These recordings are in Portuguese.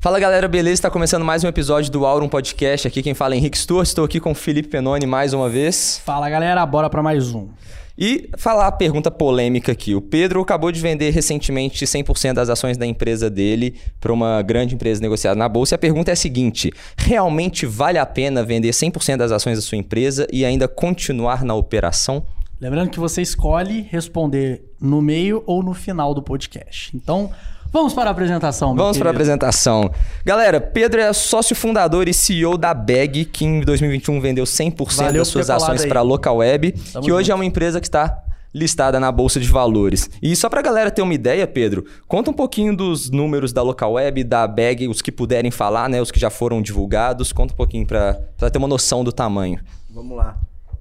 Fala galera, beleza? Está começando mais um episódio do Aurum Podcast. Aqui quem fala é Henrique Stuart, estou aqui com o Felipe Penoni mais uma vez. Fala galera, bora para mais um. E falar a pergunta polêmica aqui. O Pedro acabou de vender recentemente 100% das ações da empresa dele para uma grande empresa negociada na bolsa. E a pergunta é a seguinte: realmente vale a pena vender 100% das ações da sua empresa e ainda continuar na operação? Lembrando que você escolhe responder no meio ou no final do podcast. Então, Vamos para a apresentação, meu Vamos querido. para a apresentação. Galera, Pedro é sócio fundador e CEO da Bag, que em 2021 vendeu 100% Valeu das por suas ações para a Local Web, Tamo que hoje junto. é uma empresa que está listada na Bolsa de Valores. E só para a galera ter uma ideia, Pedro, conta um pouquinho dos números da Local Web, da Bag, os que puderem falar, né, os que já foram divulgados. Conta um pouquinho para ter uma noção do tamanho. Vamos lá.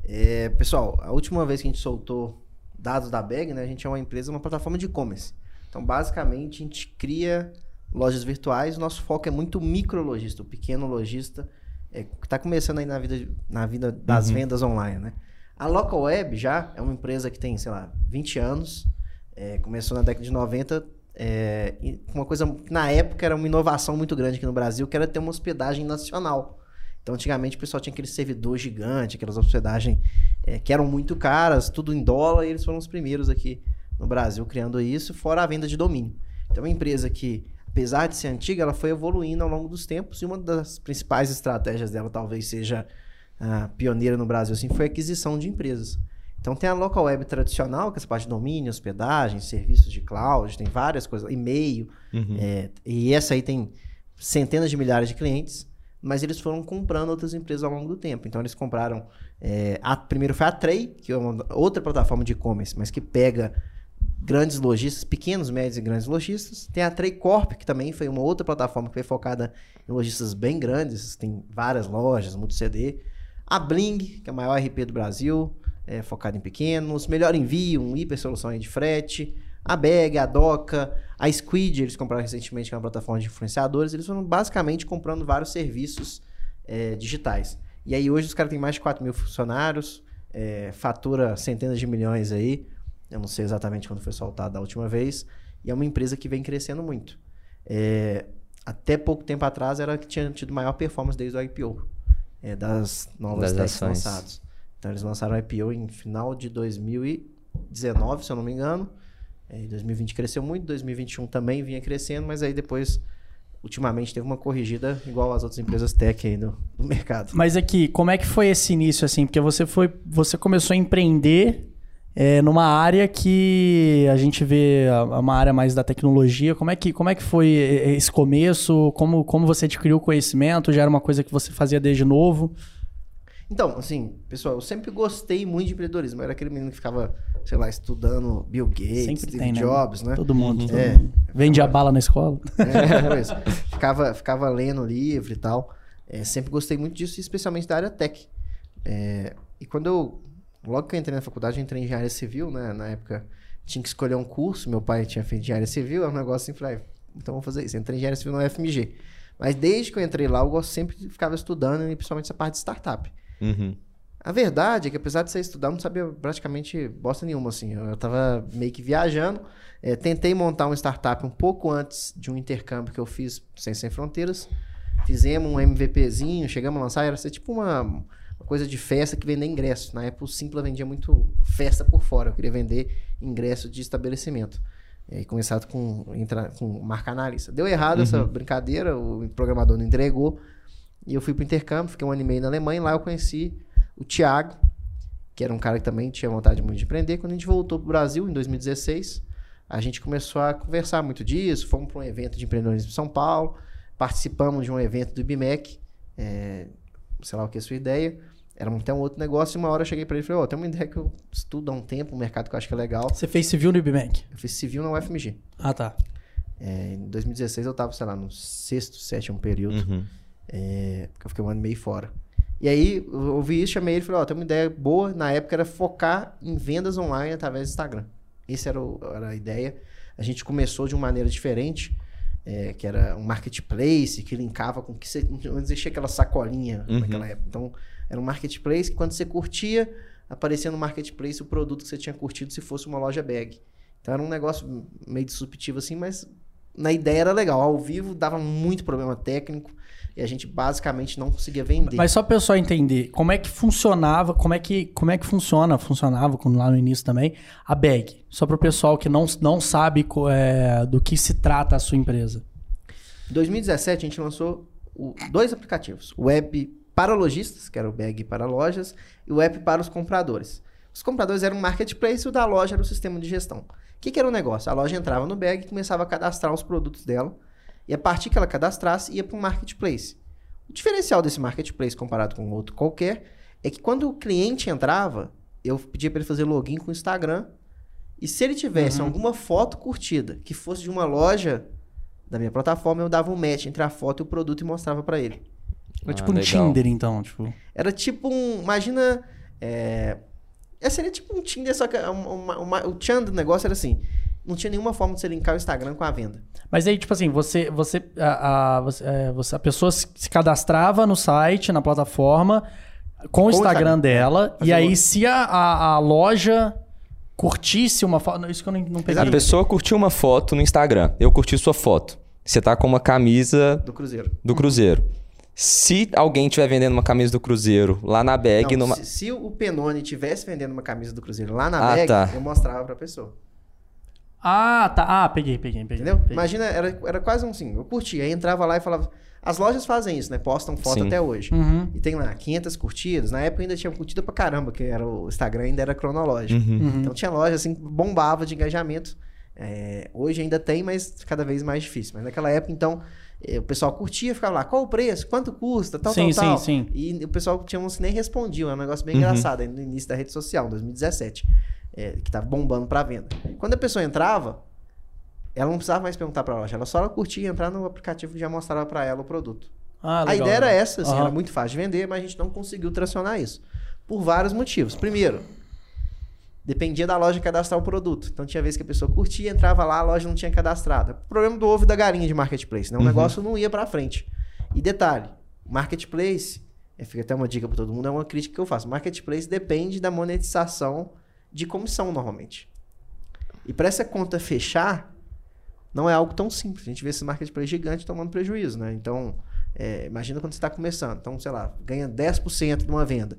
É, pessoal, a última vez que a gente soltou dados da Bag, né, a gente é uma empresa, uma plataforma de e-commerce. Então, basicamente, a gente cria lojas virtuais. Nosso foco é muito micro lojista, o pequeno lojista é, que está começando aí na vida, na vida das vendas online, né? A Local Web já é uma empresa que tem, sei lá, 20 anos. é, começou na década de 90. É, uma coisa que na época era uma inovação muito grande aqui no Brasil, que era ter uma hospedagem nacional. Então, antigamente, o pessoal tinha aquele servidor gigante, aquelas hospedagens é, que eram muito caras, tudo em dólar, e eles foram os primeiros aqui no Brasil criando isso, fora a venda de domínio. Então, uma empresa que, apesar de ser antiga, ela foi evoluindo ao longo dos tempos, e uma das principais estratégias dela talvez seja a pioneira no Brasil, assim, foi a aquisição de empresas. Então, tem a local web tradicional, que é essa parte de domínio, hospedagem, serviços de cloud, tem várias coisas, e-mail, é, e essa aí tem centenas de milhares de clientes, mas eles foram comprando outras empresas ao longo do tempo. Então eles compraram. é, a, primeiro foi a Trey, que é uma outra plataforma de e-commerce, mas que pega grandes lojistas, pequenos, médios e grandes lojistas. Tem a Trey Corp, que também foi uma outra plataforma que foi focada em lojistas bem grandes, tem várias lojas, muito CD. A Bling, que é a maior RP do Brasil, é, focada em pequenos. Melhor Envio, um hiper solução de frete. A Bag, a Doca, a Squid, eles compraram recentemente, que é uma plataforma de influenciadores. Eles foram basicamente comprando vários serviços é, digitais. E aí hoje os caras têm mais de 4 mil funcionários, é, fatura centenas de milhões aí. Eu não sei exatamente quando foi soltado da última vez. E é uma empresa que vem crescendo muito. É, até pouco tempo atrás era a que tinha tido maior performance desde o IPO. é, das novas Das techs lançados. Então eles lançaram o IPO em final de 2019, se eu não me engano. É, em 2020 cresceu muito, 2021 também vinha crescendo, mas aí depois, ultimamente, teve uma corrigida igual as outras empresas tech aí do, do mercado. Mas aqui, como é que foi esse início assim? Porque você foi, você começou a empreender é, numa área que a gente vê uma área mais da tecnologia. Como é que, como é que foi esse começo? Como, como você adquiriu o conhecimento? Já era uma coisa que você fazia desde novo? Então, assim, pessoal, eu sempre gostei muito de empreendedorismo. Eu era aquele menino que ficava, sei lá, estudando Bill Gates, Sempre Steve tem, né? Jobs, né? Todo mundo. todo É. mundo. Vende a bala na escola? É, foi isso. ficava, ficava lendo livro e tal. É, sempre gostei muito disso, especialmente da área tech. É, e quando eu. Logo que eu entrei na faculdade, eu entrei em engenharia civil, né? Na época tinha que escolher um curso. Meu pai tinha feito engenharia civil, era um negócio assim, falei, "Ah, então vou fazer isso. Entrei em engenharia civil na UFMG. Mas desde que eu entrei lá, eu sempre ficava estudando, e principalmente essa parte de startup. Uhum. A verdade é que apesar de você estudar, eu não sabia praticamente bosta nenhuma, assim. Eu tava meio que viajando. É, tentei montar uma startup um pouco antes de um intercâmbio que eu fiz sem Sem Fronteiras. Fizemos um MVPzinho, chegamos a lançar, era ser tipo uma coisa de festa que vender ingresso. Na época o Simpla vendia muito festa por fora. Eu queria vender ingresso de estabelecimento. E começado com, entrar, com marca analista. Deu errado essa brincadeira, o programador não entregou. E eu fui pro intercâmbio, fiquei um ano e meio na Alemanha. Lá eu conheci o Thiago, que era um cara que também tinha vontade muito de empreender. Quando a gente voltou pro Brasil, em 2016, a gente começou a conversar muito disso. Fomos para um evento de empreendedorismo em São Paulo. Participamos de um evento do IBMEC. é, sei lá o que é a sua ideia. Era até um outro negócio. E uma hora eu cheguei para ele e falei: Ó, tem uma ideia que eu estudo há um tempo, um mercado que eu acho que é legal. Você fez civil no IBMEC? Eu fiz civil na UFMG. Ah, tá. É, em 2016 eu tava, sei lá, no sexto, sétimo período. Uhum. É, porque eu fiquei um ano e meio fora. E aí, eu ouvi isso, chamei ele e falei, ó, tem uma ideia boa. Na época era focar em vendas online através do Instagram. Essa era, o- era a ideia. A gente começou de uma maneira diferente, é, que era um marketplace que linkava com que você... Não existia aquela sacolinha Uhum. naquela época. Então, era um marketplace que quando você curtia, aparecia no marketplace o produto que você tinha curtido se fosse uma loja bag. Então, era um negócio meio disruptivo assim, mas na ideia era legal. Ao vivo dava muito problema técnico e a gente basicamente não conseguia vender. Mas só para o pessoal entender, como é que funcionava, como é que, como é que funciona, funcionava quando lá no início também, a bag. Só para o pessoal que não, não sabe é, do que se trata a sua empresa. Em 2017 a gente lançou o, dois aplicativos. O app para lojistas, que era o bag para lojas, e o app para os compradores. Os compradores eram um marketplace e o da loja era o sistema de gestão. O que, que era o negócio? A loja entrava no bag e começava a cadastrar os produtos dela. E a partir que ela cadastrasse, ia para um marketplace. O diferencial desse marketplace comparado com outro qualquer é que quando o cliente entrava, eu pedia para ele fazer login com o Instagram. E se ele tivesse uhum. alguma foto curtida que fosse de uma loja da minha plataforma, eu dava um match entre a foto e o produto e mostrava para ele. Era ah, tipo um legal. Tinder, então, tipo. Era tipo um. Imagina. É, é, seria tipo um Tinder, só que uma, uma, o tchan do negócio era assim. Não tinha nenhuma forma de você linkar o Instagram com a venda. Mas aí, tipo assim, você, você, a, a, você, é, a pessoa se cadastrava no site, na plataforma, com, o Instagram, Instagram dela, e aí se a, a, a, loja curtisse uma foto... Isso que eu não, não peguei. A pessoa curtiu uma foto no Instagram, eu curti sua foto. Você tá com uma camisa... Do Cruzeiro. Do Cruzeiro. Se alguém estiver vendendo uma camisa do Cruzeiro lá na bag. Não, numa... se, se, o Penone tivesse vendendo uma camisa do Cruzeiro lá na ah, bag, tá. eu mostrava pra pessoa. Ah, tá. Ah, peguei, peguei, peguei. Entendeu? Peguei. Imagina, era, era quase um assim. Eu curtia. Aí entrava lá e falava. As lojas fazem isso, né? Postam foto Sim. até hoje. Uhum. E tem lá 500 curtidas. Na época ainda tinha curtida pra caramba, que era o Instagram ainda era cronológico. Uhum. Uhum. Então tinha loja assim, bombava de engajamento. É, hoje ainda tem, mas cada vez mais difícil. Mas naquela época, então, o pessoal curtia, ficava lá, qual o preço, quanto custa, tal, sim, tal, tal. Sim, sim. E o pessoal tinha uns que nem respondiam, é um negócio bem uhum. engraçado, no início da rede social, 2017, é, que tava bombando para venda. Quando a pessoa entrava, ela não precisava mais perguntar para a loja, ela só ela curtia entrar no aplicativo que já mostrava para ela o produto. Ah, legal, a ideia era essa, assim, uhum. era muito fácil de vender, mas a gente não conseguiu tracionar isso. Por vários motivos. Primeiro, Dependia da loja cadastrar o produto. Então tinha vezes que a pessoa curtia, entrava lá, a loja não tinha cadastrado. O problema do ovo e da galinha de marketplace, né? O uhum. negócio não ia para frente. E detalhe, marketplace, é, fica até uma dica para todo mundo, é uma crítica que eu faço. Marketplace depende da monetização de comissão normalmente. E para essa conta fechar, não é algo tão simples. A gente vê esse marketplace gigante tomando prejuízo, né? Então, é, imagina quando você está começando. Então, sei lá, ganha 10% de uma venda.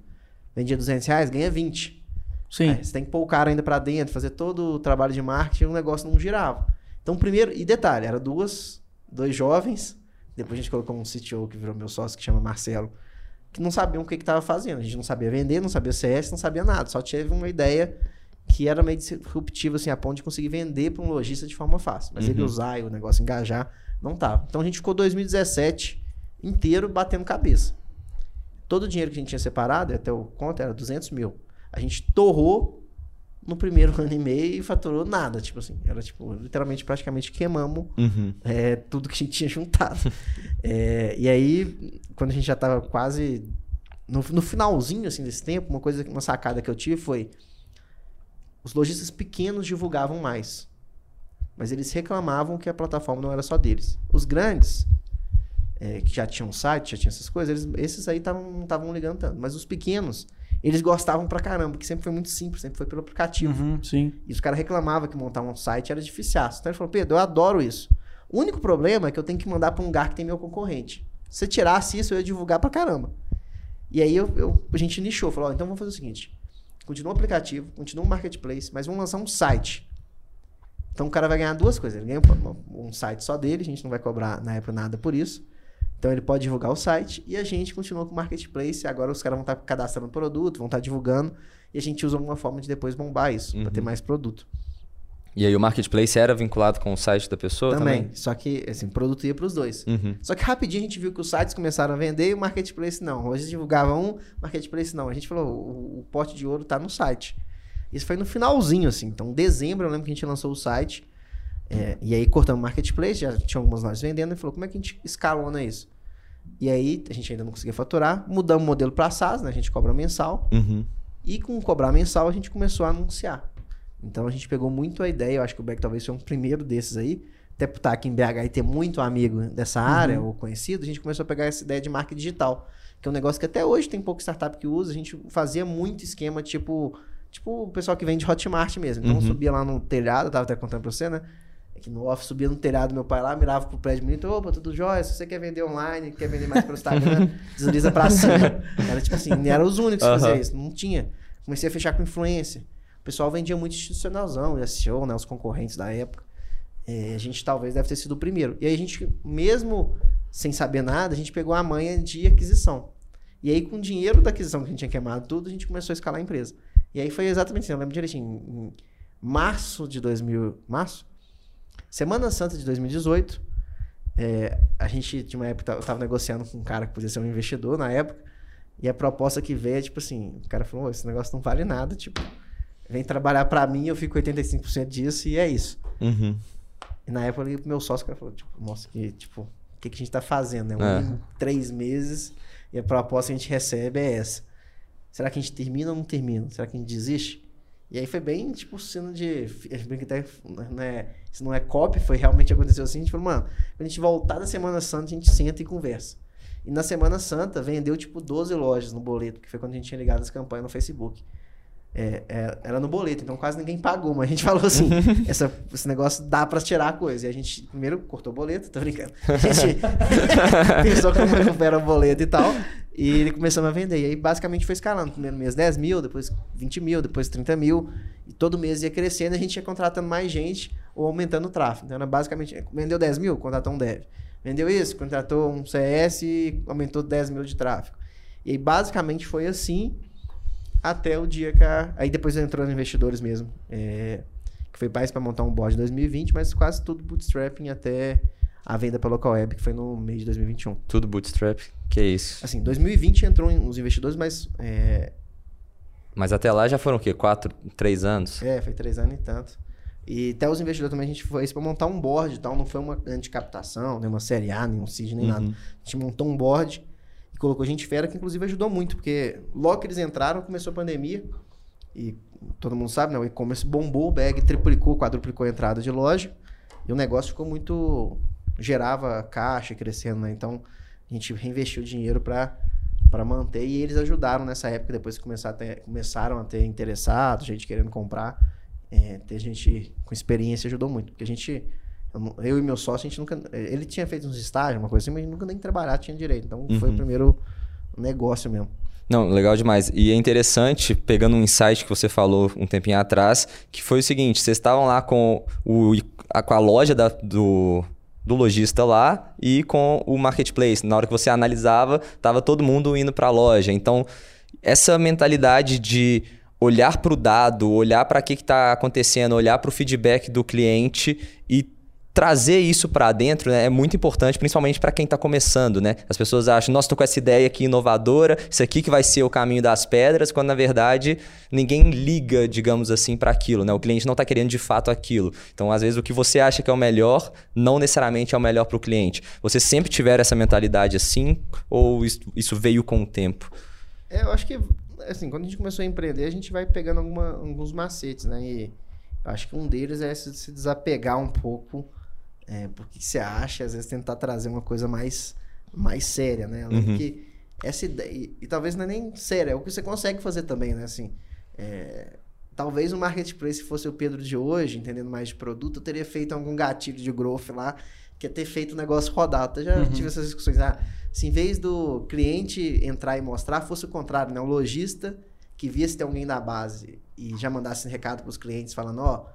Vendia 200 reais, ganha 20. Sim. Aí você tem que pôr o cara ainda para dentro, fazer todo o trabalho de marketing, o negócio não girava. Então, primeiro, e detalhe, era duas, dois jovens, depois a gente colocou um CTO que virou meu sócio, que chama Marcelo, que não sabiam o que estava fazendo. A gente não sabia vender, não sabia CS, não sabia nada. Só teve uma ideia que era meio disruptiva, assim, a ponto de conseguir vender para um lojista de forma fácil. Mas uhum. ele usar e o negócio engajar, não tava. Então a gente ficou 2017 inteiro batendo cabeça. Todo o dinheiro que a gente tinha separado, até o conta, era 200 mil. A gente torrou no primeiro ano e meio e faturou nada, tipo assim. Era tipo, literalmente, praticamente queimamos uhum. é, tudo que a gente tinha juntado. é, e aí, quando a gente já tava quase no, no, finalzinho assim desse tempo, uma coisa, uma sacada que eu tive foi os lojistas pequenos divulgavam mais. Mas eles reclamavam que a plataforma não era só deles. Os grandes, é, que já tinham site, já tinham essas coisas, eles, esses aí tavam, não estavam ligando tanto. Mas os pequenos, eles gostavam pra caramba, porque sempre foi muito simples, sempre foi pelo aplicativo. Uhum, sim. E os caras reclamavam que montar um site era difícil. Então ele falou, Pedro, eu adoro isso. O único problema é que eu tenho que mandar pra um lugar que tem meu concorrente. Se você tirasse isso, eu ia divulgar pra caramba. E aí eu, eu a gente nichou, falou, oh, então vamos fazer o seguinte. Continua o aplicativo, continua o marketplace, mas vamos lançar um site. Então o cara vai ganhar duas coisas. Ele ganha um, um site só dele, a gente não vai cobrar na época nada por isso. Então ele pode divulgar o site e a gente continua com o marketplace. Agora os caras vão estar cadastrando produto, vão estar divulgando e a gente usa alguma forma de depois bombar isso uhum. para ter mais produto. E aí o marketplace era vinculado com o site da pessoa também? Também, só que assim, produto ia para os dois. Uhum. Só que rapidinho a gente viu que os sites começaram a vender e o marketplace não. Hoje divulgava um, marketplace não. A gente falou, o, o pote de ouro está no site. Isso foi no finalzinho, assim. Então, em dezembro, eu lembro que a gente lançou o site. É, e aí cortamos o marketplace, já tinha algumas lojas vendendo, e falou, como é que a gente escalona isso? E aí, a gente ainda não conseguia faturar, mudamos o modelo para SaaS, né? A gente cobra mensal. Uhum. E com cobrar mensal, a gente começou a anunciar. Então, a gente pegou muito a ideia, eu acho que o Beck talvez foi um primeiro desses aí, até por estar aqui em BH e ter muito amigo dessa área, uhum. ou conhecido, a gente começou a pegar essa ideia de marca digital, que é um negócio que até hoje tem pouco startup que usa, a gente fazia muito esquema, tipo, tipo o pessoal que vende Hotmart mesmo. Então, uhum. subia lá no telhado, tava até contando pra você, né? Aqui no office, subia no telhado do meu pai lá, mirava pro prédio bonito, opa, tudo jóia, se você quer vender online, quer vender mais pelo Instagram, desliza pra cima. Era tipo assim, não eram os únicos que Aham. faziam isso, não tinha. Comecei a fechar com influência. O pessoal vendia muito institucionalzão, SEO, né, os concorrentes da época. É, a gente talvez deve ter sido o primeiro. E aí a gente, mesmo sem saber nada, a gente pegou a manha de aquisição. E aí, com o dinheiro da aquisição que a gente tinha queimado tudo, a gente começou a escalar a empresa. E aí foi exatamente assim, eu lembro direitinho. Em março de 2000... Março? Semana Santa de 2018, é, a gente tinha uma época, eu tava negociando com um cara que podia ser um investidor na época, e a proposta que veio é tipo assim, o cara falou, "Ô, esse negócio não vale nada, tipo, vem trabalhar pra mim, eu fico 85% disso e é isso. Uhum. E na época eu liguei pro meu sócio, o cara falou, tipo, nossa, que, tipo, o que, que a gente tá fazendo, né? Um, É. três meses e a proposta que a gente recebe é essa. Será que a gente termina ou não termina? Será que a gente desiste? E aí foi bem, tipo, sendo de... Eu brinco até, né, se não é copy, foi realmente aconteceu assim. A gente falou, mano, quando a gente voltar da Semana Santa, a gente senta e conversa. E na Semana Santa, vendeu, tipo, 12 lojas no boleto, que foi quando a gente tinha ligado as campanhas no Facebook. É, é, era no boleto, então quase ninguém pagou, mas a gente falou assim: essa, esse negócio dá pra tirar a coisa. E a gente primeiro cortou o boleto, tô brincando. A gente pensou como recupera o boleto e tal. E ele começou a vender. E aí basicamente foi escalando. Primeiro mês 10 mil, depois 20 mil, depois 30 mil. E todo mês ia crescendo, a gente ia contratando mais gente ou aumentando o tráfego. Então era basicamente: vendeu 10 mil, contratou um dev. Vendeu isso, contratou um CS aumentou 10 mil de tráfego. E aí basicamente foi assim até o dia que a... Aí depois entrou os investidores mesmo. é, Que foi mais para montar um board em 2020, mas quase tudo bootstrapping até a venda para local web, que foi no mês de 2021. Tudo bootstrap, que isso. Assim, 2020 entrou os investidores, mas é, Mas até lá já foram o quê? Quatro, três anos? é, foi três anos e tanto. E até os investidores também a gente foi para montar um board e tal, não foi uma grande captação, nem uma série A, nem um seed, nem nada. A gente montou um board colocou gente fera, que inclusive ajudou muito, porque logo que eles entraram, começou a pandemia. E todo mundo sabe, né? O e-commerce bombou, o bag triplicou, quadruplicou a entrada de loja. E o negócio ficou muito. gerava caixa crescendo, né? Então a gente reinvestiu dinheiro para para manter e eles ajudaram nessa época, depois que começaram a ter, começaram a ter interessados, gente querendo comprar. É, ter gente com experiência ajudou muito, porque a gente. Eu, e meu sócio, a gente nunca. Ele tinha feito uns estágios, uma coisa assim, mas nunca nem trabalhar tinha direito. Então foi o primeiro negócio mesmo. Não, legal demais. E é interessante, pegando um insight que você falou um tempinho atrás, que foi o seguinte: vocês estavam lá com, o, a, com a loja da- do, do lojista lá e com o marketplace. Na hora que você analisava, tava todo mundo indo para a loja. Então, essa mentalidade de olhar para o dado, olhar para o que está acontecendo, olhar para o feedback do cliente e trazer isso para dentro né, é muito importante, principalmente para quem está começando, né? As pessoas acham, nossa, tô com essa ideia aqui inovadora, isso aqui que vai ser o caminho das pedras, quando na verdade ninguém liga, digamos assim, para aquilo, né? O cliente não está querendo de fato aquilo. Então, às vezes o que você acha que é o melhor, não necessariamente é o melhor para o cliente. Você sempre tiver essa mentalidade assim ou isso, veio com o tempo? É, eu acho que, assim, quando a gente começou a empreender, a gente vai pegando alguma- alguns macetes, né? E acho que um deles é se, se desapegar um pouco, é, porque você acha, às vezes tentar trazer uma coisa mais, mais séria, né? Eu lembro que essa ideia, e, e talvez não é nem séria, é o que você consegue fazer também, né? Assim, é, talvez o marketplace fosse o Pedro de hoje, entendendo mais de produto, eu teria feito algum gatilho de growth lá, que é ter feito o negócio rodar. Eu já tive essas discussões. Ah, se em vez do cliente entrar e mostrar, fosse o contrário, né? O lojista que via se tem alguém da base e já mandasse um recado para os clientes falando, ó,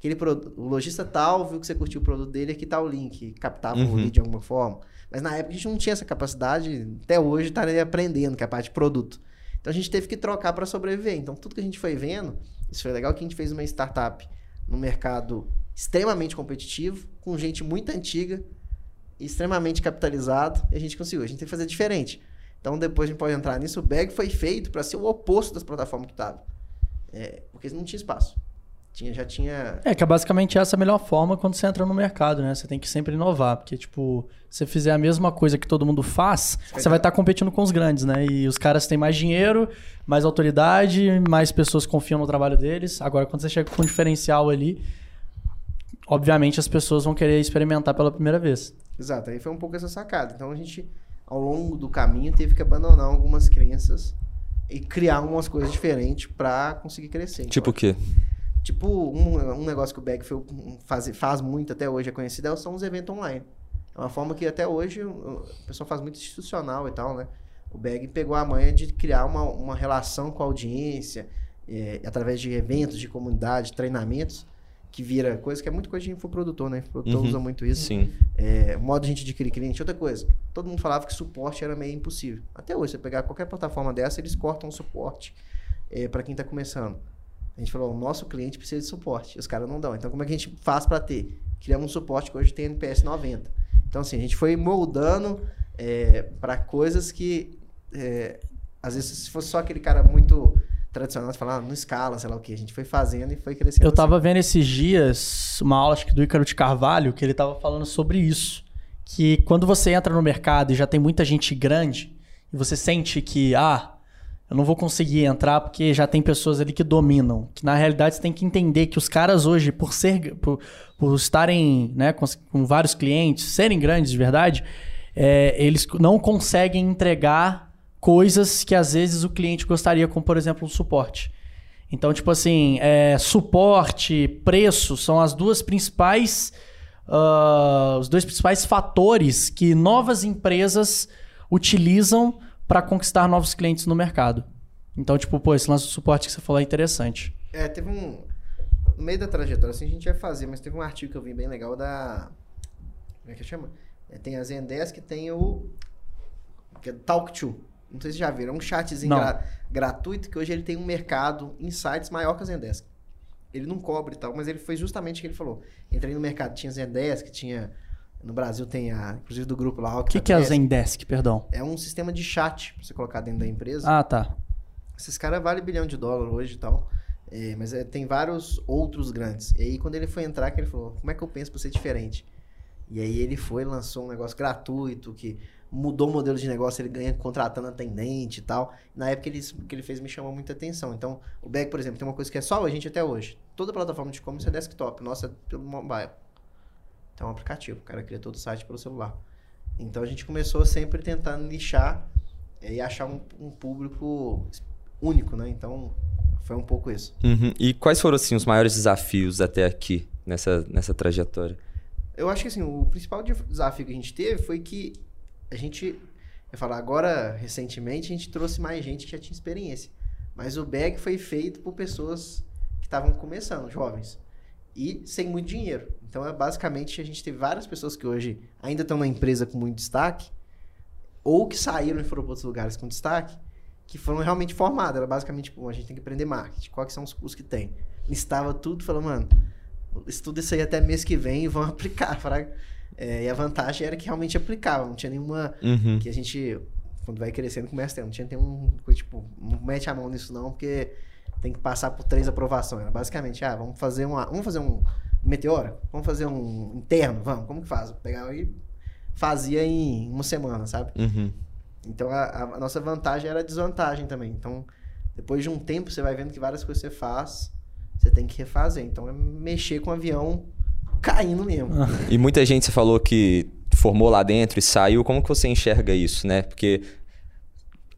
aquele produ- o lojista tal viu que você curtiu o produto dele, aqui tá o link, captava o Uhum. lead de alguma forma. Mas na época a gente não tinha essa capacidade, até hoje tá aprendendo, que é a parte de produto. Então a gente teve que trocar para sobreviver. Então tudo que a gente foi vendo, isso foi legal que a gente fez uma startup no mercado extremamente competitivo, com gente muito antiga, extremamente capitalizado, e a gente conseguiu. A gente tem que fazer diferente. Então depois a gente pode entrar nisso. O bag foi feito para ser o oposto das plataformas que estavam. É, porque não tinha espaço. Tinha, já tinha. É, que é basicamente essa a melhor forma quando você entra no mercado, né? Você tem que sempre inovar, porque, tipo, se você fizer a mesma coisa que todo mundo faz, você vai estar competindo com os grandes, né? E os caras têm mais dinheiro, mais autoridade, mais pessoas confiam no trabalho deles. Agora, quando você chega com um diferencial ali, obviamente as pessoas vão querer experimentar pela primeira vez. Exato, aí foi um pouco essa sacada. Então a gente, ao longo do caminho, teve que abandonar algumas crenças e criar umas coisas diferentes para conseguir crescer. Então, Tipo o quê? Tipo, um, um negócio que o Bag faz, faz muito até hoje, é conhecido, é são os eventos online. É uma forma que até hoje o pessoal faz muito institucional e tal, né? O Bag pegou a manha de criar uma, uma relação com a audiência, é, através de eventos, de comunidade, treinamentos, que vira coisa que é muito coisa de infoprodutor, né? Infoprodutor Uhum. usa muito isso. Sim. É, modo de gente adquirir cliente. Outra coisa, todo mundo falava que suporte era meio impossível. Até hoje, você pegar qualquer plataforma dessa, eles cortam o suporte é, para quem está começando. A gente falou, o nosso cliente precisa de suporte. Os caras não dão. Então, como é que a gente faz para ter? Criamos um suporte que hoje tem NPS 90. Então, assim, a gente foi moldando é, para coisas que, é, às vezes, se fosse só aquele cara muito tradicional, você fala, ah, não escala, sei lá o que. A gente foi fazendo e foi crescendo. Eu tava vendo esses dias uma aula acho que do Ícaro de Carvalho, que ele tava falando sobre isso. Que quando você entra no mercado e já tem muita gente grande, e você sente que, ah, eu não vou conseguir entrar porque já tem pessoas ali que dominam. Que na realidade você tem que entender que os caras hoje, por ser, por, por estarem né, com, com vários clientes, serem grandes de verdade, é, eles não conseguem entregar coisas que às vezes o cliente gostaria, como por exemplo um suporte. Então, tipo assim, é, suporte, preço são as duas principais, ah, os dois principais fatores que novas empresas utilizam para conquistar novos clientes no mercado. Então, tipo, pô, esse lance do suporte que você falou é interessante. É, teve um. No meio da trajetória, assim, a gente ia fazer, mas teve um artigo que eu vi bem legal da. Como é que chama? É, tem a Zendesk e tem o. Que é Talk to. Não sei se já viram. É um chatzinho gra- gratuito que hoje ele tem um mercado insights maior que a Zendesk. Ele não cobre e tal, mas ele foi justamente o que ele falou. Entrei no mercado, tinha Zendesk, tinha. No Brasil tem a. Inclusive do grupo lá. O que, que é o Zendesk, perdão? É um sistema de chat pra você colocar dentro da empresa. Ah, tá. Esses caras valem bilhão de dólar hoje e tal. É, mas é, tem vários outros grandes. E aí, quando ele foi entrar, que ele falou: Como é que eu penso pra ser diferente? E aí, ele foi lançou um negócio gratuito que mudou o modelo de negócio. Ele ganha contratando atendente e tal. Na época, ele, que ele fez me chamou muita atenção. Então, o Bag, por exemplo, tem uma coisa que é só a gente até hoje. Toda plataforma de e-commerce é desktop. Nossa, é pelo mobile. Então, é um aplicativo. O cara cria todo o site pelo celular. Então, a gente começou sempre tentando lixar é, e achar um, um público único, né? Então, foi um pouco isso. Uhum. E quais foram, assim, os maiores desafios até aqui, nessa, nessa trajetória? Eu acho que, assim, o principal desafio que a gente teve foi que a gente... Eu falo, agora, recentemente, a gente trouxe mais gente que já tinha experiência. Mas o bag foi feito por pessoas que estavam começando, jovens. E sem muito dinheiro. Então, é basicamente, a gente teve várias pessoas que hoje ainda estão na empresa com muito destaque, ou que saíram e foram para outros lugares com destaque, que foram realmente formadas. Era basicamente, tipo, a gente tem que aprender marketing. Quais são os cursos que tem? Listava tudo, falou, mano, estuda isso aí até mês que vem e vão aplicar. fraga. É, e a vantagem era que realmente aplicava, não tinha nenhuma Uhum. que a gente, quando vai crescendo, começa a ter. Não tinha um, coisa, tipo, não mete a mão nisso não, porque tem que passar por três aprovações. Era basicamente, ah, vamos fazer uma, vamos fazer um meteoro, vamos fazer um interno, vamos, como que faz? Pegava e fazia em uma semana, sabe? Uhum. Então a, a- nossa vantagem era a desvantagem também. Então, depois de um tempo, você vai vendo que várias coisas que você faz, você tem que refazer. Então é mexer com o avião caindo mesmo. E muita gente você falou que formou lá dentro e saiu. Como que você enxerga isso, né? Porque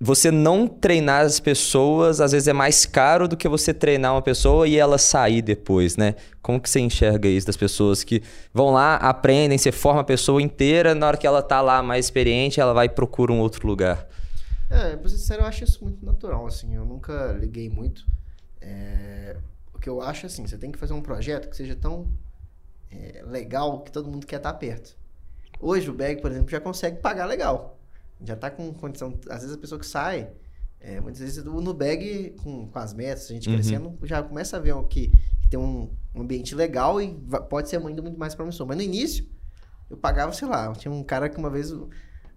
você não treinar as pessoas, às vezes é mais caro do que você treinar uma pessoa e ela sair depois, né? Como que você enxerga isso das pessoas que vão lá, aprendem, você forma a pessoa inteira, na hora que ela tá lá mais experiente, ela vai e procura um outro lugar. É, pra ser sincero, eu acho isso muito natural, assim. Eu nunca liguei muito. É, o que eu acho, assim, você tem que fazer um projeto que seja tão é, legal que todo mundo quer estar perto. Hoje o Bag, por exemplo, já consegue pagar legal. Já tá com condição... Às vezes a pessoa que sai... é, muitas vezes o Nubeg, com, com as metas, a gente Uhum. crescendo, já começa a ver que, que tem um, um ambiente legal e pode ser ainda muito mais promissor. Mas no início, eu pagava, sei lá, tinha um cara que uma vez, um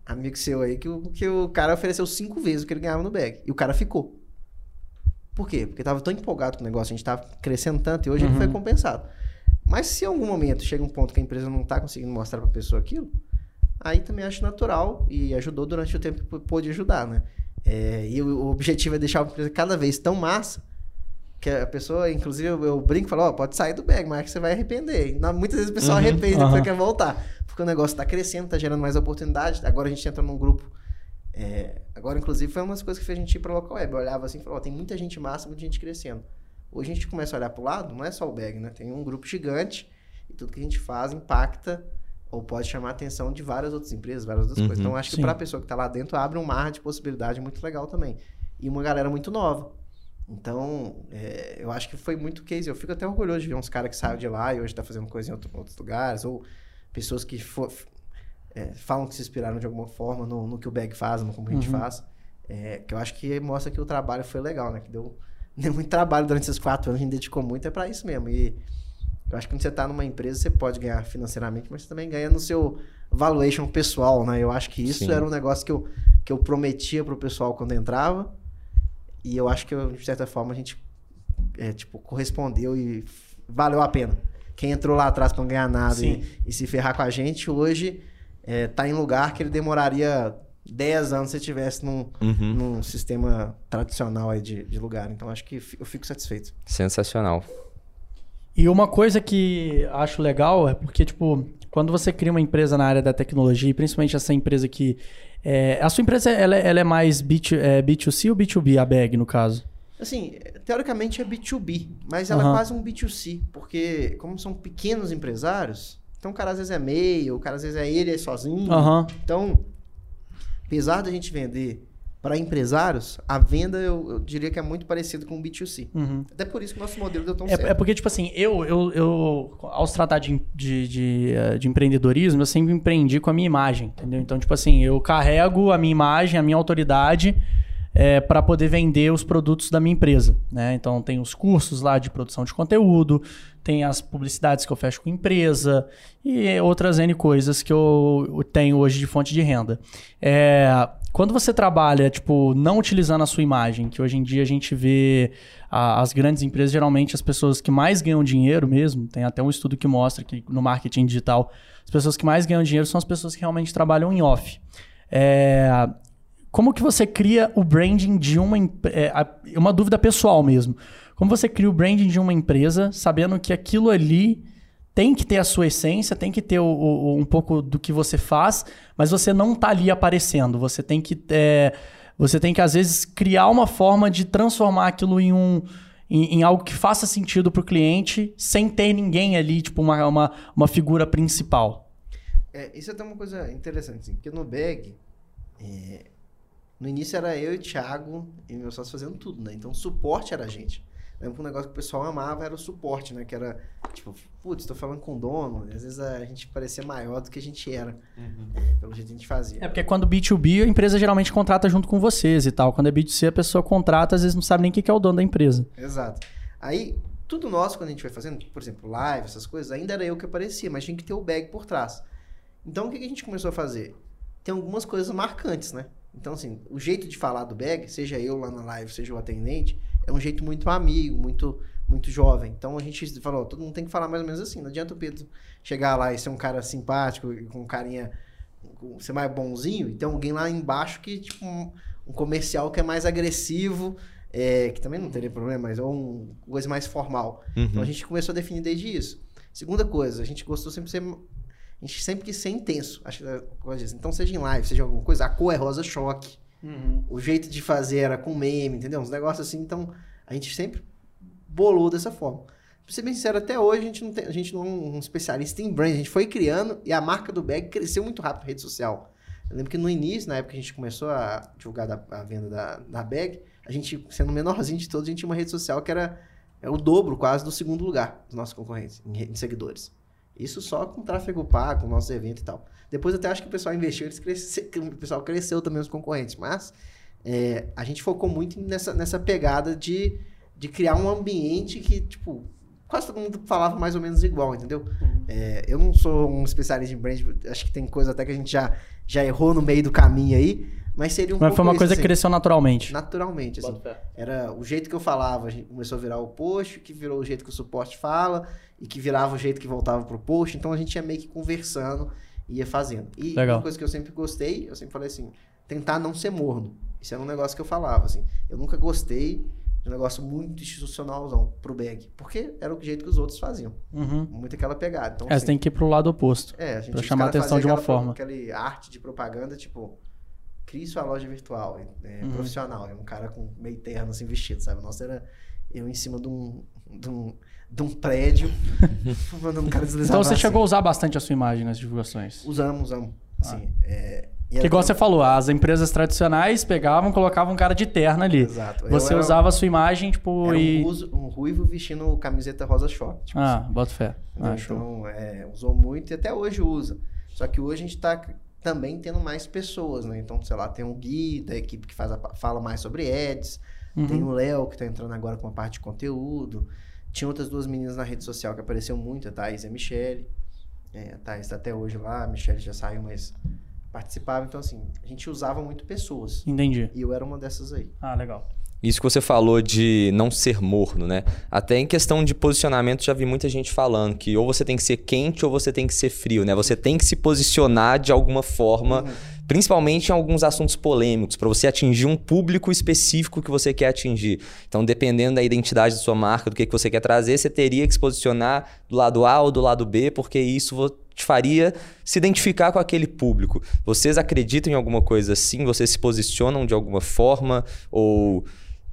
amigo seu aí, que, o- que o cara ofereceu cinco vezes o que ele ganhava no bag. E o cara ficou. Por quê? Porque tava tão empolgado com o negócio, a gente tava crescendo tanto e hoje ele foi compensado. Mas se em algum momento chega um ponto que a empresa não tá conseguindo mostrar pra pessoa aquilo, aí também acho natural e ajudou durante o tempo que pô- pôde ajudar, né? É, e o, o objetivo é deixar a empresa cada vez tão massa que a pessoa, inclusive, eu, eu brinco e falo, ó, pode sair do bag, mas que você vai arrepender. Na- muitas vezes o pessoal Uhum, arrepende, depois quer voltar. Porque o negócio tá crescendo, tá gerando mais oportunidade. Agora a gente entra num grupo. é, agora, inclusive, foi uma das coisas que fez a gente ir pra local web. Eu olhava assim e falava, ó, tem muita gente massa, muita gente crescendo. Hoje a gente começa a olhar pro lado, não é só o bag, né? Tem um grupo gigante e tudo que a gente faz impacta ou pode chamar a atenção de várias outras empresas, várias outras Uhum, coisas. Então, acho que para a pessoa que está lá dentro, abre um mar de possibilidade muito legal também. E uma galera muito nova. Então, é, eu acho que foi muito case. Eu fico até orgulhoso de ver uns caras que saíram de lá e hoje tá fazendo coisa em outro- outros lugares, ou pessoas que fo- é, falam que se inspiraram de alguma forma no, no que o Bag faz, no como a gente Uhum. faz. É, que eu acho que mostra que o trabalho foi legal, né? Que deu, deu muito trabalho durante esses quatro anos, a gente dedicou muito, é para isso mesmo. E eu acho que quando você tá numa empresa, você pode ganhar financeiramente, mas você também ganha no seu valuation pessoal, né? Eu acho que isso Sim. era um negócio que eu, que eu prometia pro pessoal quando entrava. E eu acho que, eu, de certa forma, a gente é, tipo, correspondeu e valeu a pena. Quem entrou lá atrás pra não ganhar nada e, e se ferrar com a gente, hoje é, tá em lugar que ele demoraria 10 anos se tivesse num, Uhum. num sistema tradicional aí de, de lugar. Então acho que eu fico satisfeito. Sensacional. E uma coisa que acho legal é porque, tipo, quando você cria uma empresa na área da tecnologia, principalmente essa empresa que. é, a sua empresa ela, é- ela é mais B2, é, B2C ou B2B, a BAG, no caso? Assim, teoricamente é B2B, mas ela Aham. é quase um B2C, porque como são pequenos empresários, então o cara às vezes é meio, o cara às vezes é ele é sozinho. Aham. Então, apesar da gente vender para empresários, a venda eu, eu diria que é muito parecido com o B2C. Uhum. Até por isso que o nosso modelo deu tão É, certo. é porque, tipo assim, eu, eu, eu ao se tratar de, de, de, eh, de empreendedorismo, eu sempre empreendi com a minha imagem, entendeu? Então, tipo assim, eu carrego a minha imagem, a minha autoridade para poder vender os produtos da minha empresa, né? Então, tem os cursos lá de produção de conteúdo, tem as publicidades que eu fecho com empresa e outras N coisas que eu eu tenho hoje de fonte de renda. É, quando você trabalha, tipo, não utilizando a sua imagem, que hoje em dia a gente vê a- as grandes empresas, geralmente as pessoas que mais ganham dinheiro mesmo, tem até um estudo que mostra que no marketing digital, as pessoas que mais ganham dinheiro são as pessoas que realmente trabalham em off. É, como que você cria o branding de uma é, uma dúvida pessoal mesmo. Como você cria o branding de uma empresa, sabendo que aquilo ali tem que ter a sua essência, tem que ter o- o- um pouco do que você faz, mas você não tá ali aparecendo. Você tem que é, você tem que às vezes criar uma forma de transformar aquilo em um em, em algo que faça sentido para o cliente, sem ter ninguém ali, tipo uma, uma, uma figura principal. É, isso é até uma coisa interessante, assim, porque no Bag, é, no início era eu e o Thiago e meu sócio fazendo tudo, né? Então o suporte era a gente. Lembro que um negócio que o pessoal amava era o suporte, né? Que era, tipo, putz, tô falando com o dono. Às vezes a gente parecia maior do que a gente era, é, pelo jeito que a gente fazia. É porque quando B2B, a empresa geralmente contrata junto com vocês e tal. Quando é B2C, a pessoa contrata, às vezes não sabe nem quem que é o dono da empresa. Exato. Aí, tudo nosso, quando a gente vai fazendo, por exemplo, live, essas coisas, ainda era eu que aparecia, mas tinha que ter o bag por trás. Então, o que que a gente começou a fazer? Tem algumas coisas marcantes, né? Então, assim, o jeito de falar do bag, seja eu lá na live, seja o atendente, é um jeito muito amigo, muito muito jovem. Então, a gente falou, todo mundo tem que falar mais ou menos assim. Não adianta o Pedro chegar lá e ser um cara simpático, com carinha, com- ser mais bonzinho, e tem alguém lá embaixo que, tipo, um, um comercial que é mais agressivo, é, que também não teria problema, mas ou um coisa mais formal. Então Uhum. a gente começou a definir desde isso. Segunda coisa, a gente gostou sempre de ser. A gente sempre quis ser intenso. Acho que é disso. Então, seja em live, seja alguma coisa, a cor é rosa choque. O jeito de fazer era com meme, entendeu? Uns negócios assim. Então, a gente sempre bolou dessa forma. Pra ser bem sincero, até hoje a gente não, tem, a gente não é um especialista em brand. A gente foi criando e a marca do bag cresceu muito rápido na rede social. Eu lembro que no início, na época que a gente começou a divulgar da- a venda da, da bag, a gente, sendo o menorzinho de todos, a gente tinha uma rede social que era, era o dobro quase do segundo lugar dos nossos concorrentes em, em seguidores. Isso só com tráfego pago, com nossos eventos e tal. Depois até acho que o pessoal investiu, eles cresce, o pessoal cresceu também os concorrentes, mas é, a gente focou muito nessa, nessa pegada de, de criar um ambiente que, tipo, quase todo mundo falava mais ou menos igual, entendeu? É, eu não sou um especialista em brand, acho que tem coisa até que a gente já, já errou no meio do caminho aí, mas seria um Mas pouco foi uma isso, coisa que assim, cresceu naturalmente. naturalmente, assim. Era o jeito que eu falava, a gente começou a virar o post, que virou o jeito que o suporte fala, e que virava o jeito que voltava pro post. Então a gente ia meio que conversando ia fazendo. E Legal. uma coisa que eu sempre gostei, eu sempre falei assim, tentar não ser morno. Isso era um negócio que eu falava, assim. Eu nunca gostei de um negócio muito institucionalzão pro bag. Porque era o jeito que os outros faziam. Uhum. Muito aquela pegada. Então, É, você assim, tem que ir pro lado oposto. é, a gente pra chamar a atenção de uma aquela, forma. Aquela arte de propaganda, tipo, crie sua loja virtual, é, Uhum. profissional. É um cara com meio terno, assim, vestido, sabe? Nossa, era eu em cima de um, de um, de um prédio, mandando um cara deslizar Então você chegou a usar bastante a sua imagem nas divulgações. Usamos, usamos. Assim, é, e Que igual você falou, as empresas tradicionais pegavam, colocavam um cara de terno ali. Exato. Você era- usava a sua imagem, tipo, Era e. um, ruso- um ruivo vestindo camiseta rosa choque. Tipo Ah, assim, bota fé. Ah, show. então, é, usou muito e até hoje usa. Só que hoje a gente tá também tendo mais pessoas, né? Então, sei lá, tem um Gui da equipe que faz a fala mais sobre ads. Uhum. Tem o Léo que tá entrando agora com a parte de conteúdo. Tinha outras duas meninas na rede social que apareceu muito, a Thaís e a Michelle. É, a Thaís tá até hoje lá, a Michelle já saiu, mas participava. Então, assim, a gente usava muito pessoas. Entendi. E eu era uma dessas aí. Ah, legal. Isso que você falou de não ser morno, né? Até em questão de posicionamento, já vi muita gente falando que ou você tem que ser quente ou você tem que ser frio, né? Você tem que se posicionar de alguma forma, principalmente em alguns assuntos polêmicos, para você atingir um público específico que você quer atingir. Então, dependendo da identidade da sua marca, do que, que você quer trazer, você teria que se posicionar do lado A ou do lado B, porque isso te faria se identificar com aquele público. Vocês acreditam em alguma coisa assim? Vocês se posicionam de alguma forma? Ou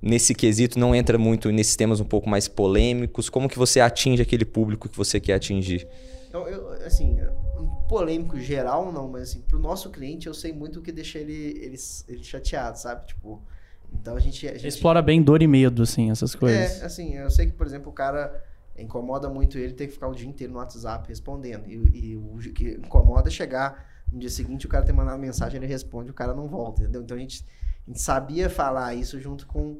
nesse quesito não entra muito nesses temas um pouco mais polêmicos? Como que você atinge aquele público que você quer atingir? Eu, eu, assim, polêmico geral não, mas assim, pro nosso cliente eu sei muito o que deixa ele, ele, ele chateado, sabe? Tipo, então a gente... A gente Explora bem dor e medo, assim, essas coisas. É, assim, eu sei que, por exemplo, o cara incomoda muito ele ter que ficar o dia inteiro no WhatsApp respondendo. E, e o que incomoda é chegar no dia seguinte, o cara ter mandado mensagem, ele responde, o cara não volta, entendeu? Então a gente, a gente sabia falar isso junto com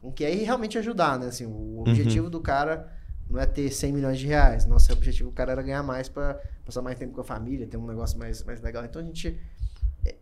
com que é e realmente ajudar, né? Assim, o objetivo do cara não é ter 100 milhões de reais. Nosso objetivo do cara era ganhar mais para passar mais tempo com a família, ter um negócio mais, mais legal. Então a gente.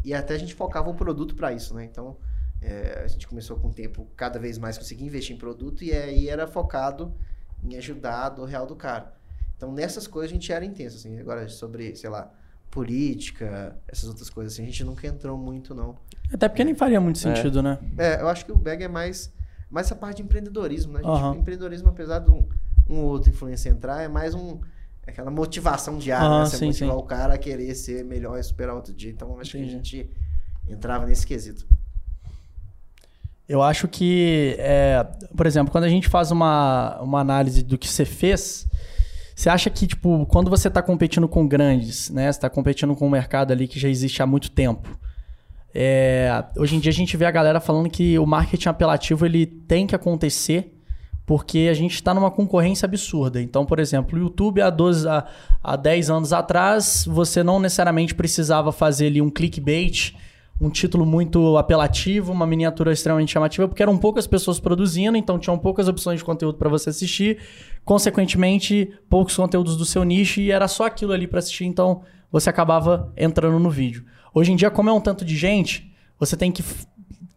E até a gente focava o produto para isso, né? Então é, a gente começou com o tempo cada vez mais conseguir investir em produto e aí era focado em ajudar a dor real do cara. Então nessas coisas a gente era intenso, assim. Agora sobre, sei lá, política, essas outras coisas assim, a gente nunca entrou muito, não. Até porque nem faria muito sentido, né? É, eu acho que o Bag é mais, mais essa parte de empreendedorismo, né? A gente, Aham. Empreendedorismo, apesar de um, um outro influência entrar, é mais um aquela motivação diária, Aham, né? Você sim, motivar sim. o cara a querer ser melhor e superar outro dia. Então, acho Entendi. que a gente entrava nesse quesito. Eu acho que, é, por exemplo, quando a gente faz uma, uma análise do que você fez, você acha que, tipo, quando você está competindo com grandes, né? Você está competindo com um mercado ali que já existe há muito tempo. é, hoje em dia a gente vê a galera falando que o marketing apelativo ele tem que acontecer porque a gente está numa concorrência absurda. Então, por exemplo, o YouTube há, 12, há, há 10 anos atrás, você não necessariamente precisava fazer ali um clickbait, um título muito apelativo, uma miniatura extremamente chamativa, porque eram poucas pessoas produzindo, então tinham poucas opções de conteúdo para você assistir, consequentemente, poucos conteúdos do seu nicho e era só aquilo ali para assistir, então você acabava entrando no vídeo. Hoje em dia, como é um tanto de gente, você tem que,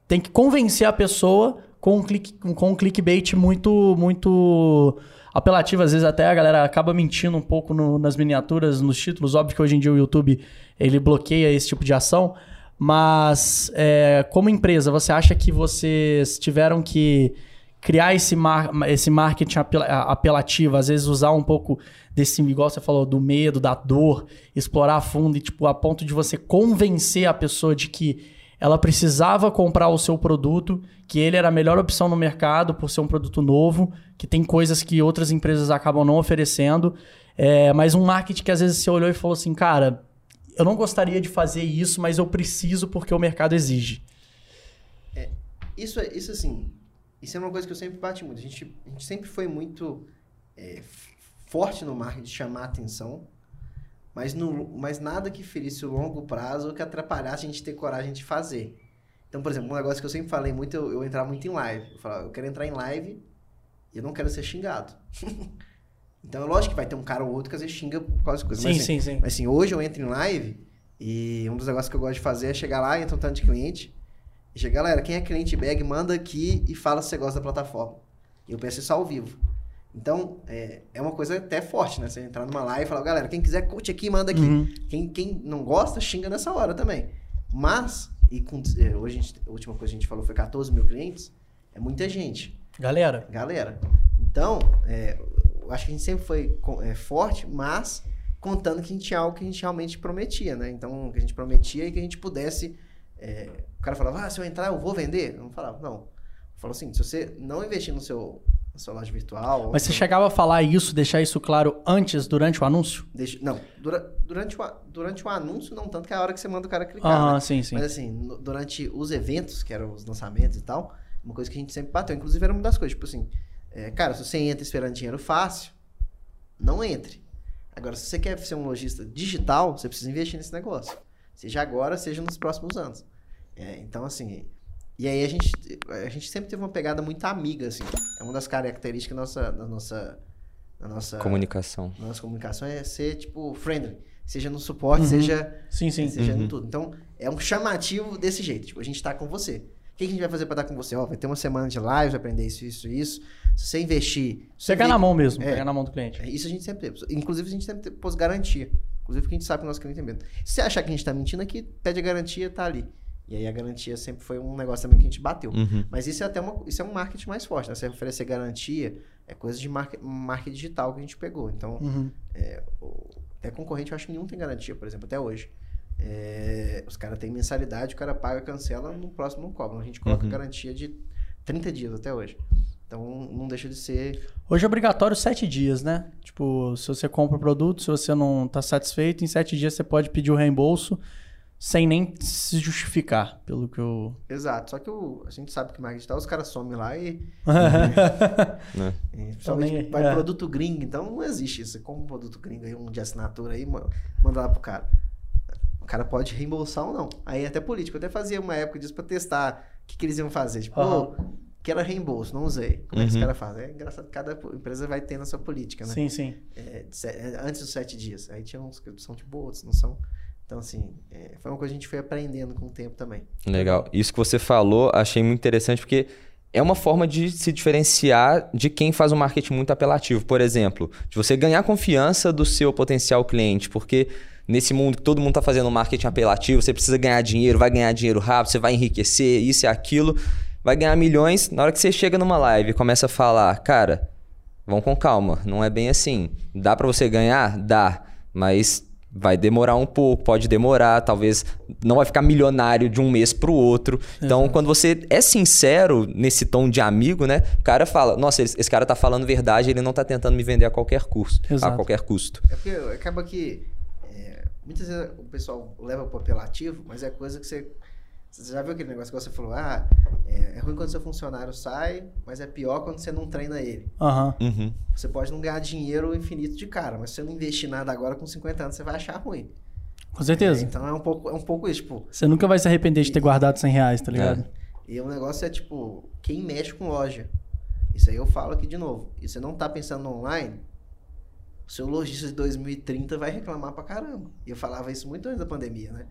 tem que convencer a pessoa com um, click, com um clickbait muito, muito apelativo. Às vezes até a galera acaba mentindo um pouco no- nas miniaturas, nos títulos. Óbvio que hoje em dia o YouTube ele bloqueia esse tipo de ação. Mas é, como empresa, você acha que vocês tiveram que criar esse, mar, esse marketing apela- apelativo, às vezes usar um pouco desse, igual você falou, do medo, da dor, explorar a fundo e tipo, a ponto de você convencer a pessoa de que ela precisava comprar o seu produto, que ele era a melhor opção no mercado por ser um produto novo, que tem coisas que outras empresas acabam não oferecendo, é, mas um marketing que às vezes você olhou e falou assim, cara, eu não gostaria de fazer isso, mas eu preciso porque o mercado exige. Isso, é- isso assim, isso é uma coisa que eu sempre bati muito. A gente, a gente sempre foi muito é, forte no marketing chamar a atenção, mas, no, mas nada que ferisse o longo prazo ou que atrapalhasse a gente ter coragem de fazer. Então, por exemplo, um negócio que eu sempre falei muito, eu, eu entrar muito em live. Eu falava, eu quero entrar em live e eu não quero ser xingado. então, é lógico que vai ter um cara ou outro que às vezes xinga por causa de coisas. Sim, mas, assim, sim, sim. mas assim, hoje eu entro em live e um dos negócios que eu gosto de fazer é chegar lá, entra um tanto de cliente e chega, galera, quem é cliente bag, manda aqui e fala se você gosta da plataforma. E eu peço isso ao vivo. Então, é, é uma coisa até forte, né? Você entrar numa live e falar, galera, quem quiser curte aqui, manda aqui. Uhum. Quem, quem não gosta, xinga nessa hora também. Mas, e com, é, hoje a, gente- a última coisa que a gente falou foi 14 mil clientes, é muita gente Galera, galera. Então, é, eu acho que a gente sempre foi é, forte, mas contando que a gente tinha algo que a gente realmente prometia, né? Então, que a gente prometia e que a gente pudesse é, o cara falava, ah, se eu entrar eu vou vender? Eu não falava, não. Eu falo assim, se você não investir no seu, sua loja virtual... Mas você chegava a falar isso, deixar isso claro antes, durante o anúncio? deixa- não, dura- durante, o, durante o anúncio não tanto que é a hora que você manda o cara clicar, Aham, né? sim, sim. Mas assim, no- durante os eventos, que eram os lançamentos e tal, uma coisa que a gente sempre bateu, inclusive era uma das coisas, tipo assim, é, cara, se você entra esperando dinheiro fácil, não entre. Agora, se você quer ser um lojista digital, você precisa investir nesse negócio. Seja agora, seja nos próximos anos. É, então, assim. E aí a gente, a gente sempre teve uma pegada muito amiga, assim. É uma das características da nossa, da nossa, da nossa, Comunicação. da nossa comunicação é ser, tipo, friendly. Seja no suporte, Uhum. seja Sim, sim. seja Uhum. em tudo. Então, é um chamativo desse jeito. Tipo, a gente tá com você. O que a gente vai fazer pra estar com você? Ó, vai ter uma semana de live, vai aprender isso, isso, isso. Se você investir. Pegar na mão mesmo, É. pegar na mão do cliente. Isso a gente sempre teve. Inclusive, a gente sempre pôs garantia. Inclusive, porque a gente sabe que o nosso cliente tem medo. Se você achar que a gente tá mentindo aqui, pede a garantia, tá ali. E aí a garantia sempre foi um negócio também que a gente bateu. Uhum. Mas isso é até uma, isso é um marketing mais forte, né? Você oferecer garantia é coisa de marketing, marketing digital que a gente pegou. Então, Uhum. o- até concorrente, eu acho que nenhum tem garantia, por exemplo, até hoje. É, os caras têm mensalidade, o cara paga, cancela, no próximo não cobra. A gente coloca Uhum. garantia de 30 dias até hoje. Então não deixa de ser. Hoje é obrigatório sete dias, né? Tipo, se você compra o produto, se você não tá satisfeito, em sete dias você pode pedir o reembolso sem nem se justificar, pelo que eu. Exato. Só que o- a gente sabe que marketing digital, os caras somem lá e. Né? e principalmente nem- vai é. produto gringo, então não existe isso. Você compra um produto gringo aí, um de assinatura aí, ma- manda lá pro cara. O cara pode reembolsar ou não. Aí é até político. Eu até fazia uma época disso pra testar o que, que eles iam fazer. Tipo, que era reembolso, não usei. Como é que os Uhum. caras fazem? É engraçado que cada empresa vai tendo a sua política, né? Sim, sim. É, de é, antes dos sete dias. Aí tinha uns que são tipo outros, não são. Então, assim, é, foi uma coisa que a gente foi aprendendo com o tempo também. Legal. Isso que você falou, achei muito interessante porque é uma forma de se diferenciar de quem faz um marketing muito apelativo. Por exemplo, de você ganhar confiança do seu potencial cliente, porque nesse mundo que todo mundo está fazendo marketing apelativo, você precisa ganhar dinheiro, vai ganhar dinheiro rápido, você vai enriquecer, isso e aquilo, vai ganhar milhões. Na hora que você chega numa live e começa a falar, cara, vão com calma, não é bem assim. Dá para você ganhar? Dá, mas vai demorar um pouco, pode demorar, talvez não vai ficar milionário de um mês pro outro. Então, quando você é sincero nesse tom de amigo, né? O cara fala, nossa, esse cara tá falando verdade, ele não tá tentando me vender a qualquer custo, a Exato. qualquer custo. É porque acaba que é, muitas vezes o pessoal leva pro apelativo, mas é coisa que você. Você já viu aquele negócio que você falou? Ah, é, é ruim quando seu funcionário sai, mas é pior quando você não treina ele. Aham. Uhum. Você pode não ganhar dinheiro infinito de cara, mas se você não investir nada agora com 50 anos, você vai achar ruim. Com certeza. É, então é um pouco, é um pouco isso, tipo. Você nunca vai se arrepender de ter guardado 100 reais, tá ligado? E o negócio é tipo, quem mexe com loja. Isso aí eu falo aqui de novo. E você não tá pensando no online, o seu lojista de 2030 vai reclamar pra caramba. E eu falava isso muito antes da pandemia, né?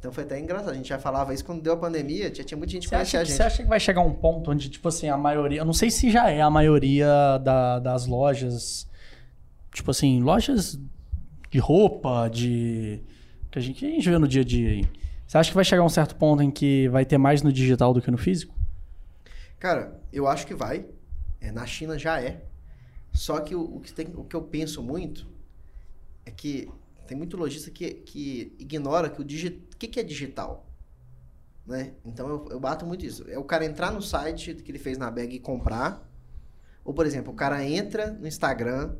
Então foi até engraçado. A gente já falava isso quando deu a pandemia, tinha, tinha muita gente que conhecia a que, gente. você acha que vai chegar um ponto onde, tipo assim, a maioria. Eu não sei se já é a maioria da- das lojas. Tipo assim, lojas de roupa, de. Que a gente, que a gente vê no dia a dia aí. Você acha que vai chegar um certo ponto em que vai ter mais no digital do que no físico? Cara, eu acho que vai. É, na China já é. Só que o, o que tem, o que eu penso muito é que tem muito lojista que, que ignora que o digi, que, que é digital. Né? Então eu, eu bato muito isso. É o cara entrar no site que ele fez na bag e comprar. Ou, por exemplo, o cara entra no Instagram,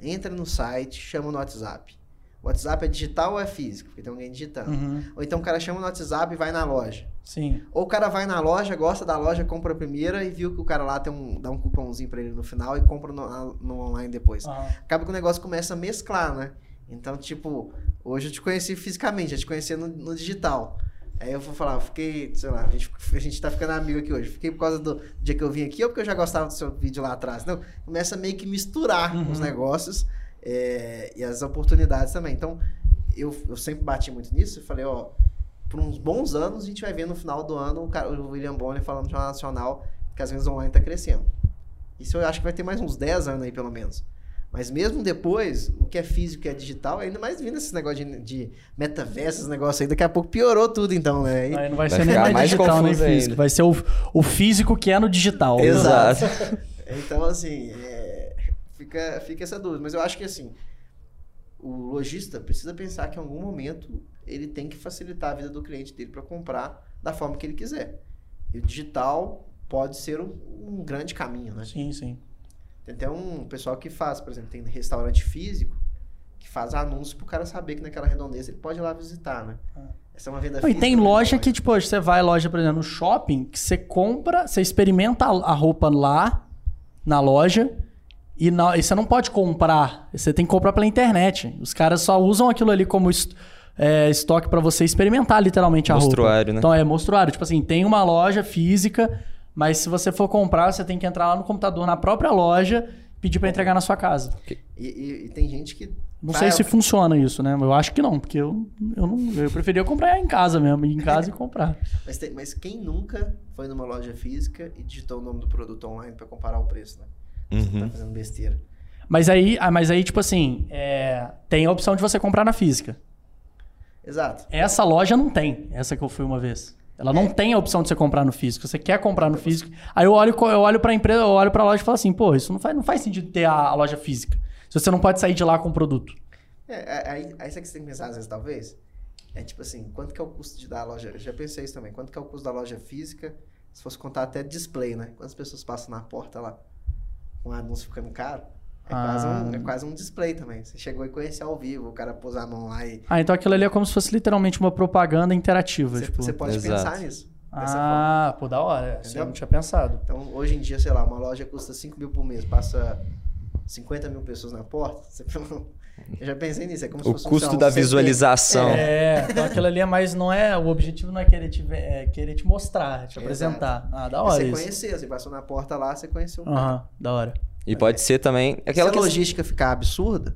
entra no site, chama no WhatsApp. O WhatsApp é digital ou é físico? Porque tem alguém digitando. Uhum. Ou então o cara chama no WhatsApp e vai na loja. Sim. Ou o cara vai na loja, gosta da loja, compra a primeira e viu que o cara lá tem um, dá um cupomzinho pra ele no final e compra no, no online depois. Aham. Acaba que o negócio começa a mesclar, né? Então, tipo, hoje eu te conheci fisicamente, eu te conheci no, no digital. Aí eu vou falar, eu fiquei, sei lá, a gente, a gente tá ficando amigo aqui hoje. Fiquei por causa do dia que eu vim aqui ou porque eu já gostava do seu vídeo lá atrás? Não, começa meio que misturar Uhum. os negócios é, e as oportunidades também. Então, eu, eu sempre bati muito nisso. Eu falei, ó, por uns bons anos a gente vai ver no final do ano o, cara, o William Bonner falando no Jornal Nacional que as vendas online tá crescendo. Isso eu acho que vai ter mais uns 10 anos aí, pelo menos. Mas mesmo depois, o que é físico e é digital, ainda mais vindo esse negócio de, de metaverso, esse negócio aí, daqui a pouco piorou tudo, então, né? Aí- Aí não vai, Vai ser nem mais digital nem confuso físico. ainda. Vai ser o, o físico que é no digital. Exato. Então, assim, é, fica, fica essa dúvida. Mas eu acho que, assim, o lojista precisa pensar que em algum momento ele tem que facilitar a vida do cliente dele para comprar da forma que ele quiser. E o digital pode ser um, um grande caminho, né? Sim, sim. Tem até um pessoal que faz, por exemplo, tem restaurante físico que faz anúncio pro cara saber que naquela redondeza ele pode ir lá visitar, né? Essa é uma venda Não, e física. tem né? loja que, tipo, você vai loja, por exemplo, no shopping, que você compra, você experimenta a roupa lá, na loja, e, na- e você não pode comprar. Você tem que comprar pela internet. Os caras só usam aquilo ali como est- é, estoque pra você experimentar literalmente a roupa. Mostruário, né? Então é mostruário. Tipo assim, tem uma loja física, mas se você for comprar, você tem que entrar lá no computador, na própria loja, pedir pra entregar na sua casa. E, e- e tem gente que. Não vai sei se funciona isso, né? Eu acho que não, porque eu, eu, não, eu preferia comprar em casa mesmo, ir em casa e comprar. Mas, tem- mas quem nunca foi numa loja física e digitou o nome do produto online pra comparar o preço, né? Você Uhum. tá fazendo besteira. Mas aí, ah, mas aí tipo assim, é, tem a opção de você comprar na física. Exato. Essa loja não tem, essa que eu fui uma vez. Ela não tem a opção de você comprar no físico. Você quer comprar no físico. Aí eu olho, eu olho pra empresa, eu olho pra loja e falo assim, pô, isso não faz, não faz sentido ter a, a loja física. Se você não pode sair de lá com o produto. É, é, aí, aí que você tem que pensar às vezes, talvez? É tipo assim, quanto que é o custo de dar a loja? Eu já pensei isso também. Quanto que é o custo da loja física? Se fosse contar até display, né? Quantas pessoas passam na porta lá com o anúncio ficando caro? É, Ah. quase um, é quase um display também. Você chegou e conheceu ao vivo, o cara pôs a mão lá e. Ah, então aquilo ali é como se fosse literalmente uma propaganda interativa. Você, tipo. você pode Exato. pensar nisso. dessa forma. Ah, pô, da hora. Eu não tinha pensado. Então, hoje em dia, sei lá, uma loja custa 5 mil por mês, passa 50 mil pessoas na porta. Você... Eu já pensei nisso. É como se O fosse um, custo um da visualização. É, então aquilo ali é mais, não é, o objetivo não é querer te, é querer te mostrar, te Exato. apresentar. Ah, da É hora Você isso. conheceu, você passou na porta lá, você conheceu o cara. Aham, da hora. E pode ser também. Aquela se a que... logística ficar absurda,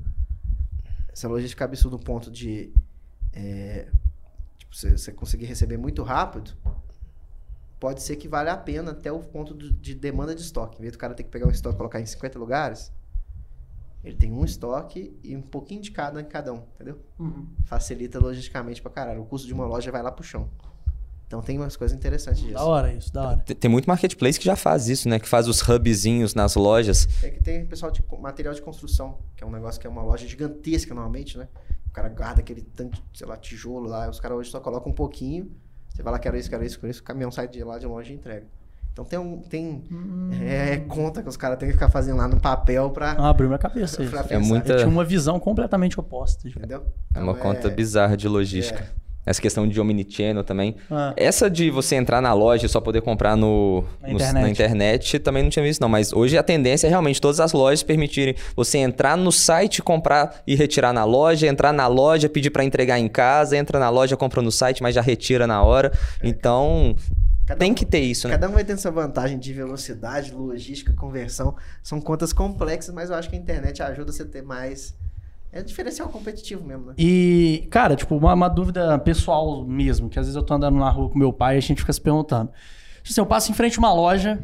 se a logística ficar absurda no ponto de é, tipo, você, você conseguir receber muito rápido, pode ser que valha a pena até o ponto do- de demanda de estoque. Em vez do cara ter que pegar um estoque e colocar em 50 lugares, ele tem um estoque e um pouquinho de cada em cada um, entendeu? Facilita logisticamente pra caralho. O custo de uma loja vai lá pro chão. Então tem umas coisas interessantes disso. Da hora isso, da hora. Tem- Tem muito marketplace que já faz isso, né? Que faz os hubzinhos nas lojas. É que tem pessoal de material de construção, que é um negócio que é uma loja gigantesca normalmente, né? O cara guarda aquele tanto, sei lá, tijolo lá, os caras hoje só colocam um pouquinho, você vai lá, quero isso, quero isso, quero isso, o caminhão sai de lá de longe e entrega. Então tem um. Tem, é, conta que os caras têm que ficar fazendo lá no papel pra. Ah, abriu minha cabeça isso. pra É muita- Eu tinha uma visão completamente oposta. tipo. Entendeu? É uma Então, conta bizarra de logística. Essa questão de omnichannel também. Ah, Essa de você entrar na loja e só poder comprar no, Na no- internet. na internet também não tinha visto, não. Mas hoje a tendência é realmente todas as lojas permitirem você entrar no site, comprar e retirar na loja, entrar na loja, pedir para entregar em casa, entra na loja, compra no site, mas já retira na hora. Então, cada tem um- que ter isso, né? Cada um vai ter essa vantagem de velocidade, logística, conversão. São contas complexas, mas eu acho que a internet ajuda você a ter mais. É diferencial competitivo mesmo, né? E, cara, tipo, uma, uma dúvida pessoal mesmo, que às vezes eu tô andando na rua com meu pai e a gente fica se perguntando. Tipo assim, eu passo em frente a uma loja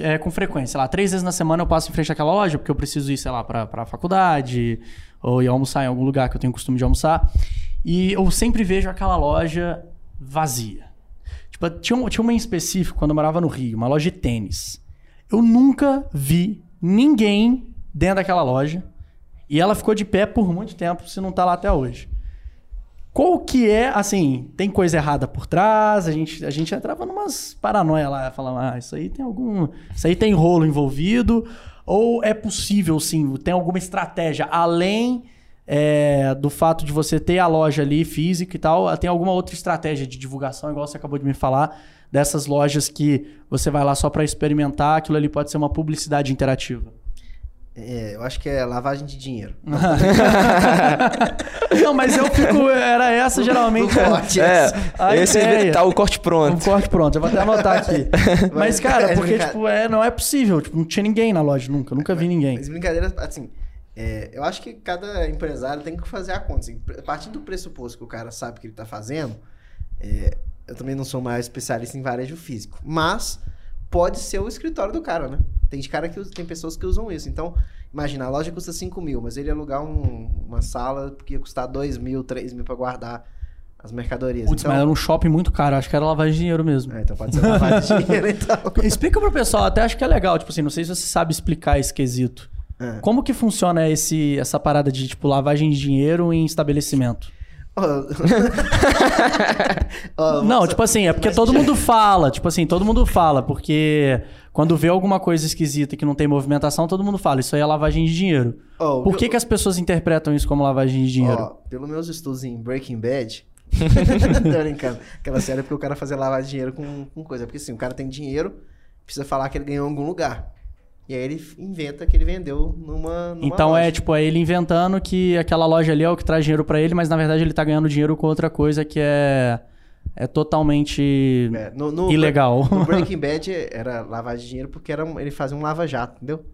é, com frequência, sei lá, três vezes na semana eu passo em frente àquela loja, porque eu preciso ir, sei lá, pra, pra faculdade, ou ir almoçar em algum lugar que eu tenho costume de almoçar. E eu sempre vejo aquela loja vazia. Tipo, tinha, tinha uma em específico, quando eu morava no Rio, uma loja de tênis. Eu nunca vi ninguém dentro daquela loja. E ela ficou de pé por muito tempo, se não tá lá até hoje. Qual que é, assim, tem coisa errada por trás, a gente, a gente entrava numas paranoia lá, falando, ah, isso aí tem algum. Isso aí tem rolo envolvido, ou é possível, sim, tem alguma estratégia além é, do fato de você ter a loja ali física e tal, tem alguma outra estratégia de divulgação, igual você acabou de me falar, dessas lojas que você vai lá só para experimentar, aquilo ali pode ser uma publicidade interativa. É, eu acho que é lavagem de dinheiro. Não, mas eu fico. Era essa geralmente. Do corte, É, A esse ideia. tá o corte Um pronto. corte pronto, eu vou até anotar aqui. Mas, cara, Mas porque, tipo, é, não é possível. Tipo, não tinha ninguém na loja nunca. Nunca vi ninguém. Mas brincadeira, assim, é, eu acho que cada empresário tem que fazer a conta. Assim, a partir do pressuposto que o cara sabe o que ele tá fazendo, é, eu também não sou mais especialista em varejo físico, mas pode ser o escritório do cara, né? Tem cara que tem pessoas que usam isso. Então, imagina, a loja custa 5 mil, mas ele ia alugar um- uma sala que ia custar 2 mil, 3 mil pra guardar as mercadorias. Putz, então, mas era um shopping muito caro. Acho que era lavagem de dinheiro mesmo. É, então pode ser lavagem de dinheiro, então. Explica pro pessoal, até acho que é legal. Tipo assim, não sei se você sabe explicar esse quesito. É. Como que funciona esse, essa parada de, tipo, lavagem de dinheiro em estabelecimento? Não, tipo assim, é porque todo mundo fala, tipo assim, todo mundo fala, porque quando vê alguma coisa esquisita que não tem movimentação, todo mundo fala, isso aí é lavagem de dinheiro. Por que, eu- que as pessoas interpretam isso como lavagem de dinheiro? Ó, pelos meus estudos em Breaking Bad. Brincando. Aquela série é porque o cara fazia lavar dinheiro com, com coisa. Porque assim, o cara tem dinheiro, precisa falar que ele ganhou em algum lugar. E aí ele inventa que ele vendeu numa. numa então loja. é tipo, é ele inventando que aquela loja ali é o que traz dinheiro pra ele, mas na verdade ele tá ganhando dinheiro com outra coisa que é, é totalmente É, no, no- ilegal. No Breaking Bad era lavar de dinheiro porque era, ele fazia um lava-jato, entendeu?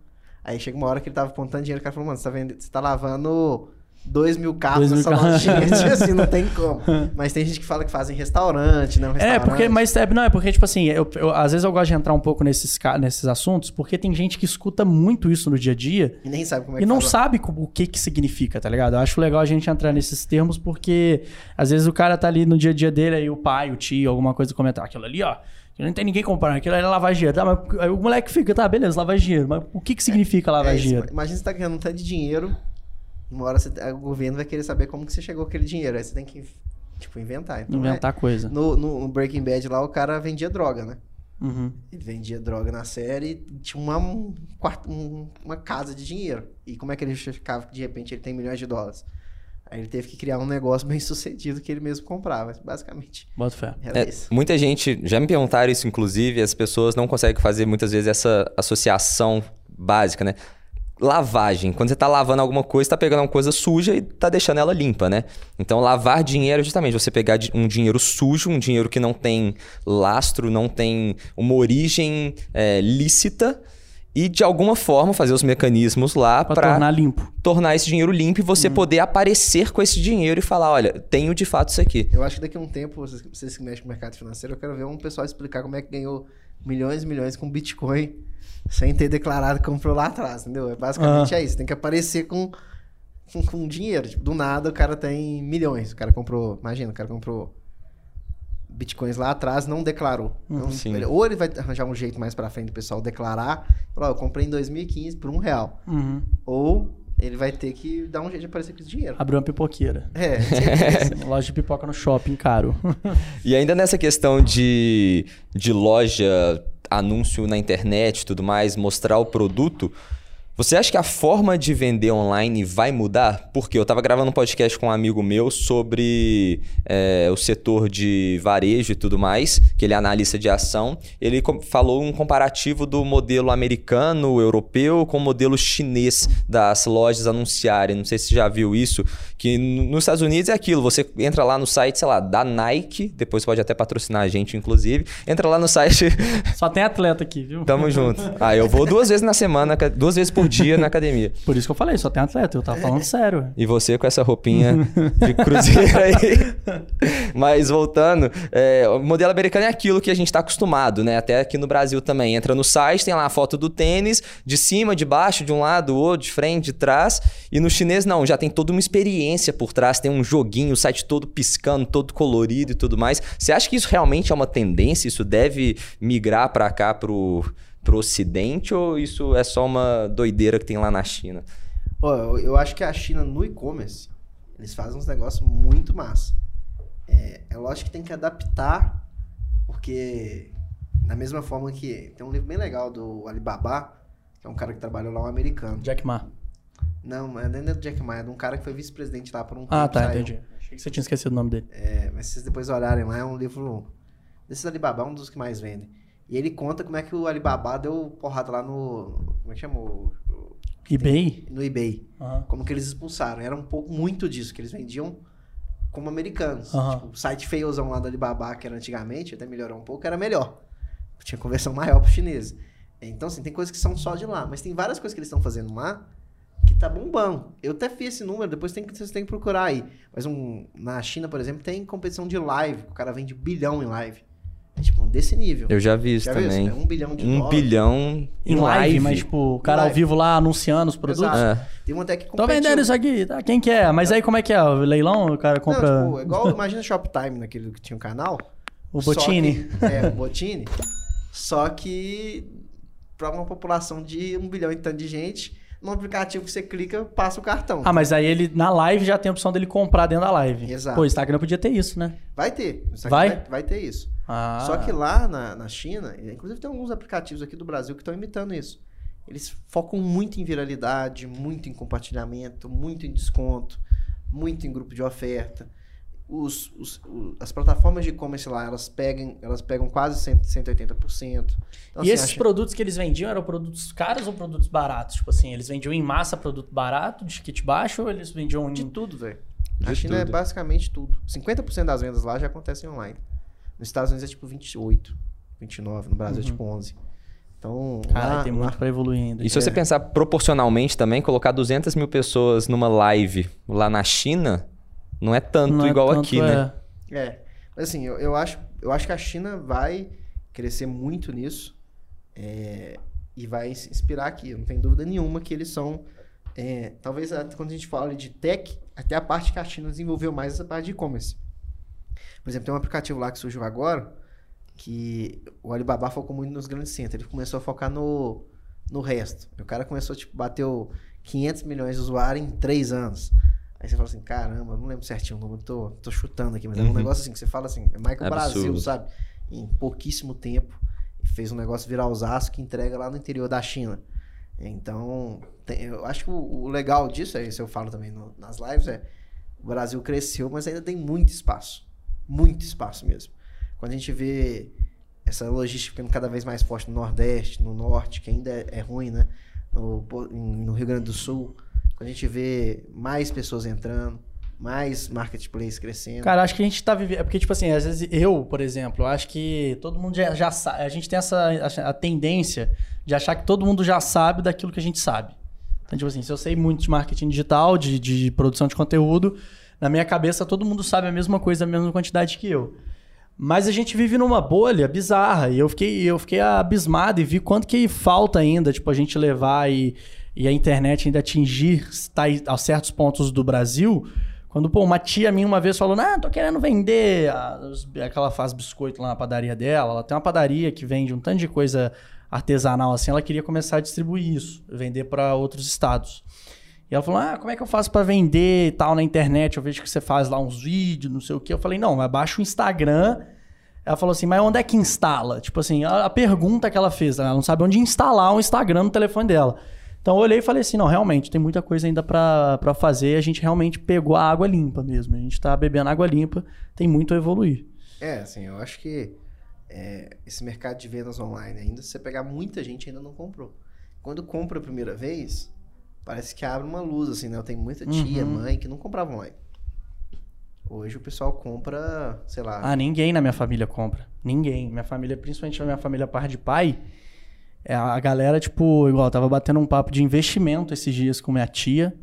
Aí chega uma hora que ele tava apontando dinheiro, o cara falou, mano, você tá, vendo, você tá lavando dois mil carros Dois mil nessa carros. dinheiro, assim, não tem como. Mas tem gente que fala que faz em restaurante, não É, restaurante. porque, mas é, não, é porque, tipo assim, eu, eu- às vezes eu gosto de entrar um pouco nesses, nesses assuntos, porque tem gente que escuta muito isso no dia a dia E nem sabe como é e que não faz. sabe co- o que que significa, tá ligado? Eu acho legal a gente entrar nesses termos, porque às vezes o cara tá ali no dia a dia dele, aí o pai, o tio, alguma coisa comenta, "Ah, aquilo ali, ó, não tem ninguém comprando, aquilo ali é lavagem dinheiro. Tá, mas aí o moleque fica, tá, beleza, lavagem dinheiro, mas o que que significa É lavagem de isso, dinheiro? Imagina você tá ganhando um tanto de dinheiro, uma hora você- o governo vai querer saber como que você chegou aquele dinheiro. Aí você tem que, tipo, inventar. Então, Inventar coisa. é- no, no- no Breaking Bad lá, o cara vendia droga, né? Uhum. Ele vendia droga na série e tinha uma, um quarto- um- uma casa de dinheiro. E como é que ele justificava que de repente ele tem milhões de dólares? Aí ele teve que criar um negócio bem sucedido que ele mesmo comprava. Basicamente, Bota fé. era É, isso. muita gente, já me perguntaram isso, inclusive, as pessoas não conseguem fazer muitas vezes essa associação básica, né? Lavagem. Quando você tá lavando alguma coisa, tá pegando uma coisa suja e tá deixando ela limpa, né? Então, lavar dinheiro é justamente você pegar um dinheiro sujo, um dinheiro que não tem lastro, não tem uma origem é, lícita, e de alguma forma fazer os mecanismos lá Pra para tornar limpo. tornar esse dinheiro limpo e você poder aparecer com esse dinheiro e falar: olha, tenho de fato isso aqui. Eu acho que daqui a um tempo, vocês, vocês que mexem com o mercado financeiro, eu quero ver um pessoal explicar como é que ganhou milhões e milhões com Bitcoin sem ter declarado que comprou lá atrás, entendeu? É Basicamente é isso. Tem que aparecer com, com, com dinheiro. Tipo, do nada o cara tem milhões. O cara comprou, imagina, o cara comprou bitcoins lá atrás, não declarou. Então, sim. ele- ou ele vai arranjar um jeito mais pra frente do pessoal declarar, falar, eu comprei em 2015 por um real. Uhum. Ou ele vai ter que dar um jeito de aparecer com esse dinheiro. Abriu uma pipoqueira. É, loja de pipoca no shopping, caro. E ainda nessa questão de, de loja, anúncio na internet e tudo mais, mostrar o produto, você acha que a forma de vender online vai mudar? Porque eu estava gravando um podcast com um amigo meu sobre é, o setor de varejo e tudo mais, que ele é analista de ação. Ele falou um comparativo do modelo americano, europeu, com o modelo chinês das lojas anunciarem. Não sei se você já viu isso, que nos Estados Unidos é aquilo, você entra lá no site, sei lá, da Nike, depois pode até patrocinar a gente, inclusive. Entra lá no site Só tem atleta aqui, viu? Tamo junto. Ah, eu vou duas vezes na semana, duas vezes por dia na academia. Por isso que eu falei, só tem atleta. Eu tava falando sério. E você com essa roupinha de cruzeiro aí. Mas voltando, é, o modelo americano é aquilo que a gente tá acostumado, né? Até aqui no Brasil também. Entra no site, tem lá a foto do tênis, de cima, de baixo, de um lado, do outro, de frente, de trás. E no chinês não, já tem toda uma experiência por trás, tem um joguinho, o site todo piscando, todo colorido e tudo mais. Você acha que isso realmente é uma tendência? Isso deve migrar pra cá pro, pro ocidente ou isso é só uma doideira que tem lá na China? Ó, eu, eu acho que a China no e-commerce, eles fazem uns negócios muito massa. É, é lógico que tem que adaptar, porque da mesma forma que tem um livro bem legal do Alibaba, que é um cara que trabalhou lá, um americano. Jack Ma. Não, é nem é do Jack Ma, é de um cara que foi vice-presidente lá por um Ah, tá, saiu. entendi. Achei que você tinha esquecido o nome dele. É, mas se vocês depois olharem lá, é um livro. Desses Alibaba, é um dos que mais vendem. E ele conta como é que o Alibaba deu porrada lá no. Como é que o- eBay? No eBay. Aham. Como que eles expulsaram. Era um pouco muito disso, que eles vendiam como americanos. Aham. Tipo, o site feiozão lá do Alibaba, que era antigamente, até melhorou um pouco, era melhor. Tinha conversão maior pro chinês. Então, assim, tem coisas que são só de lá. Mas tem várias coisas que eles estão fazendo lá que tá bombando. Eu até fiz esse número, depois tem que, vocês têm que procurar aí. Mas um, na China, por exemplo, tem competição de live. O cara vende bilhão em live. É tipo, desse nível. Eu já vi isso Já viu também. isso? É um bilhão de Um dólares. bilhão Em live, mas tipo, o cara ao Live. vivo lá anunciando os produtos. Exato. É. Tem um até que Tô competiu. vendendo isso aqui, tá? Quem que é? Mas aí como é que é? O leilão, o cara compra Não, tipo, igual, imagina Shoptime, naquele que tinha um canal. o Botini. que- é, o Botini. Só que para uma população de um bilhão e tanto de gente, no aplicativo que você clica, passa o cartão. Ah, mas aí ele na live já tem a opção dele comprar dentro da live. Exato. Pô, o Instagram podia ter isso, né? Vai ter. Vai? vai? Vai ter isso. Ah. Só que lá na, na China, inclusive tem alguns aplicativos aqui do Brasil que estão imitando isso. Eles focam muito em viralidade, muito em compartilhamento, muito em desconto, muito em grupo de oferta. Os, os- o- as plataformas de e-commerce lá, elas pegam, elas pegam quase 100, 180%. Então, e assim, esses acho- produtos que eles vendiam eram produtos caros ou produtos baratos? Tipo assim, eles vendiam em massa produto barato, de kit baixo, ou eles vendiam em... De tudo, velho. A China é tudo. basicamente tudo. 50% das vendas lá já acontecem online. Nos Estados Unidos é tipo 28, 29, no Brasil é tipo 11. Então, Cara, lá, tem lá- muito pra evoluir ainda. E se você pensar proporcionalmente também, colocar 200 mil pessoas numa live lá na China, não é tanto Não é igual tanto, aqui, né? é. É, mas assim, eu, eu acho, eu acho que a China vai crescer muito nisso é, e vai se inspirar aqui. Não tem dúvida nenhuma que eles são. é, talvez a- quando a gente fala de tech, até a parte que a China desenvolveu mais essa parte de e-commerce. Por exemplo, tem um aplicativo lá que surgiu agora que o Alibaba focou muito nos grandes centros. Ele começou a focar no, no resto. O cara começou, tipo, bateu 500 milhões de usuários em 3 anos. Aí você fala assim, caramba, não lembro certinho o número, tô, tô chutando aqui, mas é um Uhum. negócio assim que você fala assim, é Michael Brasil, Absurdo. sabe? Em pouquíssimo tempo, fez um negócio virar os aços que entrega lá no interior da China. Então, tem- eu acho que o, o legal disso, é isso eu falo também no- nas lives, é o Brasil cresceu, mas ainda tem muito espaço. Muito espaço mesmo. Quando a gente vê essa logística ficando cada vez mais forte no Nordeste, no Norte, que ainda é, é ruim, né? No, no Rio Grande do Sul, quando a gente vê mais pessoas entrando, mais marketplace crescendo. Cara, acho que a gente tá vivendo. É porque, tipo assim, às vezes eu, por exemplo, acho que todo mundo já, já sabe. A gente tem essa a tendência de achar que todo mundo já sabe daquilo que a gente sabe. Então, tipo assim, se eu sei muito de marketing digital, de, de produção de conteúdo, na minha cabeça todo mundo sabe a mesma coisa, a mesma quantidade que eu. Mas a gente vive numa bolha bizarra e eu fiquei, eu fiquei abismado e vi quanto que falta ainda, tipo, a gente levar e, e a internet ainda atingir tais- a certos pontos do Brasil. Quando, pô, uma tia minha uma vez falou, ah, tô querendo vender aquela faz biscoito lá na padaria dela. Ela tem uma padaria que vende um tanto de coisa artesanal assim. Ela queria começar a distribuir isso, vender para outros estados. E ela falou: Ah, como é que eu faço pra vender e tal na internet? Eu vejo que você faz lá uns vídeos, não sei o quê. Eu falei: Não, mas baixa o Instagram. Ela falou assim: Mas onde é que instala? Tipo assim, a, a pergunta que ela fez, ela não sabe onde instalar um Instagram no telefone dela. Então eu olhei e falei assim: Não, realmente, tem muita coisa ainda pra fazer. A gente realmente pegou a água limpa mesmo. A gente tá bebendo água limpa, tem muito a evoluir. É, assim, eu acho que é, esse mercado de vendas online ainda, se você pegar muita gente ainda não comprou. Quando compra a primeira vez, parece que abre uma luz, assim, né? Eu tenho muita tia, Uhum. mãe que não comprava online. Hoje o pessoal compra, sei lá, Ah, ninguém na minha família compra. Ninguém. Minha família, principalmente a minha família par de pai, é a galera, tipo, igual, eu tava batendo um papo de investimento esses dias com minha tia.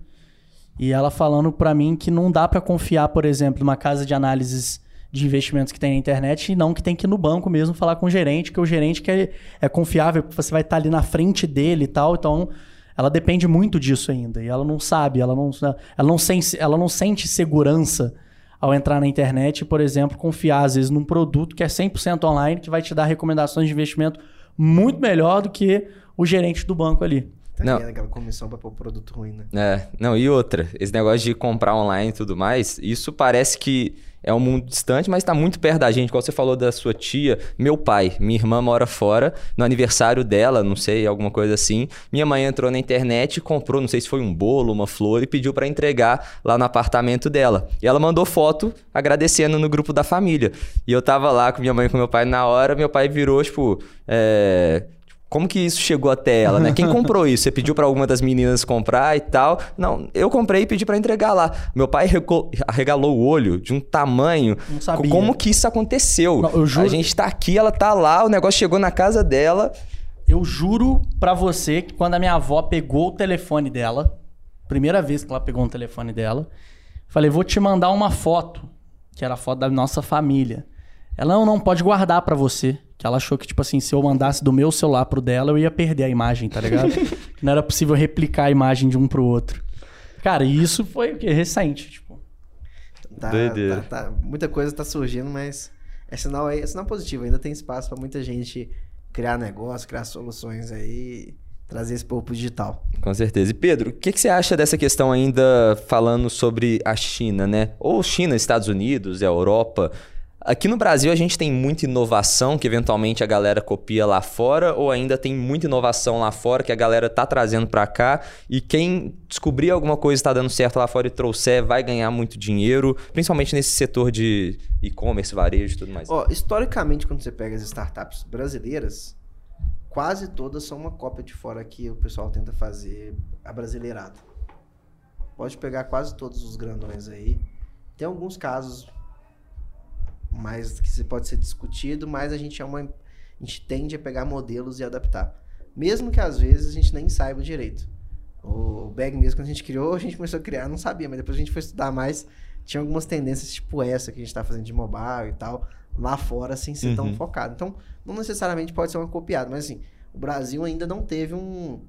E ela falando pra mim que não dá pra confiar, por exemplo, numa casa de análises de investimentos que tem na internet e não que tem que ir no banco mesmo falar com o gerente, que o gerente que é, é confiável, porque você vai estar ali na frente dele e tal. Então, ela depende muito disso ainda. E ela não sabe, ela não, ela não, sente, ela não sente segurança ao entrar na internet, por exemplo, confiar às vezes num produto que é 100% online, que vai te dar recomendações de investimento muito melhor do que o gerente do banco ali. tá Não. ganhando aquela comissão pra pôr produto ruim, né? É, não, e outra, esse negócio de comprar online e tudo mais, isso parece que é um mundo distante, mas tá muito perto da gente. Igual você falou da sua tia, meu pai, minha irmã mora fora, no aniversário dela, não sei, alguma coisa assim. Minha mãe entrou na internet comprou, não sei se foi um bolo, uma flor, e pediu pra entregar lá no apartamento dela. E ela mandou foto agradecendo no grupo da família. E eu tava lá com minha mãe e com meu pai na hora, meu pai virou, tipo, é. Como que isso chegou até ela, né? Quem comprou isso? Você pediu pra alguma das meninas comprar e tal? Não, eu comprei e pedi pra entregar lá. Meu pai arregalou o olho de um tamanho. Não sabia. Como que isso aconteceu? Não, eu juro- A gente tá aqui, ela tá lá, o negócio chegou na casa dela. Eu juro pra você que quando a minha avó pegou o telefone dela, primeira vez que ela pegou um telefone dela, falei, vou te mandar uma foto, que era a foto da nossa família. Ela não, não pode guardar pra você. Que ela achou que, tipo assim, se eu mandasse do meu celular pro dela, eu ia perder a imagem, tá ligado? não era possível replicar a imagem de um pro outro. Cara, e isso foi o quê? Recente, tipo. Tá, Doideira. tá- tá- muita coisa tá surgindo, mas é sinal, aí, é sinal positivo. Ainda tem espaço pra muita gente criar negócio, criar soluções aí. trazer esse povo pro digital. Com certeza. E Pedro, o que, que, você acha dessa questão ainda falando sobre a China, né? Ou China, Estados Unidos, Europa. Aqui no Brasil a gente tem muita inovação que eventualmente a galera copia lá fora, ou ainda tem muita inovação lá fora que a galera tá trazendo para cá e quem descobrir alguma coisa está dando certo lá fora e trouxer vai ganhar muito dinheiro, principalmente nesse setor de e-commerce, varejo e tudo mais. Historicamente quando você pega as startups brasileiras, quase todas são uma cópia de fora que o pessoal tenta fazer a brasileirada. Pode pegar quase todos os grandões aí. Tem alguns casos mais que pode ser discutido, mas a gente é uma a gente tende a pegar modelos e adaptar. Mesmo que às vezes a gente nem saiba direito. O bag mesmo quando a gente criou, a gente começou a criar, não sabia, mas depois a gente foi estudar mais, tinha algumas tendências tipo essa que a gente está fazendo de mobile e tal, lá fora sem ser uhum. tão focado. Então, não necessariamente pode ser uma copiada, mas assim, o Brasil ainda não teve um,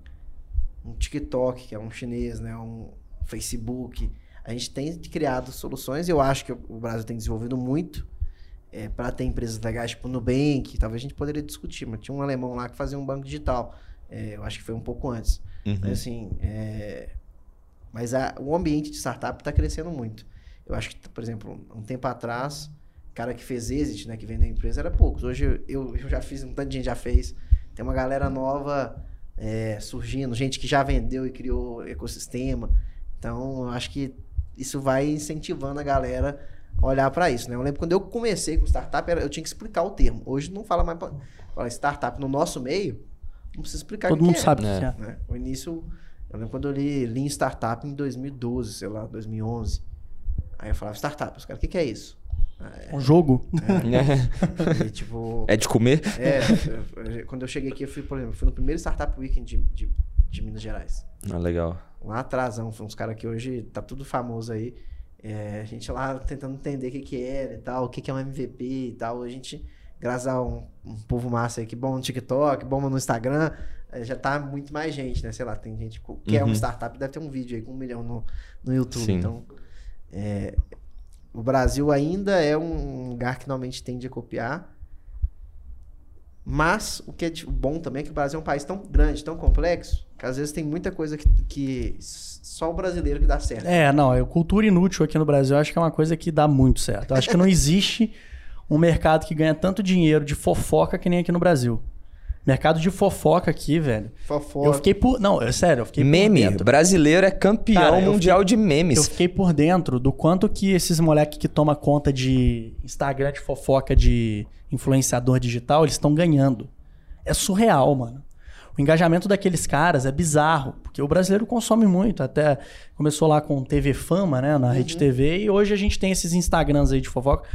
um TikTok, que é um chinês, né, um Facebook. A gente tem criado soluções, eu acho que o Brasil tem desenvolvido muito é, para ter empresas legais, tipo Nubank, talvez a gente poderia discutir, mas tinha um alemão lá que fazia um banco digital. É, eu acho que foi um pouco antes. Uhum. Mas assim, é... mas a, o ambiente de startup está crescendo muito. Eu acho que, por exemplo, um tempo atrás, cara que fez exit, né, que vendeu a empresa, era poucos. Hoje eu, eu já fiz, um tanto de gente já fez. Tem uma galera nova é, surgindo, gente que já vendeu e criou ecossistema. Então, eu acho que isso vai incentivando a galera olhar para isso, né? Eu lembro quando eu comecei com startup, eu tinha que explicar o termo. Hoje não fala mais para startup no nosso meio, não precisa explicar Todo o que mundo é, sabe o que é. Né? O início, eu lembro quando eu li Lean Startup em 2012, sei lá, 2011. Aí eu falava startup, os caras, o que, que é isso? É, um jogo? É. e, tipo, é de comer? É, quando eu cheguei aqui, eu fui, por exemplo, fui no primeiro Startup Weekend de, de, de Minas Gerais. Ah, legal. Lá atrás, uns caras que hoje tá tudo famoso aí. É, a gente lá tentando entender o que, que era e tal, o que, que é um MVP e tal. A gente, graças a um, um povo massa aí que bom no TikTok, bom no Instagram, é, já tá muito mais gente, né? Sei lá, tem gente que uhum. é uma startup, deve ter um vídeo aí com um milhão no, no YouTube. Sim. Então, é, o Brasil ainda é um lugar que normalmente tende a copiar. Mas o que é bom também é que o Brasil é um país tão grande, tão complexo, que às vezes tem muita coisa que, que só o brasileiro que dá certo. É, não, é cultura inútil aqui no Brasil, eu acho que é uma coisa que dá muito certo. Eu acho que não existe um mercado que ganha tanto dinheiro de fofoca que nem aqui no Brasil. Mercado de fofoca aqui, velho. Fofoca. Eu fiquei por. Não, é sério, eu fiquei Meme. por dentro. brasileiro é campeão Cara, mundial fiquei, de memes. Eu fiquei por dentro do quanto que esses moleques que tomam conta de Instagram de fofoca de influenciador digital, eles estão ganhando. É surreal, mano. O engajamento daqueles caras é bizarro, porque o brasileiro consome muito. Até começou lá com TV Fama, né, na uhum. Rede TV, e hoje a gente tem esses Instagrams aí de fofoca.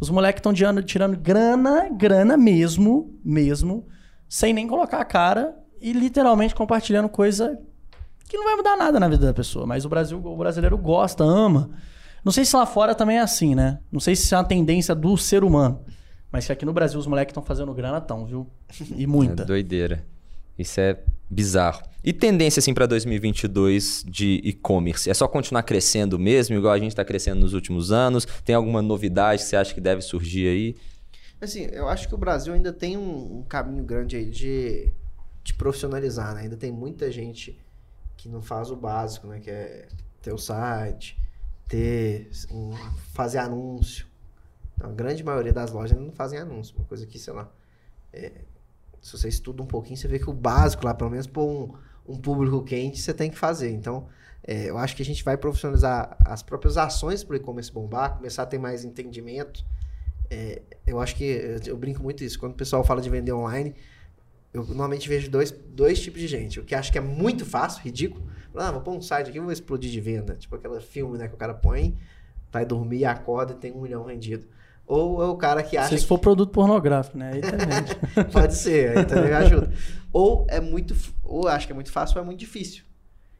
Os moleques estão tirando grana, grana mesmo, mesmo sem nem colocar a cara e literalmente compartilhando coisa que não vai mudar nada na vida da pessoa. Mas o Brasil, o brasileiro gosta, ama. Não sei se lá fora também é assim, né? Não sei se é uma tendência do ser humano. Mas que aqui no Brasil os moleques estão fazendo grana, estão, viu? E muita. É doideira. Isso é bizarro. E tendência assim para 2022 de e-commerce? É só continuar crescendo mesmo, igual a gente está crescendo nos últimos anos? Tem alguma novidade que você acha que deve surgir aí? Assim, eu acho que o Brasil ainda tem um, um caminho grande aí de, de profissionalizar, né? Ainda tem muita gente que não faz o básico, né? Que é ter o site, ter um, fazer anúncio. Então, a grande maioria das lojas não fazem anúncio. Uma coisa que, sei lá, é, se você estuda um pouquinho, você vê que o básico lá, pelo menos por um, um público quente, você tem que fazer. Então, é, eu acho que a gente vai profissionalizar as próprias ações para o e-commerce bombar, começar a ter mais entendimento é, eu acho que eu brinco muito isso. Quando o pessoal fala de vender online, eu normalmente vejo dois, dois tipos de gente. O que acha que é muito fácil, ridículo. Ah, vou pôr um site aqui vou explodir de venda. Tipo aquele filme né, que o cara põe, vai dormir, acorda e tem um milhão vendido. Ou é o cara que acha. Se for produto pornográfico, né? Aí também. Pode ser, aí também ajuda. Ou é muito. Ou acho que é muito fácil ou é muito difícil.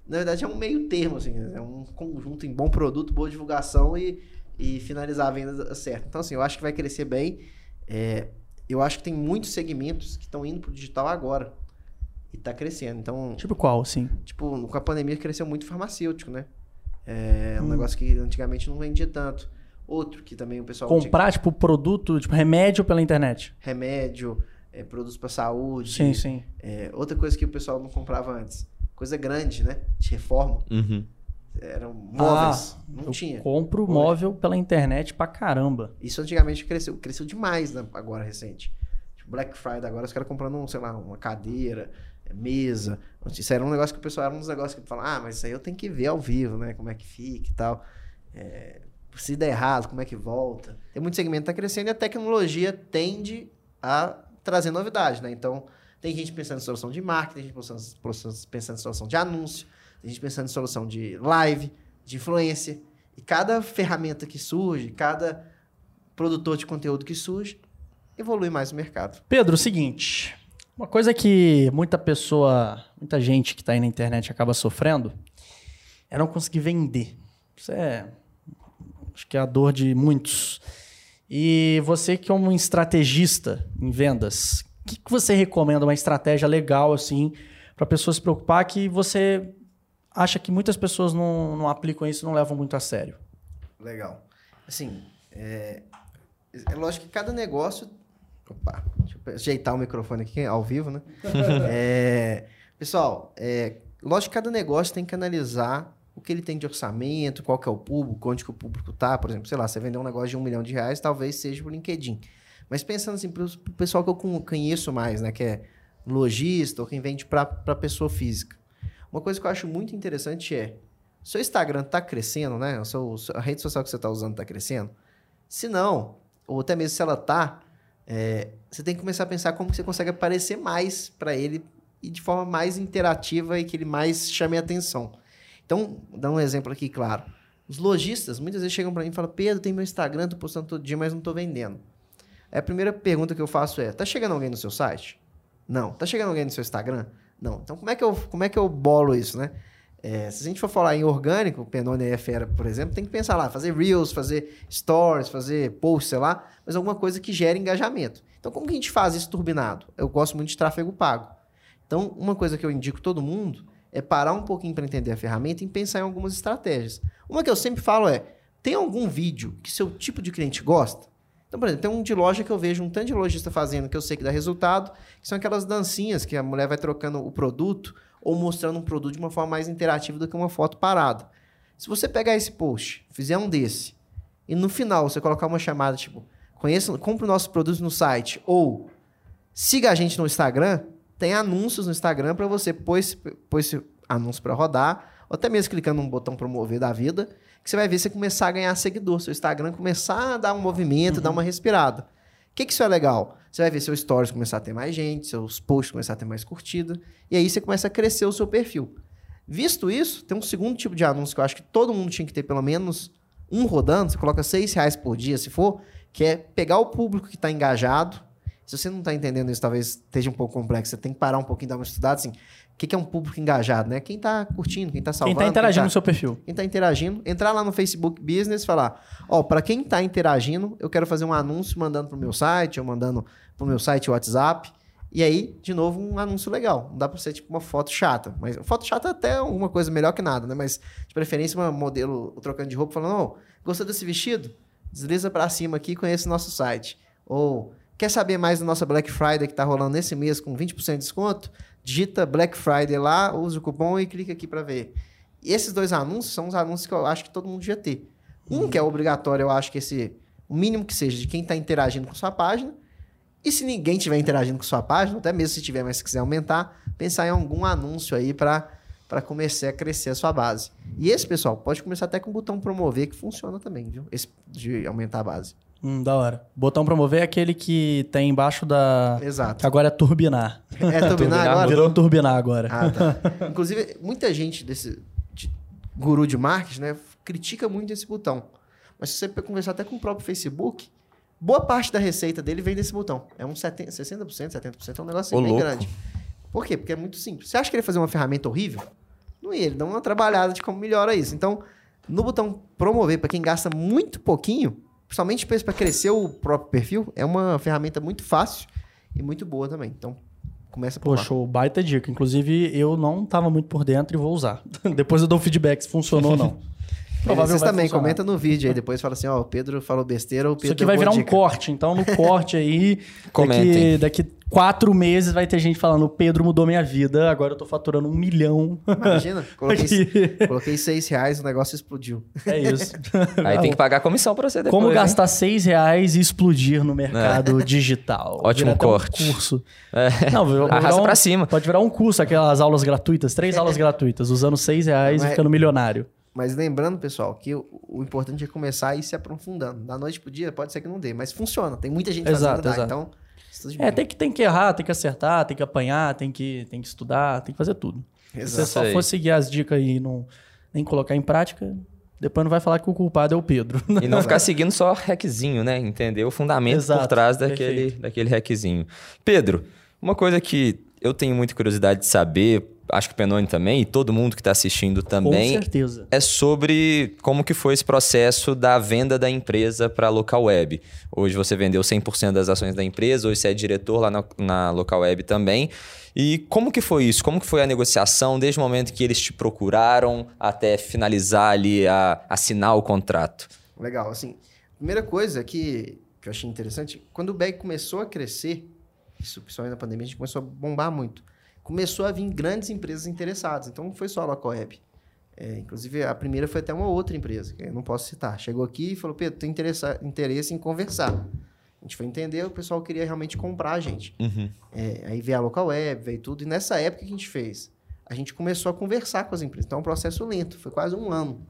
Na verdade, é um meio termo, assim. É um conjunto em bom produto, boa divulgação e e finalizar a venda certa. Então, assim, eu acho que vai crescer bem. É, eu acho que tem muitos segmentos que estão indo para o digital agora. E está crescendo. Então, tipo qual, sim? Tipo, com a pandemia cresceu muito farmacêutico, né? É um hum. negócio que antigamente não vendia tanto. Outro que também o pessoal... Comprar, tinha... tipo, produto, tipo, remédio pela internet. Remédio, é, produtos para saúde. Sim, sim. É, outra coisa que o pessoal não comprava antes, coisa grande, né? De reforma. Uhum. Eram móveis. Ah, não eu tinha. compro Hoje. móvel pela internet pra caramba. Isso antigamente cresceu, cresceu demais, né? Agora, recente. Tipo, Black Friday, agora os caras comprando, um, sei lá, uma cadeira, é, mesa. Isso era um negócio que o pessoal era um dos negócios que fala, ah, mas isso aí eu tenho que ver ao vivo, né? Como é que fica e tal. É, se der errado, como é que volta. Tem muito segmento que tá crescendo e a tecnologia tende a trazer novidade, né? Então, tem gente pensando em solução de marketing, tem gente pensando em solução de anúncio, tem gente pensando em solução de live, de influência. E cada ferramenta que surge, cada produtor de conteúdo que surge, evolui mais o mercado. Pedro, o seguinte. Uma coisa que muita pessoa, muita gente que está aí na internet acaba sofrendo é não conseguir vender. Isso é. Acho que é a dor de muitos. E você, que é um estrategista em vendas, o que, que você recomenda uma estratégia legal, assim, para a pessoa se preocupar que você acha que muitas pessoas não, não aplicam isso não levam muito a sério? Legal. Assim, é, é lógico que cada negócio. Opa, deixa eu ajeitar o microfone aqui ao vivo, né? É, pessoal, é, lógico que cada negócio tem que analisar o que ele tem de orçamento, qual que é o público, onde que o público tá. Por exemplo, sei lá, você vender um negócio de um milhão de reais, talvez seja o LinkedIn. Mas pensando assim, para o pessoal que eu conheço mais, né? Que é lojista ou quem vende para pessoa física. Uma coisa que eu acho muito interessante é, seu Instagram está crescendo, né? O seu, a rede social que você está usando está crescendo? Se não, ou até mesmo se ela está, é, você tem que começar a pensar como você consegue aparecer mais para ele e de forma mais interativa e que ele mais chame a atenção. Então, dá um exemplo aqui, claro. Os lojistas muitas vezes chegam para mim e falam: Pedro, tem meu Instagram, tô postando todo dia, mas não tô vendendo. Aí a primeira pergunta que eu faço é: tá chegando alguém no seu site? Não. Tá chegando alguém no seu Instagram? Não. Então, como é que eu, como é que eu bolo isso, né? É, se a gente for falar em orgânico, Penone e Fera, por exemplo, tem que pensar lá, fazer reels, fazer stories, fazer posts, sei lá, mas alguma coisa que gere engajamento. Então, como que a gente faz isso turbinado? Eu gosto muito de tráfego pago. Então, uma coisa que eu indico todo mundo é parar um pouquinho para entender a ferramenta e pensar em algumas estratégias. Uma que eu sempre falo é: tem algum vídeo que seu tipo de cliente gosta? Então, por exemplo, tem um de loja que eu vejo um tanto de lojista fazendo que eu sei que dá resultado, que são aquelas dancinhas que a mulher vai trocando o produto ou mostrando um produto de uma forma mais interativa do que uma foto parada. Se você pegar esse post, fizer um desse, e no final você colocar uma chamada tipo, conheça, compre o nosso produto no site, ou siga a gente no Instagram, tem anúncios no Instagram para você pôr esse, pôr esse anúncio para rodar, ou até mesmo clicando no botão promover da vida, que você vai ver você começar a ganhar seguidor, seu Instagram começar a dar um movimento, uhum. dar uma respirada. O que, que isso é legal? Você vai ver seus stories começar a ter mais gente, seus posts começar a ter mais curtida, e aí você começa a crescer o seu perfil. Visto isso, tem um segundo tipo de anúncio que eu acho que todo mundo tinha que ter pelo menos um rodando, você coloca seis reais por dia, se for, que é pegar o público que está engajado. Se você não está entendendo isso, talvez esteja um pouco complexo, você tem que parar um pouquinho dar uma estudada, assim, o que, que é um público engajado, né? Quem está curtindo, quem está salvando. Quem está interagindo quem no seu perfil. Quem está interagindo. Entrar lá no Facebook Business e falar: Ó, oh, para quem está interagindo, eu quero fazer um anúncio mandando para o meu site, ou mandando para o meu site WhatsApp. E aí, de novo, um anúncio legal. Não dá para ser tipo uma foto chata. Mas foto chata é até uma coisa melhor que nada, né? Mas de preferência, uma modelo trocando de roupa falando: Ô, oh, gostou desse vestido? Desliza para cima aqui e conhece o nosso site. Ou quer saber mais da nossa Black Friday que está rolando nesse mês com 20% de desconto? digita Black Friday lá, usa o cupom e clica aqui para ver. E esses dois anúncios são os anúncios que eu acho que todo mundo devia ter. Um uhum. que é obrigatório, eu acho que esse o mínimo que seja de quem está interagindo com sua página. E se ninguém estiver interagindo com sua página, até mesmo se tiver, mas se quiser aumentar, pensar em algum anúncio aí para para começar a crescer a sua base. E esse, pessoal, pode começar até com o botão promover, que funciona também, viu? Esse de aumentar a base. Hum, da hora. Botão promover é aquele que tem embaixo da. Exato. Que agora é turbinar. É turbinar agora? Virou turbinar agora. Ah, tá. Inclusive, muita gente desse de guru de marketing, né, critica muito esse botão. Mas se você conversar até com o próprio Facebook, boa parte da receita dele vem desse botão. É uns 70, 60%, 70%, é um negócio assim, bem louco. grande. Por quê? Porque é muito simples. Você acha que ele ia fazer uma ferramenta horrível? Não ia, ele dá uma trabalhada de como melhora isso. Então, no botão promover, para quem gasta muito pouquinho, principalmente para crescer o próprio perfil, é uma ferramenta muito fácil e muito boa também. Então, começa por Poxa, lá. baita dica. Inclusive, eu não estava muito por dentro e vou usar. Depois eu dou feedback se funcionou ou não. provável Vocês vai também, funcionar. comenta no vídeo aí, depois fala assim, ó, o Pedro falou besteira o Pedro Isso aqui vai virar um dica. corte. Então, no corte aí, daqui, daqui quatro meses vai ter gente falando: o Pedro mudou minha vida, agora eu tô faturando um milhão. Imagina, coloquei, coloquei seis reais, o negócio explodiu. É isso. Aí tem que pagar comissão pra você depois. Como hein? gastar seis reais e explodir no mercado digital. Ótimo Vira até um corte. curso. É. Não, virar um- pra cima. Pode virar um curso, aquelas aulas gratuitas, três aulas gratuitas, usando seis reais e Mas- ficando milionário. Mas lembrando, pessoal, que o, o importante é começar a ir se aprofundando. Da noite pro dia, pode ser que não dê, mas funciona. Tem muita gente Exato, fazendo, exato. então... É, tem que, tem que errar, tem que acertar, tem que apanhar, tem que, tem que estudar, tem que fazer tudo. Se você Exato. só for seguir as dicas e não, nem colocar em prática, depois não vai falar que o culpado é o Pedro. E não ficar seguindo só hackzinho, né? Entender o fundamento Exato, por trás daquele, perfeito. daquele hackzinho. Pedro, uma coisa que eu tenho muita curiosidade de saber, acho que o Penone também, e todo mundo que está assistindo Com também, certeza. é sobre como que foi esse processo da venda da empresa para a local web. Hoje você vendeu 100% das ações da empresa, hoje você é diretor lá na, na local web também. E como que foi isso? Como que foi a negociação desde o momento que eles te procuraram até finalizar ali, a, assinar o contrato? Legal, assim, primeira coisa que, que eu achei interessante, quando o bag começou a crescer, isso principalmente na pandemia, a gente começou a bombar muito. Começou a vir grandes empresas interessadas, então não foi só a Locoweb. É, inclusive, a primeira foi até uma outra empresa, que eu não posso citar. Chegou aqui e falou, Pedro, tem interesse em conversar. A gente foi entender, o pessoal queria realmente comprar a gente. É, aí veio a local web, veio tudo. E nessa época que a gente fez, a gente começou a conversar com as empresas. Então é um processo lento, foi quase um ano.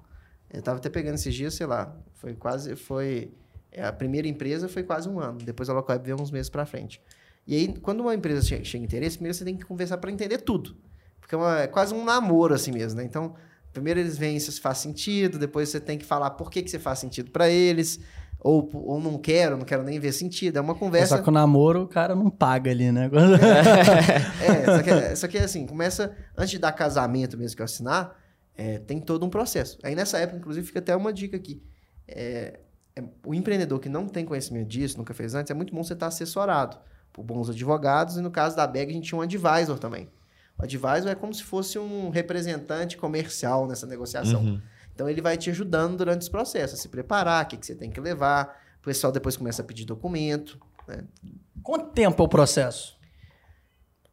Eu estava até pegando esses dias, sei lá, foi quase, foi... é, A primeira empresa foi quase um ano. Depois a local web veio uns meses para frente. E aí, quando uma empresa chega, chega em interesse, primeiro você tem que conversar para entender tudo. Porque é, uma- é quase um namoro assim mesmo, né? Então, primeiro eles veem se faz sentido, depois você tem que falar por que, que você faz sentido para eles, ou, ou não quero, não quero nem ver sentido. É uma conversa Só que o namoro, o cara não paga ali, né? é, só que, é- só que assim, começa, antes de dar casamento mesmo que eu assinar, é, tem todo um processo. Aí nessa época, inclusive, fica até uma dica aqui. É, é, o empreendedor que não tem conhecimento disso, nunca fez antes, é muito bom você estar assessorado por bons advogados, e no caso da BEG a gente tinha um advisor também. O advisor é como se fosse um representante comercial nessa negociação. Então ele vai te ajudando durante esse processo, a se preparar, o que, que você tem que levar. O pessoal depois começa a pedir documento. Né? Quanto tempo é o processo?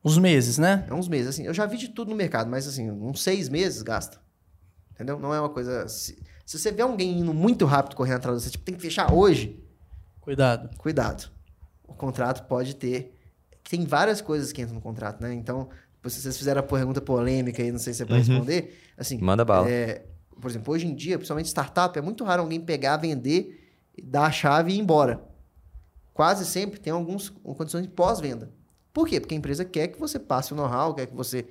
Uns meses, né? É uns meses, assim. Eu já vi de tudo no mercado, mas assim, uns seis meses gasta. Entendeu? Não é uma coisa. Se, se você vê alguém indo muito rápido correndo atrás de você, tipo, tem que fechar hoje, Cuidado. cuidado. Contrato pode ter. Tem várias coisas que entram no contrato, né? Então, se vocês fizeram a pergunta polêmica aí, não sei se é pra responder. Assim, Manda bala. é, por exemplo, hoje em dia, principalmente startup, é muito raro alguém pegar, vender, dar a chave e ir embora. Quase sempre tem algumas condições de pós-venda. Por quê? Porque a empresa quer que você passe o know-how, quer que você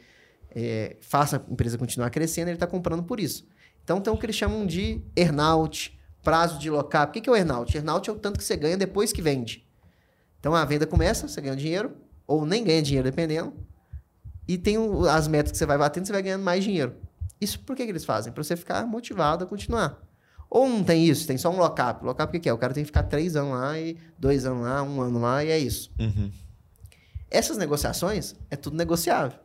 é, faça a empresa continuar crescendo, ele está comprando por isso. Então tem o que eles chamam de earnout, prazo de lock-up. O que que é o earnout? Earnout é o tanto que você ganha depois que vende. Então a venda começa, você ganha dinheiro, ou nem ganha dinheiro, dependendo. E tem o- as metas que você vai batendo, você vai ganhando mais dinheiro. Isso por que, que eles fazem? Para você ficar motivado a continuar. Ou não tem isso, tem só um lock-up. Lock-up o que, é? O cara tem que ficar três anos lá, e dois anos lá, um ano lá, e é isso. Essas negociações é tudo negociável.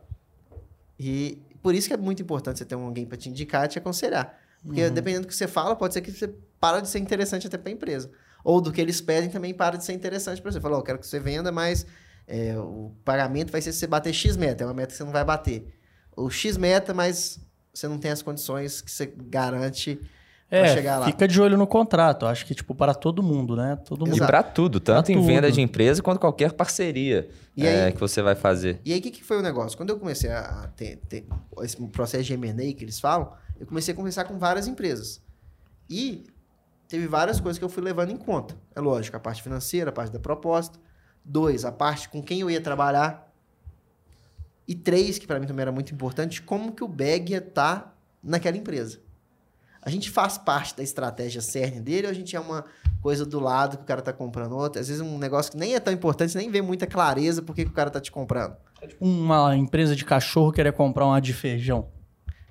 E por isso que é muito importante você ter um alguém para te indicar e te aconselhar. Porque dependendo do que você fala, pode ser que você para de ser interessante até para a empresa. Ou do que eles pedem também para de ser interessante para você. Falou, eu quero que você venda, mas é, o pagamento vai ser se você bater X meta. É uma meta que você não vai bater. O X meta, mas você não tem as condições que você garante para É, chegar lá. fica de olho no contrato. Acho que, tipo, para todo mundo, né? Todo E mundo. Exato. para tudo, tanto Pra em venda tudo. de empresa quanto qualquer parceria E é, aí- que você vai fazer. E aí, o que, que foi o negócio? Quando eu comecei a ter, ter esse processo de M&A que eles falam, eu comecei a conversar com várias empresas. E teve várias coisas que eu fui levando em conta. É lógico, a parte financeira, a parte da proposta. Dois, a parte com quem eu ia trabalhar. E três, que para mim também era muito importante, como que o bag ia estar naquela empresa. A gente faz parte da estratégia cerne dele ou a gente é uma coisa do lado que o cara tá comprando outra? Às vezes um negócio que nem é tão importante, você nem vê muita clareza por que o cara tá te comprando. É tipo uma empresa de cachorro querer comprar uma de feijão.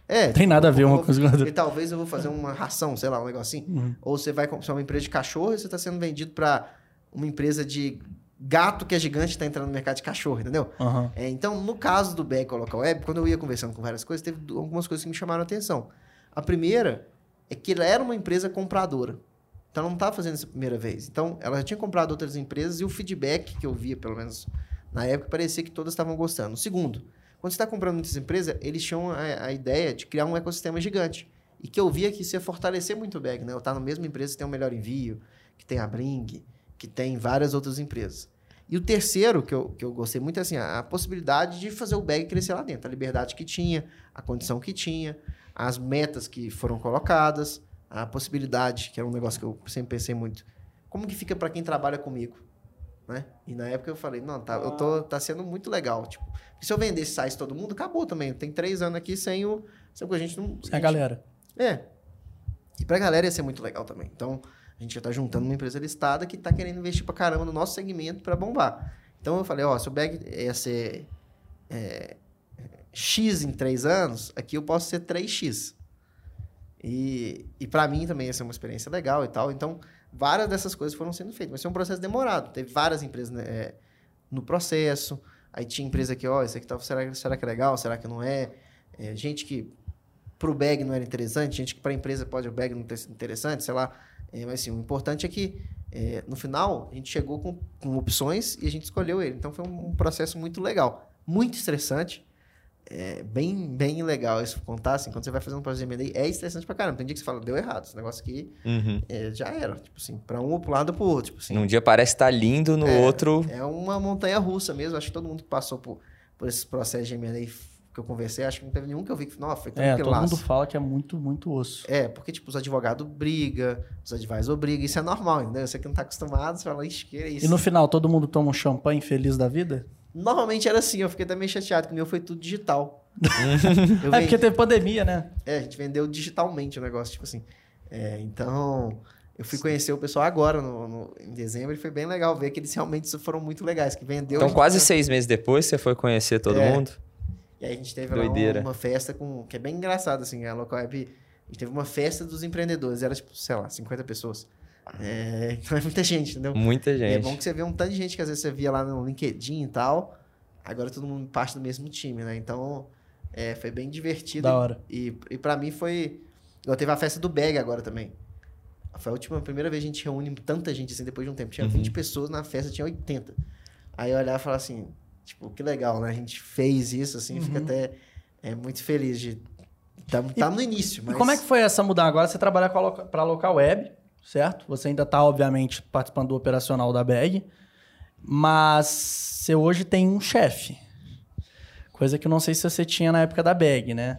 É. Tem nada a ver uma coisa com a outra. E talvez eu vou fazer uma ração, sei lá, um negocinho. Uhum. Ou você vai comprar uma empresa de cachorro e você está sendo vendido para uma empresa de gato que é gigante e está entrando no mercado de cachorro, entendeu? Aham. É, então, no caso do Back Local Web, quando eu ia conversando com várias coisas, teve algumas coisas que me chamaram a atenção. A primeira é que ela era uma empresa compradora. Então ela não estava fazendo isso a primeira vez. Então ela já tinha comprado outras empresas e o feedback que eu via, pelo menos na época, parecia que todas estavam gostando. Segundo, quando você está comprando muitas empresas, eles tinham a, a, ideia de criar um ecossistema gigante. E que eu via que isso ia fortalecer muito o bag, né? Eu estar tá na mesma empresa que tem o melhor envio, que tem a Bring, que tem várias outras empresas. E o terceiro, que eu, que eu gostei muito, é assim, a, a possibilidade de fazer o bag crescer lá dentro. A liberdade que tinha, a condição que tinha, as metas que foram colocadas, a possibilidade, que é um negócio que eu sempre pensei muito. Como que fica para quem trabalha comigo? Né? E na época eu falei, não, tá, eu tô, tá sendo muito legal. Tipo, se eu vendesse sites todo mundo, acabou também. Tem três anos aqui sem o. Sem a gente não. Sem a, a galera. É. E pra galera ia ser muito legal também. Então, a gente já tá juntando uma empresa listada que tá querendo investir pra caramba no nosso segmento para bombar. Então eu falei, ó, se o bag ia ser é, X em três anos, aqui eu posso ser 3X. E, e para mim também ia ser uma experiência legal e tal. Então, várias dessas coisas foram sendo feitas. Mas foi um processo demorado. Teve várias empresas né, é, no processo. Aí tinha empresa que, ó, isso aqui tá, será, será que é legal? Será que não é? é gente que para o bag não era interessante, gente que para a empresa pode o bag não ter sido interessante, sei lá. É, mas assim, o importante é que é, no final a gente chegou com, com opções e a gente escolheu ele. Então foi um, um processo muito legal, muito estressante é bem, bem legal isso contar, assim, quando você vai fazendo um processo de M&A, é estressante pra caramba. Tem dia que você fala, deu errado, esse negócio aqui uhum. é, já era, tipo assim, pra um ou pro lado ou pro outro, tipo assim. Num dia parece estar tá lindo, no é, outro... É uma montanha russa mesmo, acho que todo mundo que passou por, por esses processos de M&A que eu conversei, acho que não teve nenhum que eu vi que, nossa, foi É, todo mundo fala que é muito, muito osso. É, porque, tipo, os advogados brigam, os advisors brigam, isso é normal, entendeu? Você que não tá acostumado, você fala, ixi, que é isso. E no final, todo mundo toma um champanhe feliz da vida? Normalmente era assim, eu fiquei até meio chateado, que o meu foi tudo digital. é porque teve pandemia, né? É, a gente vendeu digitalmente o negócio, tipo assim. É, então, eu fui conhecer o pessoal agora, no, no, em dezembro, e foi bem legal ver que eles realmente foram muito legais, que vendeu... Então, quase seis meses depois, você foi conhecer todo é. mundo? E aí a gente teve Doideira. uma, festa com... Que é bem engraçado, assim, a Local Web... A gente teve uma festa dos empreendedores, era tipo, sei lá, 50 pessoas. É, então é muita gente, entendeu? Muita gente. E é bom que você vê um tanto de gente que às vezes você via lá no LinkedIn e tal. Agora todo mundo parte do mesmo time, né? Então é, foi bem divertido. Da hora. E, e para mim foi. Eu teve a festa do Bag agora também. Foi a última, a primeira vez que a gente reúne tanta gente assim depois de um tempo. Tinha uhum. 20 pessoas na festa, tinha 80. Aí eu olhava e falava assim, tipo, que legal, né? A gente fez isso, assim, uhum. fica até é, muito feliz de. Tá, tá no início. Mas... E como é que foi essa mudança? Agora você trabalha para a local web certo? Você ainda está, obviamente, participando do operacional da BEG, mas você hoje tem um chefe. Coisa que eu não sei se você tinha na época da BEG, né?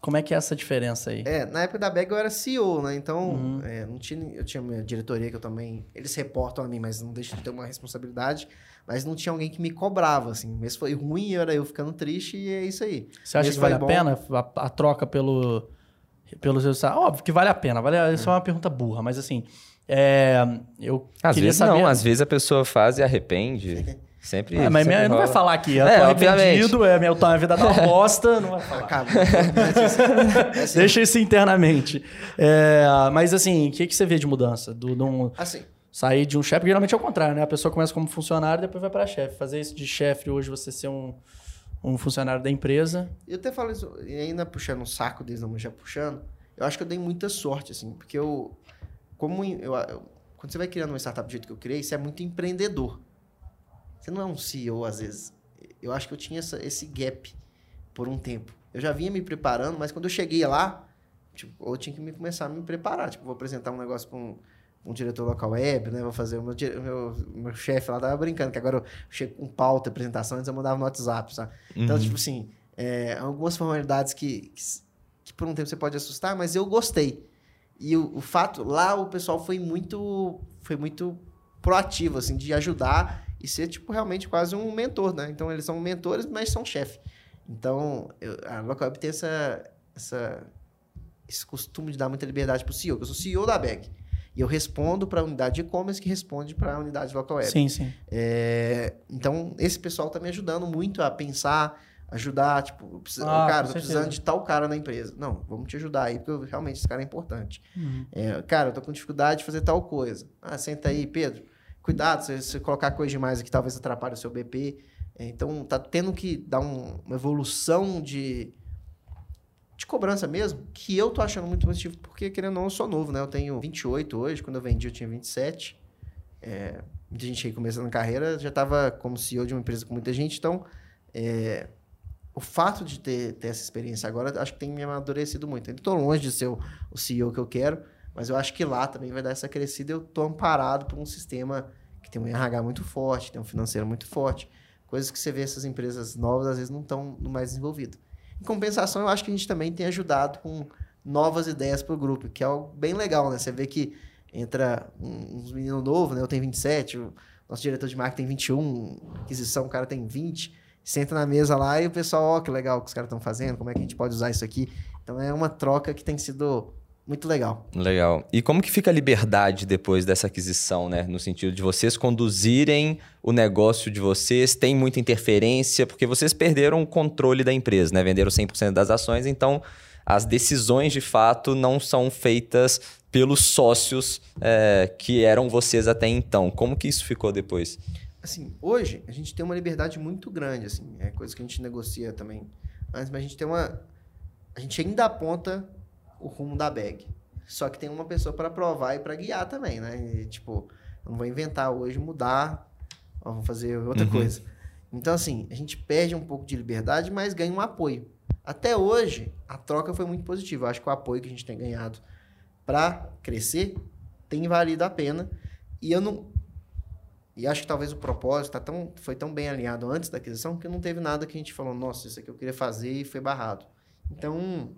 Como é que é essa diferença aí? É, na época da BEG eu era CEO, né? Então, uhum. é, não tinha, eu tinha minha diretoria que eu também... Eles reportam a mim, mas não deixam de ter uma responsabilidade. Mas não tinha alguém que me cobrava, assim. Mas foi ruim, era eu ficando triste e é isso aí. Você acha que vale bom. a pena a, a troca pelo pelos resultados. Óbvio que vale a pena. Vale, isso é uma pergunta burra, mas assim. É, eu às vezes saber... não, às vezes a pessoa faz e arrepende. Sempre. É, mas sempre minha, não vai falar aqui. Eu é, tô arrependido, é, minha, minha vida da uma bosta, não vai falar. Acaba. Deixa isso internamente. É, mas assim, o que, que você vê de mudança? Do, do assim. Sair de um chefe, geralmente é o contrário, né? A pessoa começa como funcionário e depois vai para chefe. Fazer isso de chefe hoje, você ser um um funcionário da empresa. Eu até falo isso, ainda puxando o saco deles, não, já puxando, eu acho que eu dei muita sorte, assim, porque eu, como eu, eu, quando você vai criando uma startup do jeito que eu criei, você é muito empreendedor. Você não é um CEO, às vezes. Eu acho que eu tinha essa, esse gap por um tempo. Eu já vinha me preparando, mas quando eu cheguei lá, tipo, eu tinha que me começar a me preparar. Tipo, vou apresentar um negócio para um, um diretor local web, né? Vou fazer o meu, meu, meu chefe lá tava brincando, que agora eu chego com pauta, apresentação, antes eu mandava no WhatsApp, sabe? Então, uhum. tipo assim, é, algumas formalidades que, que, que, por um tempo você pode assustar, mas eu gostei. E o, o, fato, lá o pessoal foi muito, foi muito proativo, assim, de ajudar e ser, tipo, realmente quase um mentor, né? Então, eles são mentores, mas são chefe. Então, eu, a Local Web tem essa, essa, esse costume de dar muita liberdade pro CEO, que eu sou CEO da BEG. E eu respondo para a unidade de e-commerce que responde para a unidade de local web. Sim, sim. É, então, esse pessoal está me ajudando muito a pensar, ajudar, tipo, precisa, ah, cara, tô precisando de tal cara na empresa. Não, vamos te ajudar aí, porque realmente esse cara é importante. Uhum. É, cara, eu tô com dificuldade de fazer tal coisa. Ah, senta aí, Pedro. Cuidado, se você colocar coisa demais aqui, talvez atrapalhe o seu BP. É, então, tá tendo que dar um, uma evolução de de cobrança mesmo, que eu tô achando muito positivo, porque querendo ou não, eu sou novo, né? Eu tenho 28 hoje, quando eu vendi eu tinha 27. É, muita gente aí começando a carreira já estava como CEO de uma empresa com muita gente, então é, o fato de ter, ter essa experiência agora, acho que tem me amadurecido muito. Eu estou longe de ser o, o CEO que eu quero, mas eu acho que lá também vai dar essa crescida. Eu estou amparado por um sistema que tem um RH muito forte, tem um financeiro muito forte, coisas que você vê essas empresas novas às vezes não estão mais desenvolvido. Em compensação, eu acho que a gente também tem ajudado com novas ideias para o grupo, que é algo bem legal, né? Você vê que entra uns meninos novos, né? Eu tenho 27, o nosso diretor de marketing tem 21, aquisição, o cara tem 20. Senta na mesa lá e o pessoal, ó, oh, que legal que os caras estão fazendo, como é que a gente pode usar isso aqui. Então é uma troca que tem sido muito legal. Legal. E como que fica a liberdade depois dessa aquisição, né? No sentido de vocês conduzirem o negócio de vocês, tem muita interferência, porque vocês perderam o controle da empresa, né? Venderam 100% das ações, então as decisões de fato não são feitas pelos sócios é, que eram vocês até então. Como que isso ficou depois? Assim, hoje a gente tem uma liberdade muito grande, assim, é coisa que a gente negocia também. Mas, mas a gente tem uma. A gente ainda aponta o rumo da bag. Só que tem uma pessoa para provar e para guiar também, né? E, tipo, eu não vou inventar hoje, mudar, ó, vamos fazer outra uhum. coisa. Então, assim, a gente perde um pouco de liberdade, mas ganha um apoio. Até hoje, a troca foi muito positiva. Eu acho que o apoio que a gente tem ganhado para crescer tem valido a pena. E eu não. E acho que talvez o propósito tá tão, foi tão bem alinhado antes da aquisição que não teve nada que a gente falou, nossa, isso aqui eu queria fazer e foi barrado. Então,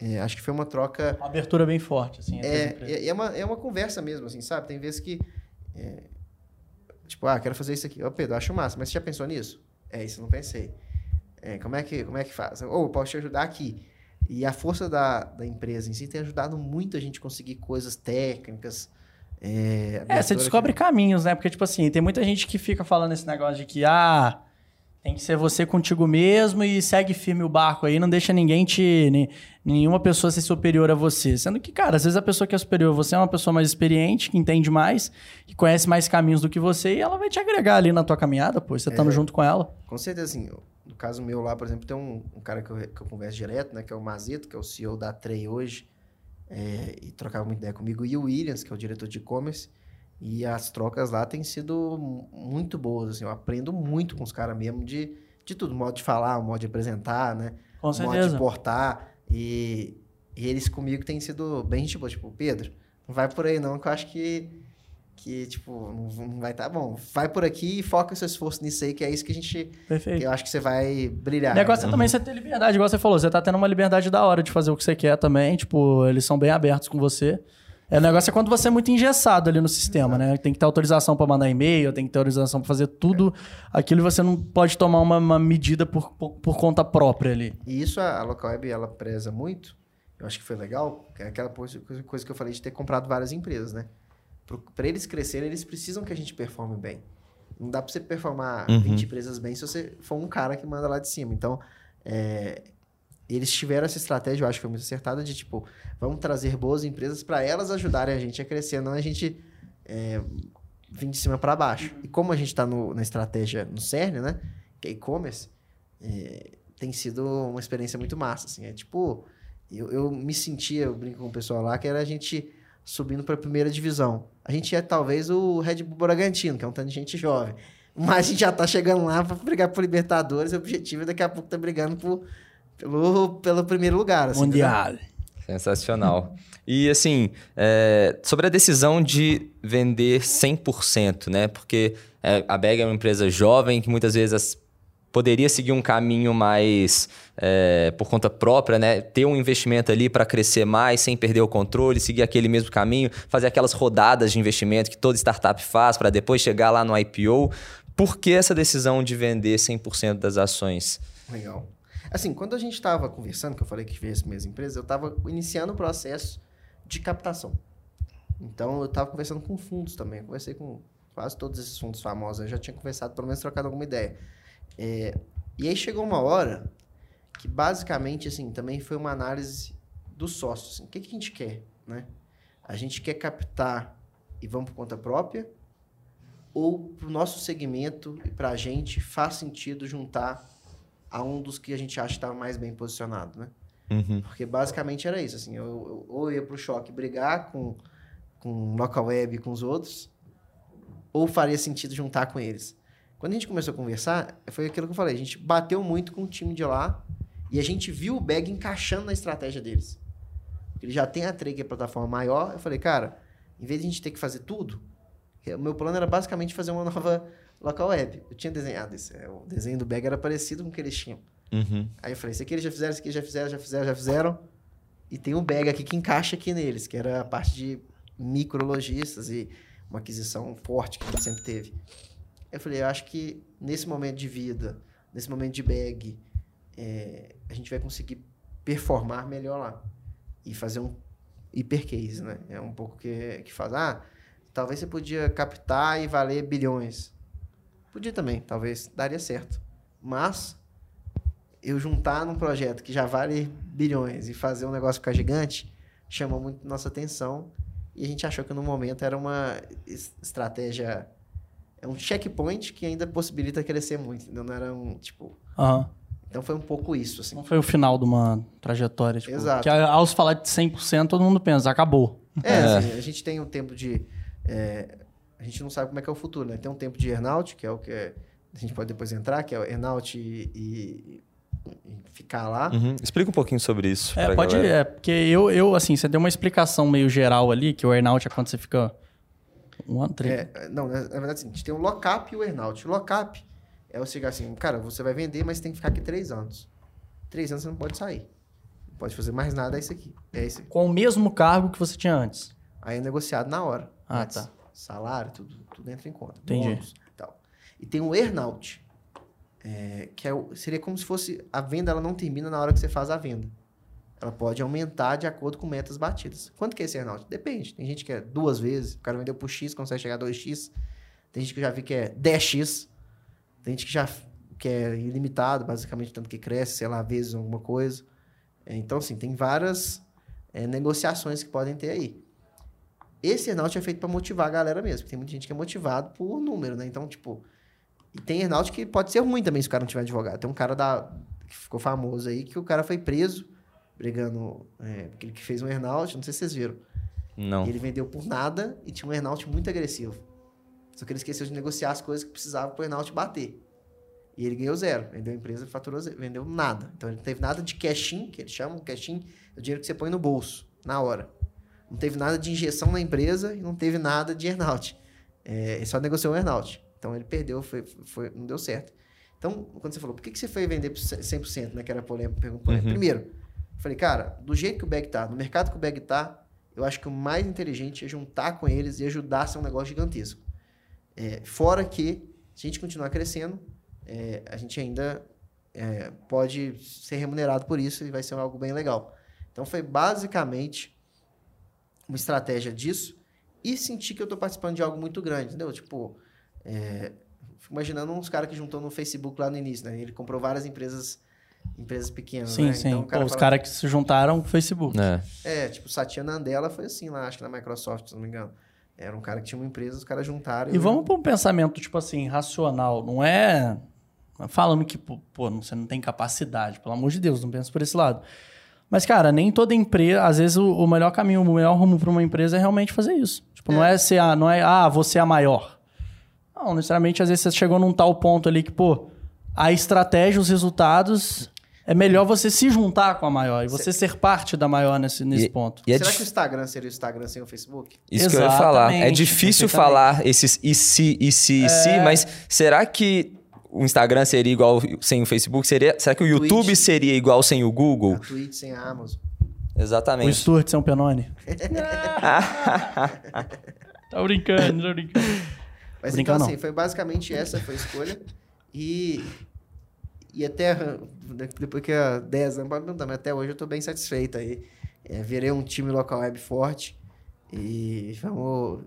é, acho que foi uma troca. Uma abertura bem forte, assim. É, é, é, uma, é uma conversa mesmo, assim, sabe? Tem vezes que. É, tipo, ah, quero fazer isso aqui. Ô, Pedro, acho massa, mas você já pensou nisso? É, isso eu não pensei. É, como, é que, como é que faz? Ou, posso te ajudar aqui. E a força da, da empresa em si tem ajudado muito a gente conseguir coisas técnicas. É, é você descobre que... caminhos, né? Porque, tipo assim, tem muita gente que fica falando esse negócio de que, ah, tem que ser você contigo mesmo e segue firme o barco aí, não deixa ninguém te. nenhuma pessoa ser superior a você. Sendo que, cara, às vezes a pessoa que é superior a você é uma pessoa mais experiente, que entende mais, que conhece mais caminhos do que você, e ela vai te agregar ali na tua caminhada, pô, você estando é, junto com ela. Com certeza, assim, no caso meu lá, por exemplo, tem um, um cara que eu, que eu, converso direto, né? Que é o Mazito, que é o CEO da Trey hoje. É, e trocava muita ideia comigo. E o Williams, que é o diretor de e-commerce. E as trocas lá têm sido muito boas, assim. Eu aprendo muito com os caras mesmo de, de tudo. Modo de falar, modo de apresentar, né? Com certeza. Modo de portar. E, e eles comigo têm sido bem, tipo, tipo, Pedro, não vai por aí não, que eu acho que que, tipo, não, vai estar tá bom. Vai por aqui e foca seu esforço nisso aí, que é isso que a gente. Perfeito. eu acho que você vai brilhar. O negócio é também você ter liberdade, igual você falou. Você tá tendo uma liberdade da hora de fazer o que você quer também. Tipo, eles são bem abertos com você. É, o negócio é quando você é muito engessado ali no sistema, Exato. né? Tem que ter autorização para mandar e-mail, tem que ter autorização para fazer tudo é. aquilo e você não pode tomar uma, uma medida por, por, por, conta própria ali. E isso a, Local Web ela preza muito. Eu acho que foi legal, é aquela coisa, coisa que eu falei de ter comprado várias empresas, né? para eles crescerem, eles precisam que a gente performe bem. Não dá para você performar uhum. 20 empresas bem se você for um cara que manda lá de cima. Então, é, eles tiveram essa estratégia, eu acho que foi muito acertada, de tipo, vamos trazer boas empresas para elas ajudarem a gente a crescer, não a gente é, vir de cima para baixo. E como a gente está na estratégia no CERN, né, que é e-commerce, é, tem sido uma experiência muito massa. Assim, é tipo, eu, eu me sentia, eu brinco com o pessoal lá, que era a gente subindo para a primeira divisão. A gente é talvez o Red Bull Bragantino, que é um tanto de gente jovem. Mas a gente já tá chegando lá para brigar por Libertadores. O objetivo é daqui a pouco tá brigando por, pelo, pelo primeiro lugar. Assim, Mundial. Né? Sensacional. E assim, é, sobre a decisão de vender 100%, né? Porque é, a Bag é uma empresa jovem que muitas vezes as poderia seguir um caminho mais é, por conta própria, né? Ter um investimento ali para crescer mais sem perder o controle, seguir aquele mesmo caminho, fazer aquelas rodadas de investimento que toda startup faz para depois chegar lá no IPO. Por que essa decisão de vender 100% das ações? Legal. Assim, quando a gente estava conversando, que eu falei que veio essa mesma empresa, eu estava iniciando o processo de captação. Então, eu estava conversando com fundos também. Eu conversei com quase todos esses fundos famosos. Eu já tinha conversado, pelo menos trocado alguma ideia. É, e aí chegou uma hora que basicamente assim também foi uma análise dos sócios. Assim, o que, que a gente quer, né? A gente quer captar e vamos por conta própria ou para o nosso segmento e para a gente faz sentido juntar a um dos que a gente acha que está mais bem posicionado, né? Uhum. Porque basicamente era isso, assim, eu, eu, ou eu ia pro choque brigar com, com local web e com os outros, ou faria sentido juntar com eles. Quando a gente começou a conversar, foi aquilo que eu falei, a gente bateu muito com o time de lá e a gente viu o bag encaixando na estratégia deles. Ele já tem a Trade, que é a plataforma maior, eu falei, cara, em vez de a gente ter que fazer tudo, o meu plano era basicamente fazer uma nova local web. Eu tinha desenhado isso, é, o desenho do bag era parecido com o que eles tinham. Uhum. Aí eu falei, isso aqui eles já fizeram, isso aqui já fizeram, já fizeram, já fizeram. E tem um bag aqui que encaixa aqui neles, que era a parte de microlojistas e uma aquisição forte que a gente sempre teve. Eu falei, eu acho que nesse momento de vida, nesse momento de bag, é, a gente vai conseguir performar melhor lá. E fazer um hiper case, né? É um pouco que, que faz. Ah, talvez você podia captar e valer bilhões. Podia também, talvez daria certo. Mas eu juntar num projeto que já vale bilhões e fazer um negócio ficar gigante chamou muito nossa atenção e a gente achou que no momento era uma es- estratégia é um checkpoint que ainda possibilita crescer muito, entendeu? não era um tipo Aham. então foi um pouco isso assim Não foi o final de uma trajetória, tipo. Exato. Que a- ao se falar de 100%, todo mundo pensa, acabou. É, É. assim, a gente tem um tempo de. é, a gente não sabe como é que é o futuro, né? Tem um tempo de earnout, que é o que é- a gente pode depois entrar, que é o earnout e, e- e ficar lá. Uhum. Explica um pouquinho sobre isso. É, pode. galera. É, porque eu, eu, assim, você deu uma explicação meio geral ali, que o earnout é quando você fica. Um ano, três. É, não, na, verdade, assim, a gente tem o lockup e o earnout. O lockup é você chegar assim, cara, você vai vender, mas tem que ficar aqui três anos. Três anos você não pode sair. Não pode fazer mais nada, é isso aqui. É isso. Com o mesmo cargo que você tinha antes. Aí é negociado na hora. Ah, Antes. tá. Salário, tudo, tudo entra em conta. Entendi. Bônus e tal. E tem o earnout, é, que é seria como se fosse a venda, ela não termina na hora que você faz a venda. Ela pode aumentar de acordo com metas batidas. Quanto que é esse earnout? Depende. Tem gente que é duas vezes, o cara vendeu por X, consegue chegar a 2X. Tem gente que já vi que é 10X. Tem gente que já que é ilimitado, basicamente, tanto que cresce, sei lá, vezes alguma coisa. É, então, assim, tem várias é, negociações que podem ter aí. Esse earnout é feito para motivar a galera mesmo. porque Tem muita gente que é motivado por número, né? Então, tipo... E tem earnout que pode ser ruim também se o cara não tiver advogado. Tem um cara da, que ficou famoso aí que o cara foi preso brigando... É, porque ele que fez um earnout, não sei se vocês viram. Não. E ele vendeu por nada e tinha um earnout muito agressivo. Só que ele esqueceu de negociar as coisas que precisava para o earnout bater. E ele ganhou zero. Vendeu a empresa, faturou zero. Vendeu nada. Então ele não teve nada de cash-in, que eles chamam. Cash-in é o dinheiro que você põe no bolso, na hora. Não teve nada de injeção na empresa e não teve nada de earnout. É, ele só negociou o earnout. Então ele perdeu, foi, foi, não deu certo. Então, quando você falou, por que, que você foi vender por 100%, né? Que era polêmica. Uhum. Primeiro, eu falei, cara, do jeito que o bag tá, no mercado que o bag tá, eu acho que o mais inteligente é juntar com eles e ajudar a ser um negócio gigantesco. É, fora que, se a gente continuar crescendo, é, a gente ainda é, pode ser remunerado por isso e vai ser algo bem legal. Então foi basicamente uma estratégia disso e sentir que eu estou participando de algo muito grande, entendeu? Tipo, é, fico imaginando uns caras que juntou no Facebook lá no início, né? Ele comprou várias empresas, empresas pequenas, Sim, né? sim. Então, Pô, os fala- caras que se juntaram com o Facebook. É. é, tipo, Satya Nadella foi assim lá, acho que na Microsoft, se não me engano. Era um cara que tinha uma empresa, os caras juntaram. E vamos para um pensamento, tipo assim, racional. Não é falando que, pô, pô, você não tem capacidade. Pelo amor de Deus, não pensa por esse lado. Mas, cara, nem toda empresa... Às vezes, o, o melhor caminho, o melhor rumo para uma empresa é realmente fazer isso. Tipo, não é ser a... Não é, ah, você é a maior. Não, necessariamente, às vezes, você chegou num tal ponto ali que, pô, a estratégia, os resultados... É melhor você se juntar com a maior e você ser parte da maior nesse, nesse E- ponto. E é Será dif- que o Instagram seria o Instagram sem o Facebook? Isso que eu ia falar. É Exatamente, difícil falar esses e se, e se, e se, mas será que o Instagram seria igual sem o Facebook? Seria, será que o YouTube Twitch. seria igual sem o Google? A Twitch sem a Amazon. O Exatamente. Stuart São Penone. tá brincando, tá brincando. Mas Brincar então, não. assim, foi basicamente essa foi a escolha. E, e até, depois que há 10 anos, mas até hoje eu tô bem satisfeito aí. É, virei um time local web forte e vamos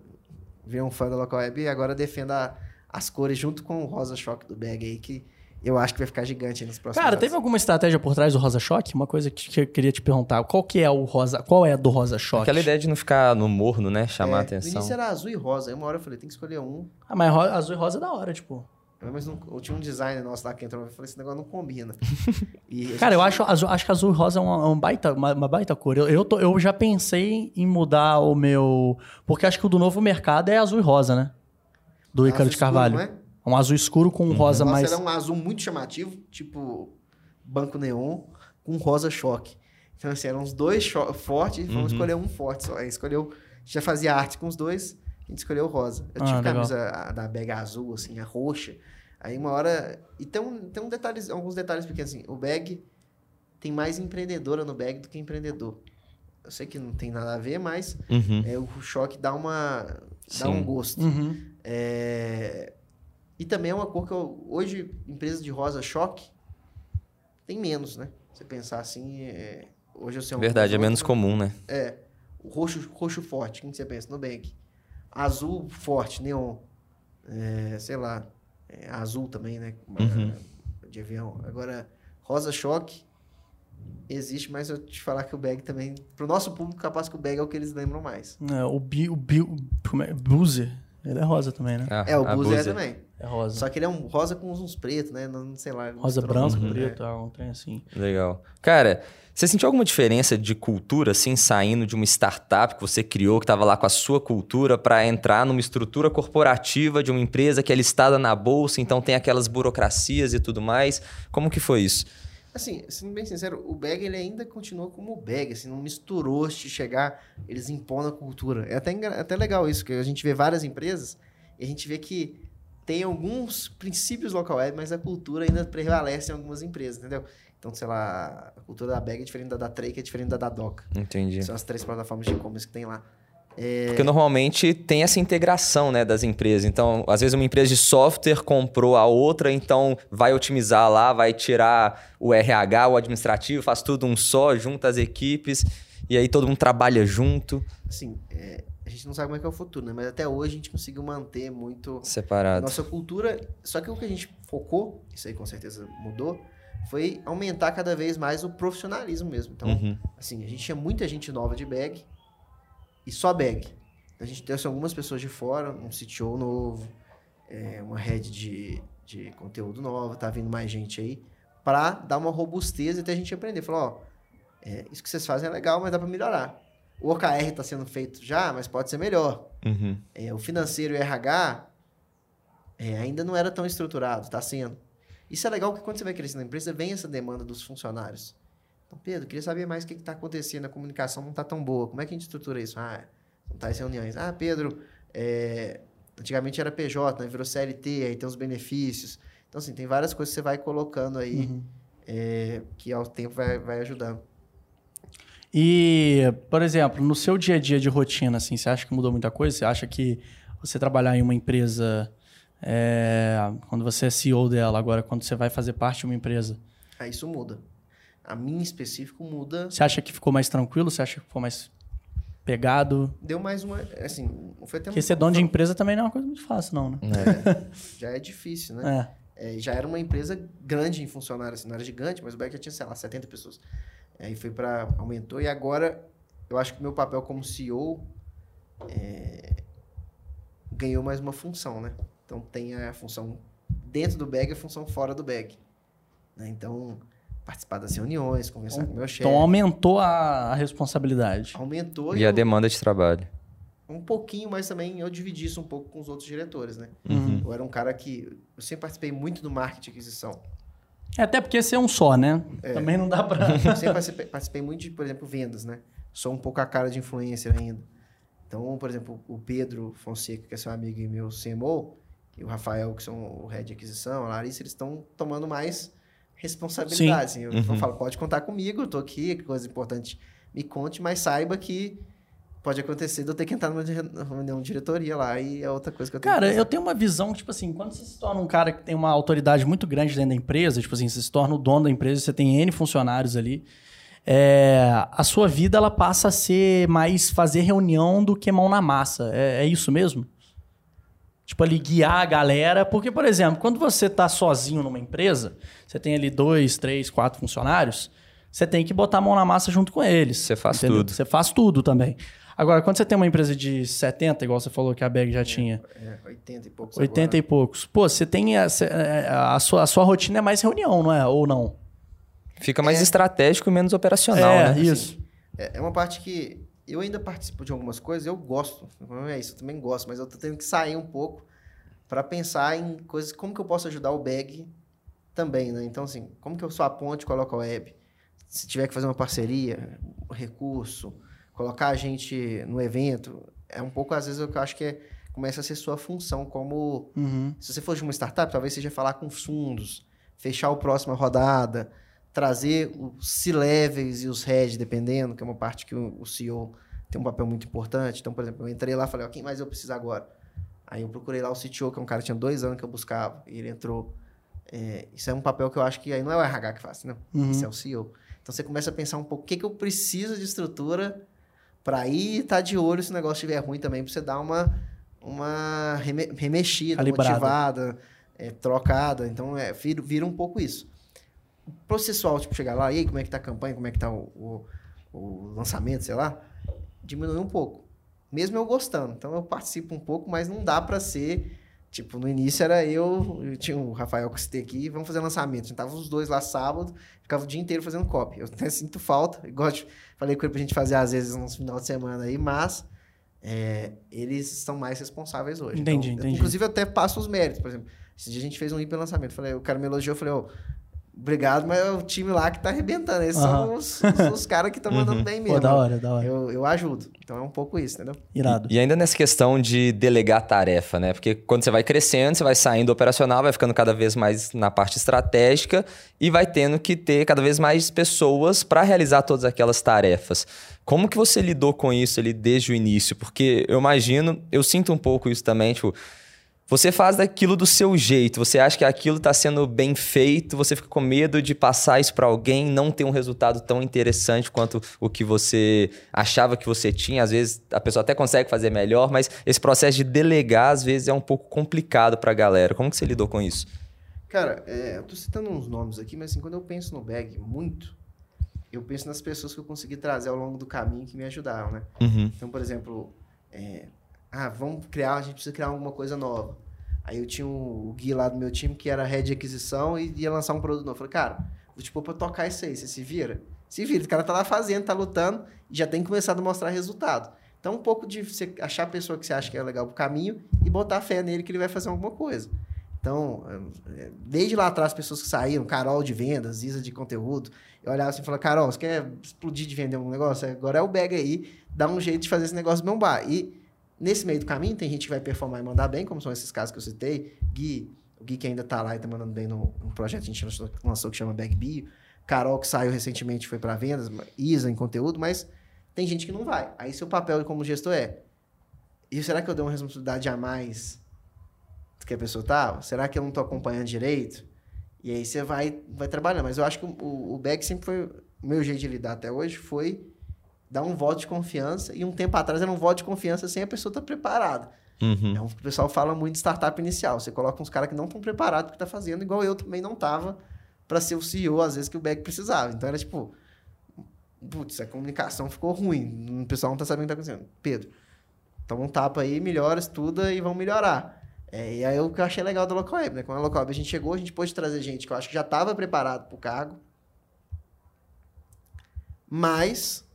ver um fã da local web e agora defenda as cores junto com o Rosa Choque do Bag aí, que eu acho que vai ficar gigante nos próximos Cara, anos. teve alguma estratégia por trás do Rosa Choque? Uma coisa que que eu queria te perguntar. Qual que é o Rosa... Qual é a do Rosa Choque? Aquela ideia de não ficar no morno, né? Chamar É, a No atenção. início era azul e rosa, aí uma hora eu falei, tem que escolher um. Ah, mas ro- azul e rosa é da hora, tipo. Mas não, eu tinha um designer nosso lá que entrou e falou: esse negócio não combina. E Cara, eu acho, azul, acho que azul e rosa é uma, uma baita, uma, uma, baita cor. Eu, eu, tô, eu já pensei em mudar o meu. Porque acho que o do novo mercado é azul e rosa, né? Do Ícaro de Carvalho. Escuro, é? Um azul escuro com um uhum. rosa Nossa, mais. Era um azul muito chamativo, tipo banco neon, com rosa choque. Então, assim, eram os dois fortes, vamos uhum. escolher um forte só. Aí escolheu. Já fazia arte com os dois, a gente escolheu o rosa. Eu ah, tinha a camisa da bag azul, assim, a roxa. Aí uma hora. E tem, um, tem um detalhes, alguns detalhes pequenos assim. O bag tem mais empreendedora no bag do que empreendedor. Eu sei que não tem nada a ver, mas uhum. é, o choque dá uma. dá um gosto. Uhum. É, e também é uma cor que eu, hoje, empresa de rosa choque tem menos, né? Você pensar assim, é, hoje eu sei um Verdade, é menos comum, né? É. O roxo, roxo forte, quem que você pensa? Nubank. Azul forte, neon. É, sei lá. É, azul também, né? Uhum. De avião. Agora, rosa choque existe, mas eu te falar que o bag também. Pro nosso público, capaz que o bag é o que eles lembram mais. É, o Bi, o Bi, como é? Ele é rosa também, né? Ah, é, o Boozer é também. É rosa. Só que ele é um rosa com uns pretos, né? Não sei lá. Rosa branco, uhum. preto, é. um trem assim. Legal. Cara, você sentiu alguma diferença de cultura, assim, saindo de uma startup que você criou, que estava lá com a sua cultura, para entrar numa estrutura corporativa de uma empresa que é listada na bolsa, então tem aquelas burocracias e tudo mais? Como que foi isso? Assim, sendo bem sincero, o bag ele ainda continua como bag, assim, não misturou de chegar, eles impondo a cultura. É até, é até legal isso, que a gente vê várias empresas e a gente vê que tem alguns princípios local web, mas a cultura ainda prevalece em algumas empresas, entendeu? Então, sei lá, a cultura da Bag é diferente da da Trey, que é diferente da da Doca. Entendi. São as três plataformas de e-commerce que tem lá. É... Porque normalmente tem essa integração né, das empresas. Então, às vezes uma empresa de software comprou a outra, então vai otimizar lá, vai tirar o RH, o administrativo, faz tudo um só, junta as equipes, e aí todo mundo trabalha junto. Assim, é, a gente não sabe como é que é o futuro, né? Mas até hoje a gente conseguiu manter muito separado a nossa cultura. Só que o que a gente focou, isso aí com certeza mudou, foi aumentar cada vez mais o profissionalismo mesmo. Então, uhum. assim, a gente tinha muita gente nova de bag e só bag. A gente trouxe algumas pessoas de fora, um CTO novo, é, uma rede de, de conteúdo nova, tá vindo mais gente aí, para dar uma robustez até a gente aprender. Falar, ó, é, isso que vocês fazem é legal, mas dá para melhorar. O OKR está sendo feito já, mas pode ser melhor. Uhum. É, o financeiro e o RH é, ainda não era tão estruturado, está sendo. Isso é legal porque quando você vai crescendo na empresa, vem essa demanda dos funcionários. Então, Pedro, queria saber mais o que está acontecendo, a comunicação não está tão boa. Como é que a gente estrutura isso? Ah, não tá as reuniões. Ah, Pedro, é... antigamente era PJ, né? virou CLT, aí tem os benefícios. Então, assim, tem várias coisas que você vai colocando aí uhum. é... que ao tempo vai, vai ajudando. E, por exemplo, no seu dia a dia de rotina, assim, você acha que mudou muita coisa? Você acha que você trabalhar em uma empresa, é, quando você é CEO dela, agora quando você vai fazer parte de uma empresa? Ah, isso muda. A mim em específico muda. Você acha que ficou mais tranquilo? Você acha que ficou mais pegado? Deu mais uma. Assim, foi até Porque ser dono de empresa também não é uma coisa muito fácil, não, né? É, já é difícil, né? É. É, já era uma empresa grande em funcionários, assim, não era gigante, mas o Beck já tinha, sei lá, 70 pessoas. Aí foi para aumentou e agora eu acho que meu papel como CEO é, ganhou mais uma função, né? Então tem a função dentro do bag e a função fora do bag. Né? Então participar das reuniões, conversar então, com o meu chefe. Então aumentou a, a responsabilidade. Aumentou e, e a eu, demanda de trabalho. Um pouquinho, mas também eu dividi isso um pouco com os outros diretores, né? Uhum. Eu era um cara que eu sempre participei muito do marketing e aquisição. É, até porque ser é um só, né? É. Também não dá pra. Eu sempre participei, participei, muito de, por exemplo, vendas, né? Sou um pouco a cara de influencer ainda. Então, por exemplo, o Pedro Fonseca, que é seu amigo e meu CMO, e o Rafael, que são o head de aquisição, a Larissa, eles estão tomando mais responsabilidade. Assim. Eu uhum. falo, pode contar comigo, eu tô aqui, coisa importante, me conte, mas saiba que pode acontecer de eu ter que entrar numa reunião de diretoria lá e é outra coisa que eu tenho Cara, eu tenho uma visão, tipo assim, quando você se torna um cara que tem uma autoridade muito grande dentro da empresa, tipo assim, você se torna o dono da empresa, você tem N funcionários ali, é, a sua vida ela passa a ser mais fazer reunião do que mão na massa. É, é isso mesmo? Tipo, ali guiar a galera. Porque, por exemplo, quando você está sozinho numa empresa, você tem ali dois, três, quatro funcionários, você tem que botar a mão na massa junto com eles. Você faz entendeu? tudo. Você faz tudo também. Agora, quando você tem uma empresa de 70, igual você falou que a Bag já tinha, É, 80 e poucos 80 agora. e poucos, pô, você tem a, cê- a, a sua, a sua rotina é mais reunião, não é? Ou não? Fica mais É. estratégico e menos operacional, é, né? isso. É, é uma parte que eu ainda participo de algumas coisas, eu gosto. Não é isso, eu também gosto, mas eu tô tendo que sair um pouco para pensar em coisas, como que eu posso ajudar o bag também, né? Então, assim, como que eu sou a ponte, coloco a web? Se tiver que fazer uma parceria, um recurso, colocar a gente no evento, é um pouco, às vezes, eu acho que é, começa a ser sua função como Uhum. se você for de uma startup, talvez seja falar com os fundos, fechar a próxima rodada, trazer os C-levels e os heads, dependendo, que é uma parte que o, o CEO tem um papel muito importante. Então, por exemplo, eu entrei lá e falei, ó, quem mais eu preciso agora? Aí eu procurei lá o CTO, que é um cara que tinha dois anos que eu buscava, e ele entrou. É, isso é um papel que eu acho que aí não é o RH que faz, não. Uhum. Isso é o CEO. Então você começa a pensar um pouco o que, que eu preciso de estrutura para ir estar de olho se o negócio estiver ruim também, para você dar uma, uma reme- remexida, Calibrada. motivada, é, trocada. Então é, vira, vira um pouco isso. Processual, tipo, chegar lá, e aí, como é que tá a campanha, como é que tá o, o, o lançamento, sei lá, diminuiu um pouco. Mesmo eu gostando. Então eu participo um pouco, mas não dá para ser. Tipo, no início era eu, eu tinha o Rafael que eu citei aqui, vamos fazer lançamento. A gente tava os dois lá sábado, ficava o dia inteiro fazendo copy. Eu até sinto falta, igual de- falei com ele pra gente fazer às vezes uns final de semana aí, mas é, eles estão mais responsáveis hoje. Entendi, Então, entendi. Inclusive, eu até passo os méritos, por exemplo. Esse dia a gente fez um hiper lançamento. Falei, o cara me elogiou, eu falei, ô, obrigado, mas é o time lá que tá arrebentando. Esses Aham. são os, os- os caras que estão mandando Uhum. bem mesmo. Pô, da hora, da hora. Eu, eu ajudo. Então é um pouco isso, entendeu? Irado. E ainda nessa questão de delegar tarefa, né? Porque quando você vai crescendo, você vai saindo do operacional, vai ficando cada vez mais na parte estratégica e vai tendo que ter cada vez mais pessoas para realizar todas aquelas tarefas. Como que você lidou com isso ali desde o início? Porque eu imagino, eu sinto um pouco isso também, tipo, você faz daquilo do seu jeito, você acha que aquilo está sendo bem feito, você fica com medo de passar isso para alguém, não ter um resultado tão interessante quanto o que você achava que você tinha. Às vezes a pessoa até consegue fazer melhor, mas esse processo de delegar às vezes é um pouco complicado para a galera. Como que você lidou com isso? Cara, é, eu tô citando uns nomes aqui, mas assim, quando eu penso no bag muito, eu penso nas pessoas que eu consegui trazer ao longo do caminho que me ajudaram, né? Uhum. Então, por exemplo, é, ah, vamos criar, a gente precisa criar alguma coisa nova. Aí eu tinha o Gui lá do meu time que era head de aquisição e ia lançar um produto novo. Falei, cara, vou te pôr pra tocar isso aí, você se vira? Se vira, o cara tá lá fazendo, tá lutando e já tem começado a mostrar resultado. Então, um pouco de você achar a pessoa que você acha que é legal pro caminho e botar fé nele que ele vai fazer alguma coisa. Então, é, desde lá atrás, pessoas que saíram, Carol de vendas, Isa de conteúdo, eu olhava assim e falava, Carol, você quer explodir de vender um negócio? Agora é o bag aí, dá um jeito de fazer esse negócio bombar. E nesse meio do caminho, tem gente que vai performar e mandar bem, como são esses casos que eu citei. Gui, o Gui que ainda tá lá e tá mandando bem no, no projeto que a gente lançou, lançou que chama Bag Bio. Carol, que saiu recentemente, foi para vendas, Isa em conteúdo, mas tem gente que não vai. Aí seu papel como gestor é, e será que eu dou uma responsabilidade a mais do que a pessoa tá? Será que eu não tô acompanhando direito? E aí você vai, vai trabalhando. Mas eu acho que o, o, o bag sempre foi. O meu jeito de lidar até hoje foi dar um voto de confiança. E um tempo atrás era um voto de confiança sem a pessoa estar preparada. Uhum. Um, o pessoal fala muito de startup inicial. Você coloca uns caras que não estão preparados para o que tá fazendo, igual eu também não tava para ser o CEO, às vezes, que o bag precisava. Então era tipo. Putz, a comunicação ficou ruim. O pessoal não tá sabendo o que tá acontecendo. Pedro, toma um tapa aí, melhora, estuda e vão melhorar. É, e aí o que eu achei legal da Local Web, né? Quando a Local Web a gente chegou, a gente pôde trazer gente que eu acho que já estava preparado para o cargo, mas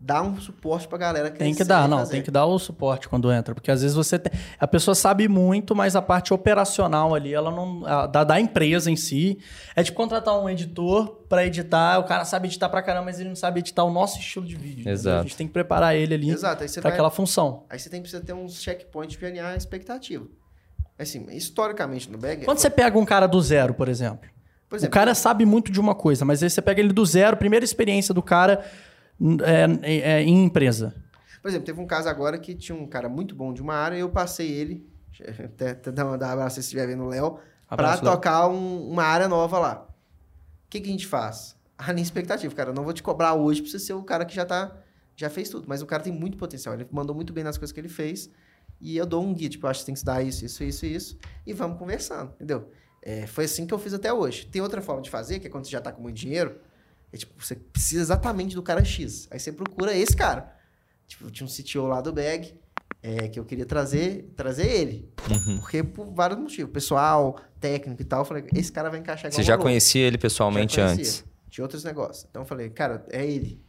dá um suporte pra galera que Tem que dar, não, fazer. tem que dar o suporte quando entra, porque às vezes você tem, a pessoa sabe muito, mas a parte operacional ali, ela não a- da, da empresa em si, é tipo contratar um editor pra editar, o cara sabe editar pra caramba, mas ele não sabe editar o nosso estilo de vídeo. Exato. A gente tem que preparar ele ali Exato, aí você pra vai, aquela função. aí você tem que precisa ter uns checkpoints de alinhar a expectativa. Assim, historicamente no bag, Quando você pega um cara do zero, por exemplo, por o cara sabe muito de uma coisa, mas aí você pega ele do zero, primeira experiência do cara é, é, é, em empresa. Por exemplo, teve um caso agora que tinha um cara muito bom de uma área e eu passei ele, até, até dar um abraço se estiver vendo o Léo, para tocar um- uma área nova lá. O que, que a gente faz? A minha expectativa, cara, eu não vou te cobrar hoje pra você ser o cara que já tá já fez tudo, mas o cara tem muito potencial, ele mandou muito bem nas coisas que ele fez e eu dou um guia, tipo, eu acho que tem que estudar isso, isso, isso, isso e vamos conversando, entendeu? É, foi assim que eu fiz até hoje. Tem outra forma de fazer, que é quando você já tá com muito dinheiro, é tipo, você precisa exatamente do cara X. Aí você procura esse cara. Tipo, tinha um CTO lá do Bag, é, que eu queria trazer, trazer ele. Uhum. Porque por vários motivos. Pessoal, técnico e tal. Eu falei, esse cara vai encaixar Você já luva. conhecia ele pessoalmente Já conhecia. antes? Tinha outros negócios. Então eu falei, cara, é ele.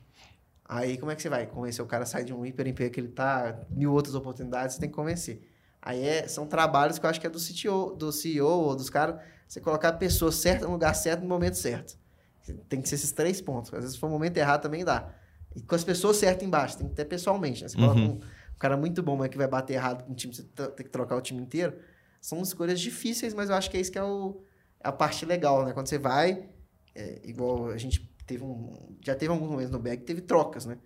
Aí como é que você vai convencer o cara a sair de um hiperemprego que ele tá, mil outras oportunidades, você tem que convencer. Aí é, são trabalhos que eu acho que é do CTO, do CEO ou dos caras, você colocar a pessoa certa no lugar certo no momento certo. Tem que ser esses três pontos. Às vezes, se for o momento errado, também dá. E com as pessoas certas embaixo, tem que ter pessoalmente. Né? Você coloca Uhum. um, um cara muito bom, mas que vai bater errado com o time, você tem que trocar o time inteiro. São escolhas difíceis, mas eu acho que é isso que é o, a parte legal, né? Quando você vai, é, igual a gente teve um. Já teve alguns momentos no back que teve trocas, né?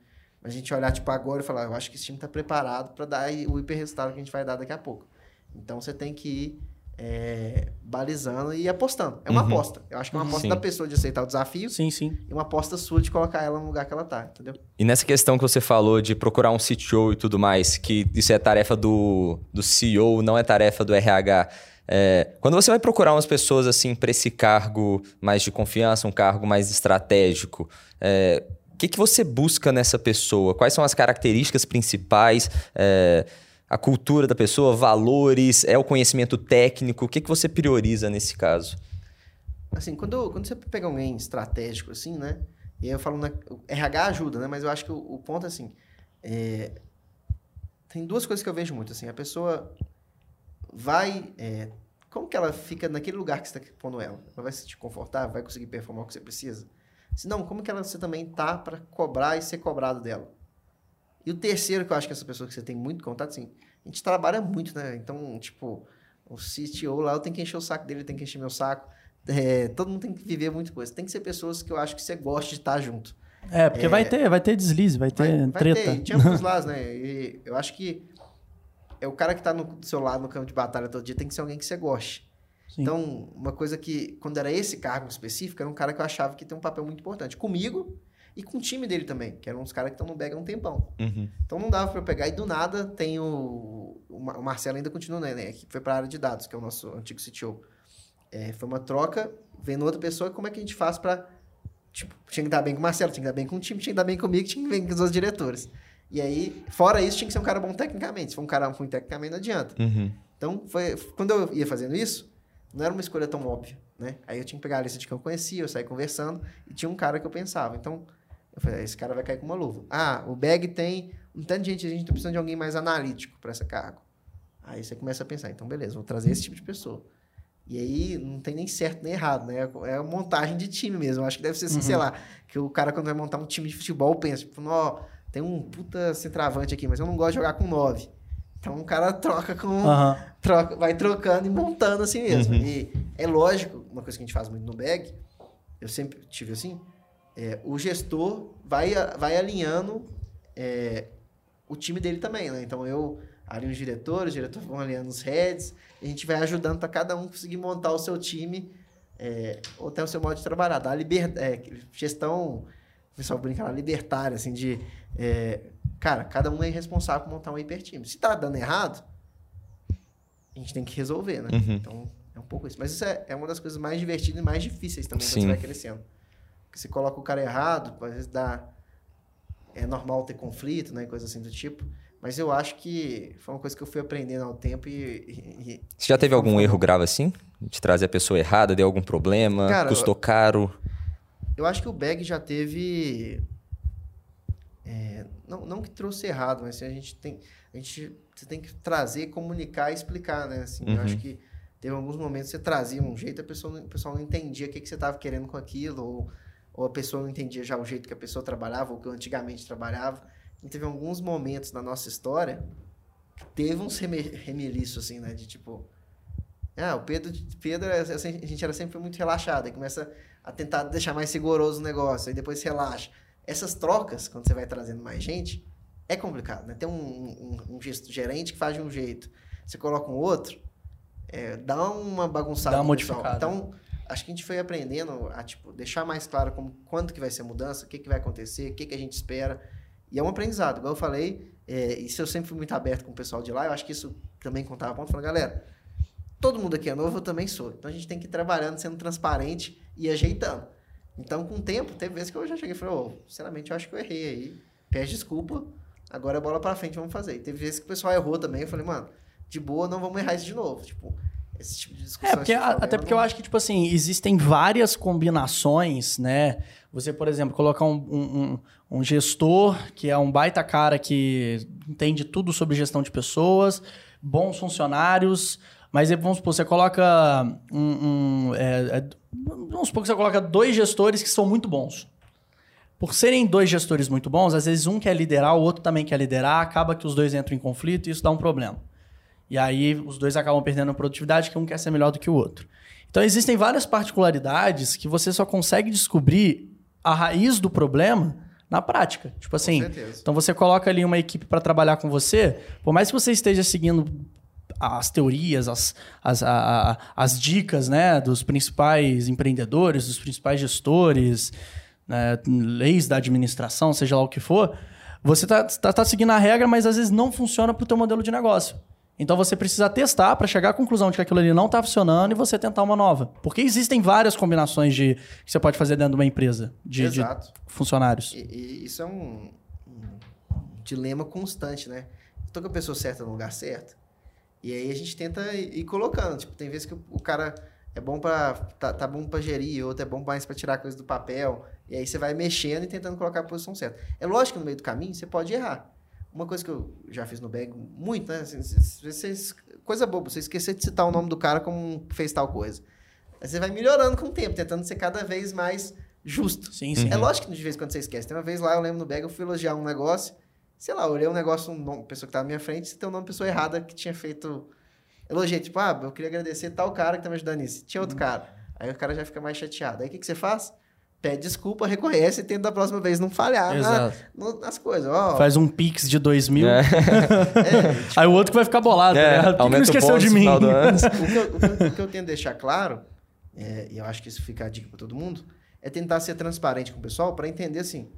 A gente olhar, tipo, agora e falar, eu acho que esse time tá preparado para dar o hiper resultado que a gente vai dar daqui a pouco. Então você tem que ir é, balizando e apostando. É uma Uhum. aposta. Eu acho que é uma aposta Sim. da pessoa de aceitar o desafio Sim, sim. e uma aposta sua de colocar ela no lugar que ela tá, entendeu? E nessa questão que você falou de procurar um CTO e tudo mais, que isso é tarefa do, do CEO, não é tarefa do RH. é, quando você vai procurar umas pessoas assim para esse cargo mais de confiança, um cargo mais estratégico, é, o que, que você busca nessa pessoa? Quais são as características principais? É, a cultura da pessoa, valores, é o conhecimento técnico? O que, que você prioriza nesse caso? Assim, quando, quando você pega alguém estratégico, assim, né? E eu falo, na, RH ajuda, né? Mas eu acho que o, o ponto, assim, é, tem duas coisas que eu vejo muito, assim. A pessoa vai... é, como que ela fica naquele lugar que você está pondo ela? Ela vai se sentir confortável? Vai conseguir performar o que você precisa? Se não, como que ela, você também tá para cobrar e ser cobrado dela? E o terceiro, que eu acho que essa pessoa que você tem muito contato, assim, a gente trabalha muito, né? Então, tipo, o CTO lá, eu tenho que encher o saco dele, tem que encher meu saco. É, todo mundo tem que viver muita coisa. Tem que ser pessoas que eu acho que você gosta de estar junto. É, porque vai ter, vai ter deslize, vai ter Vai, vai treta. ter, e de ambos os lados, né? E eu acho que é o cara que tá no do seu lado no campo de batalha todo dia tem que ser alguém que você goste. Sim. Então, uma coisa que, quando era esse cargo específico, era um cara que eu achava que tem um papel muito importante. Comigo e com o time dele também, que eram uns caras que estão no bag há um tempão. Uhum. Então não dava pra eu pegar e do nada tem o. O Mar- o Marcelo ainda continua, né? né, Que foi pra área de dados, que é o nosso antigo CTO. É, foi uma troca, vendo outra pessoa, como é que a gente faz pra. Tipo, tinha que dar bem com o Marcelo, tinha que dar bem com o time, tinha que dar bem comigo, tinha que dar bem com os outros diretores. E aí, fora isso, tinha que ser um cara bom tecnicamente. Se for um cara ruim tecnicamente, não adianta. Uhum. Então, foi, quando eu ia fazendo isso, não era uma escolha tão óbvia, né? Aí eu tinha que pegar a lista de quem eu conhecia, eu saí conversando, e tinha um cara que eu pensava. Então, eu falei, "Ah, esse cara vai cair com uma luva. Ah, o bag tem um tanto de gente, a gente tá precisando de alguém mais analítico para esse cargo. Aí você começa a pensar, então beleza, vou trazer esse tipo de pessoa. E aí não tem nem certo nem errado, né? É a montagem de time mesmo. Acho que deve ser assim, sei lá, que o cara quando vai montar um time de futebol pensa, tipo, ó, tem um puta centroavante aqui, mas eu não gosto de jogar com nove. Então o cara troca com Aham. troca, vai trocando e montando assim mesmo. Uhum. E é lógico, uma coisa que a gente faz muito no bag, eu sempre tive assim, é, o gestor vai, vai alinhando é, o time dele também, né? Então eu alinho os diretores, os diretores vão alinhando os heads, e a gente vai ajudando para cada um conseguir montar o seu time é, ou até o seu modo de trabalhar. Dar liber, é, gestão, o pessoal brinca lá, libertária, assim, de... é, cara, cada um é responsável por montar um hipertime. Se tá dando errado, a gente tem que resolver, né? Uhum. Então, é um pouco isso. Mas isso é, é uma das coisas mais divertidas e mais difíceis também Sim. quando você vai crescendo. Porque você coloca o cara errado, às vezes dá... É normal ter conflito, né? Coisa assim do tipo. Mas eu acho que foi uma coisa que eu fui aprendendo ao tempo e... e- e- Você já teve algum erro grave assim? De trazer a pessoa errada, deu algum problema, Cara, custou caro? Eu acho que o bag já teve. é, não, não que trouxe errado, mas assim, a gente tem. A gente, você tem que trazer, comunicar e explicar, né? Assim, Eu Uhum. acho que teve alguns momentos que você trazia um jeito, a pessoa, não- o pessoal não entendia o que, que você estava querendo com aquilo, ou, ou a pessoa não entendia já o jeito que a pessoa trabalhava, ou que eu antigamente trabalhava. E teve alguns momentos na nossa história que teve uns reme- remeliços, assim, né? De tipo. Ah, o Pedro, Pedro é- assim, a gente era sempre muito relaxado, aí começa a tentar deixar mais rigoroso o negócio, aí depois relaxa. Essas trocas, quando você vai trazendo mais gente, é complicado, né? Tem um, um, um gesto gerente que faz de um jeito, você coloca um outro, é, dá uma bagunçada. Dá uma modificada. Então, acho que a gente foi aprendendo a, tipo, deixar mais claro como, quando que vai ser a mudança, o que, que vai acontecer, o que, que a gente espera. E é um aprendizado, igual eu falei, é, isso eu sempre fui muito aberto com o pessoal de lá, eu acho que isso também contava ponto, falando, galera, todo mundo aqui é novo, eu também sou. Então a gente tem que ir trabalhando, sendo transparente e ajeitando. Então, com o tempo, teve vezes que eu já cheguei e falei, ô, sinceramente, eu acho que eu errei aí. Pede desculpa. agora é bola pra frente, vamos fazer. E teve vezes que o pessoal errou também, eu falei, mano, de boa, não vamos errar isso de novo. Tipo, esse tipo de discussão. É, porque, a- até porque eu acho que, tipo assim, existem várias combinações, né? Você, por exemplo, colocar um, um, um- um gestor que é um baita cara que entende tudo sobre gestão de pessoas, bons funcionários, mas vamos supor, você coloca um. um, é, é, vamos supor que você coloca dois gestores que são muito bons. Por serem dois gestores muito bons, às vezes um quer liderar, o outro também quer liderar, acaba que os dois entram em conflito e isso dá um problema. E aí os dois acabam perdendo produtividade, que um quer ser melhor do que o outro. Então existem várias particularidades que você só consegue descobrir a raiz do problema na prática. Tipo assim, então você coloca ali uma equipe para trabalhar com você, por mais que você esteja seguindo as teorias, as, as, a- a- as dicas né, dos principais empreendedores, dos principais gestores, né, leis da administração, seja lá o que for, você está tá, tá seguindo a regra, mas às vezes não funciona para o teu modelo de negócio. Então você precisa testar para chegar à conclusão de que aquilo ali não está funcionando e você tentar uma nova. Porque existem várias combinações de que você pode fazer dentro de uma empresa de, de funcionários. E, e isso é um, um dilema constante, né? Tô com a pessoa certa no lugar certo. E aí a gente tenta ir, colocando. Tipo, tem vezes que o, cara é bom pra. Tá, tá bom pra gerir, outro é bom mais pra tirar coisa do papel. E aí você vai mexendo e tentando colocar a posição certa. É lógico que no meio do caminho você pode errar. Uma coisa que eu já fiz no bag muito, né? Assim, Vocês, coisa boba, você esquecer de citar o nome do cara como fez tal coisa. Aí você vai melhorando com o tempo, tentando ser cada vez mais justo. Sim, sim. É lógico que de vez em quando você esquece. Tem uma vez lá, eu lembro no bag, eu fui elogiar um negócio. Sei lá, eu olhei um negócio, um nome, pessoa que tava na minha frente, e tem o nome da pessoa errada que tinha feito. Elogiei, tipo, ah, eu queria agradecer tal cara que tá me ajudando nisso. Tinha outro cara. Aí o cara já fica mais chateado. Aí o que, que você faz? Pede desculpa, reconhece e tenta da próxima vez não falhar na- no- nas coisas. Ó, Faz um pix de dois mil. É. é, Aí o outro que vai ficar bolado. É, né? Não o esqueceu de mim? o, que eu, o que eu- o que eu tento deixar claro, é, e eu acho que isso fica a dica para todo mundo, é tentar ser transparente com o pessoal para entender assim: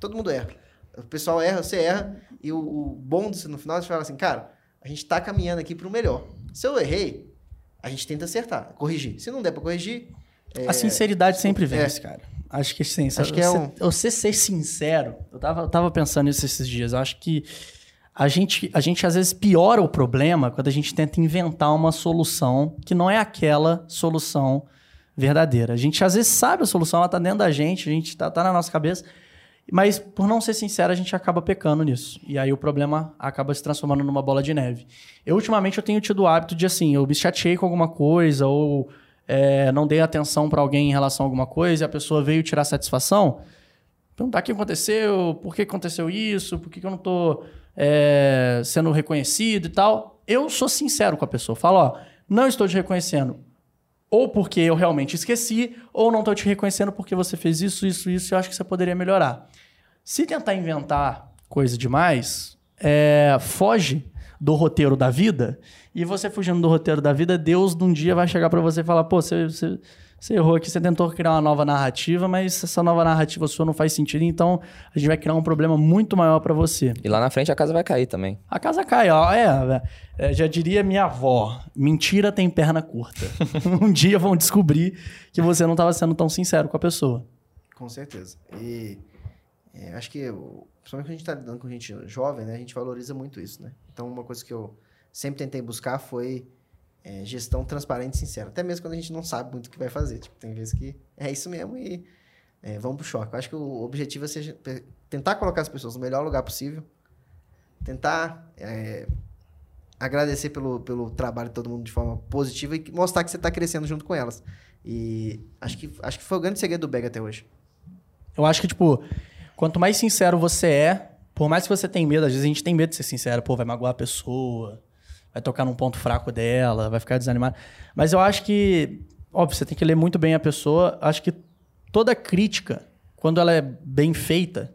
todo mundo erra. O pessoal erra, você erra, e o, o bom disso no final é você fala assim, cara, a gente tá caminhando aqui pro melhor. Se eu errei, a gente tenta acertar, corrigir. Se não der para corrigir, é, A sinceridade sempre é. vence, cara. Acho que sim. Acho que é você, um- você ser sincero, eu tava, eu tava pensando nisso esses dias. Eu acho que a gente, a gente às vezes piora o problema quando a gente tenta inventar uma solução que não é aquela solução verdadeira. A gente às vezes sabe a solução, ela tá dentro da gente, a gente tá, tá na nossa cabeça, mas por não ser sincero, a gente acaba pecando nisso. E aí o problema acaba se transformando numa bola de neve. Eu, ultimamente, eu tenho tido o hábito de, assim, eu me chateei com alguma coisa ou é, não dei atenção pra alguém em relação a alguma coisa e a pessoa veio tirar satisfação. Perguntar o que aconteceu, por que aconteceu isso, por que, que eu não tô é, sendo reconhecido e tal. Eu sou sincero com a pessoa. Falo, ó, não estou te reconhecendo ou porque eu realmente esqueci, ou não estou te reconhecendo porque você fez isso, isso, isso, e eu acho que você poderia melhorar. Se tentar inventar coisa demais, é, foge do roteiro da vida, e você fugindo do roteiro da vida, Deus num dia vai chegar para você e falar: pô, você, você, você errou aqui, você tentou criar uma nova narrativa, mas essa nova narrativa sua não faz sentido, então a gente vai criar um problema muito maior para você. E lá na frente a casa vai cair também. A casa cai, ó. É, é, já diria minha avó: mentira tem perna curta. um dia vão descobrir que você não estava sendo tão sincero com a pessoa. Com certeza. E é, acho que, principalmente quando a gente está lidando com gente jovem, né, a gente valoriza muito isso, né? Então, uma coisa que eu sempre tentei buscar foi é, gestão transparente e sincera. Até mesmo quando a gente não sabe muito o que vai fazer. Tipo, tem vezes que é isso mesmo e é, vamos pro choque. Eu acho que o objetivo é pe- tentar colocar as pessoas no melhor lugar possível, tentar é, agradecer pelo, pelo trabalho de todo mundo de forma positiva e mostrar que você está crescendo junto com elas. E acho que, acho que foi o grande segredo do Beg até hoje. Eu acho que, tipo, quanto mais sincero você é, por mais que você tenha medo, às vezes a gente tem medo de ser sincero, pô, vai magoar a pessoa, vai tocar num ponto fraco dela, vai ficar desanimado. Mas eu acho que, óbvio, você tem que ler muito bem a pessoa. Acho que toda crítica, quando ela é bem feita,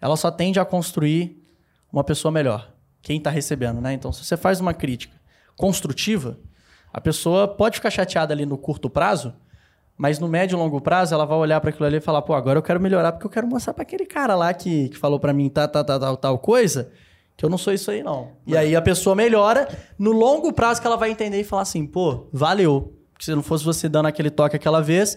ela só tende a construir uma pessoa melhor. Quem tá recebendo, né? Então, se você faz uma crítica construtiva, a pessoa pode ficar chateada ali no curto prazo, mas no médio e longo prazo, ela vai olhar para aquilo ali e falar: pô, agora eu quero melhorar porque eu quero mostrar para aquele cara lá que, que falou para mim tá, tá, tá, tal, tal coisa, que eu não sou isso aí, não. E aí a pessoa melhora no longo prazo que ela vai entender e falar assim: pô, valeu. Porque se não fosse você dando aquele toque aquela vez,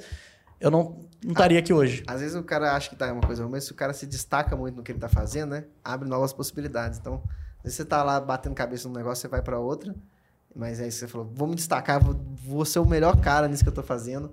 eu não, não estaria aqui hoje. Às vezes o cara acha que tá uma coisa ruim, mas se o cara se destaca muito no que ele tá fazendo, né? Abre novas possibilidades. Então, às vezes você tá lá batendo cabeça num negócio, você vai para outra. Mas aí você falou, vou me destacar, vou, vou ser o melhor cara nisso que eu tô fazendo.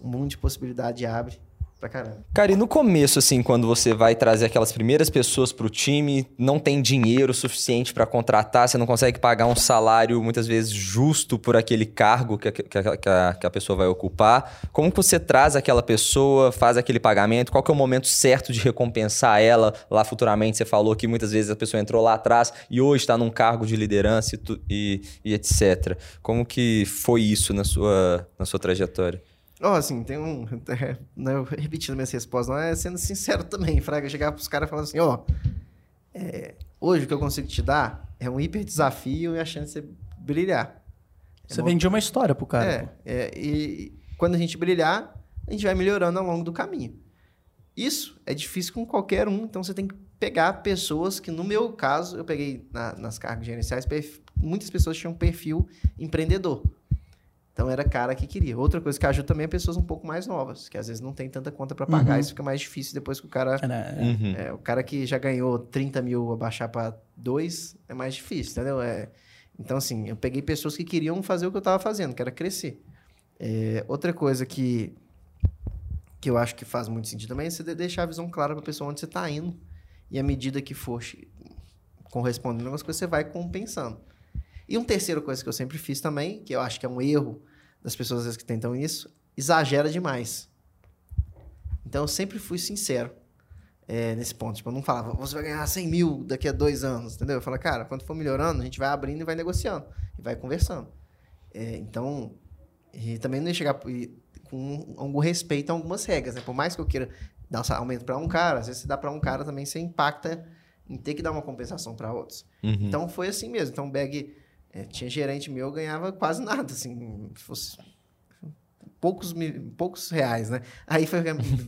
Um mundo de possibilidade abre pra caramba. Cara, e no começo, assim, quando você vai trazer aquelas primeiras pessoas pro time, não tem dinheiro suficiente para contratar, você não consegue pagar um salário muitas vezes justo por aquele cargo que a, que a, que a, pessoa vai ocupar. Como que você traz aquela pessoa, faz aquele pagamento? Qual que é o momento certo de recompensar ela? Lá futuramente você falou que muitas vezes a pessoa entrou lá atrás e hoje está num cargo de liderança e, e, e etc. Como que foi isso na sua, na sua trajetória? Ó, assim, tem um. É, né, repetindo minhas respostas, não é sendo sincero também, Fraga. Chegar pros caras falando assim, ó. É, hoje o que eu consigo te dar é um hiper desafio e a chance de você brilhar. Você é vendia uma história pro cara. É, é, e quando a gente brilhar, a gente vai melhorando ao longo do caminho. Isso é difícil com qualquer um, então você tem que pegar pessoas que, no meu caso, eu peguei na, nas cargas gerenciais, muitas pessoas tinham perfil empreendedor. Então era cara que queria. Outra coisa que ajuda também é pessoas um pouco mais novas, que às vezes não tem tanta conta para pagar, uhum. isso fica mais difícil depois que o cara. É, né? uhum. é, o cara que já ganhou 30 mil abaixar para 2 é mais difícil, entendeu? É, então, assim, eu peguei pessoas que queriam fazer o que eu estava fazendo, que era crescer. É, outra coisa que, que eu acho que faz muito sentido também é você deixar a visão clara para a pessoa onde você está indo. E à medida que for correspondendo às coisas, você vai compensando. E uma terceira coisa que eu sempre fiz também, que eu acho que é um erro das pessoas às vezes que tentam isso, exagera demais. Então eu sempre fui sincero é, nesse ponto. Tipo, eu não falava, você vai ganhar 100 mil daqui a dois anos, entendeu? Eu falo, cara, quando for melhorando, a gente vai abrindo e vai negociando, e vai conversando. É, então, e também não ia chegar com algum respeito a algumas regras, né? Por mais que eu queira dar um aumento para um cara, às vezes se dá para um cara também, você impacta em ter que dar uma compensação para outros. Uhum. Então foi assim mesmo. Então o bag é, tinha gerente meu, eu ganhava quase nada, assim, fosse poucos, poucos reais, né? Aí foi,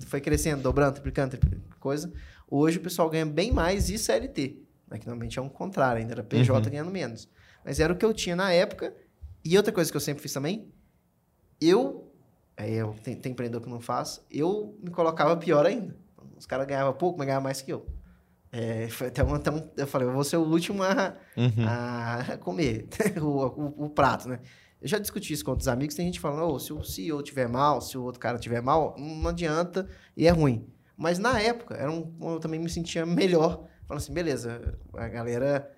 foi crescendo, dobrando, triplicando, coisa. Hoje o pessoal ganha bem mais e CLT. Né? Que normalmente é um contrário, ainda era PJ uhum. ganhando menos. Mas era o que eu tinha na época. E outra coisa que eu sempre fiz também, eu, aí eu, tem, tem empreendedor que não faz, eu me colocava pior ainda. Os caras ganhavam pouco, mas ganhavam mais que eu. É, foi até, um, até um, eu falei, eu vou ser o último a, uhum. a comer o, o, o, prato, né? Eu já discuti isso com outros amigos, tem gente falando, oh, se o CEO tiver mal, se o outro cara tiver mal, não adianta e é ruim. Mas na época, era um, eu também me sentia melhor, falando assim, beleza, a galera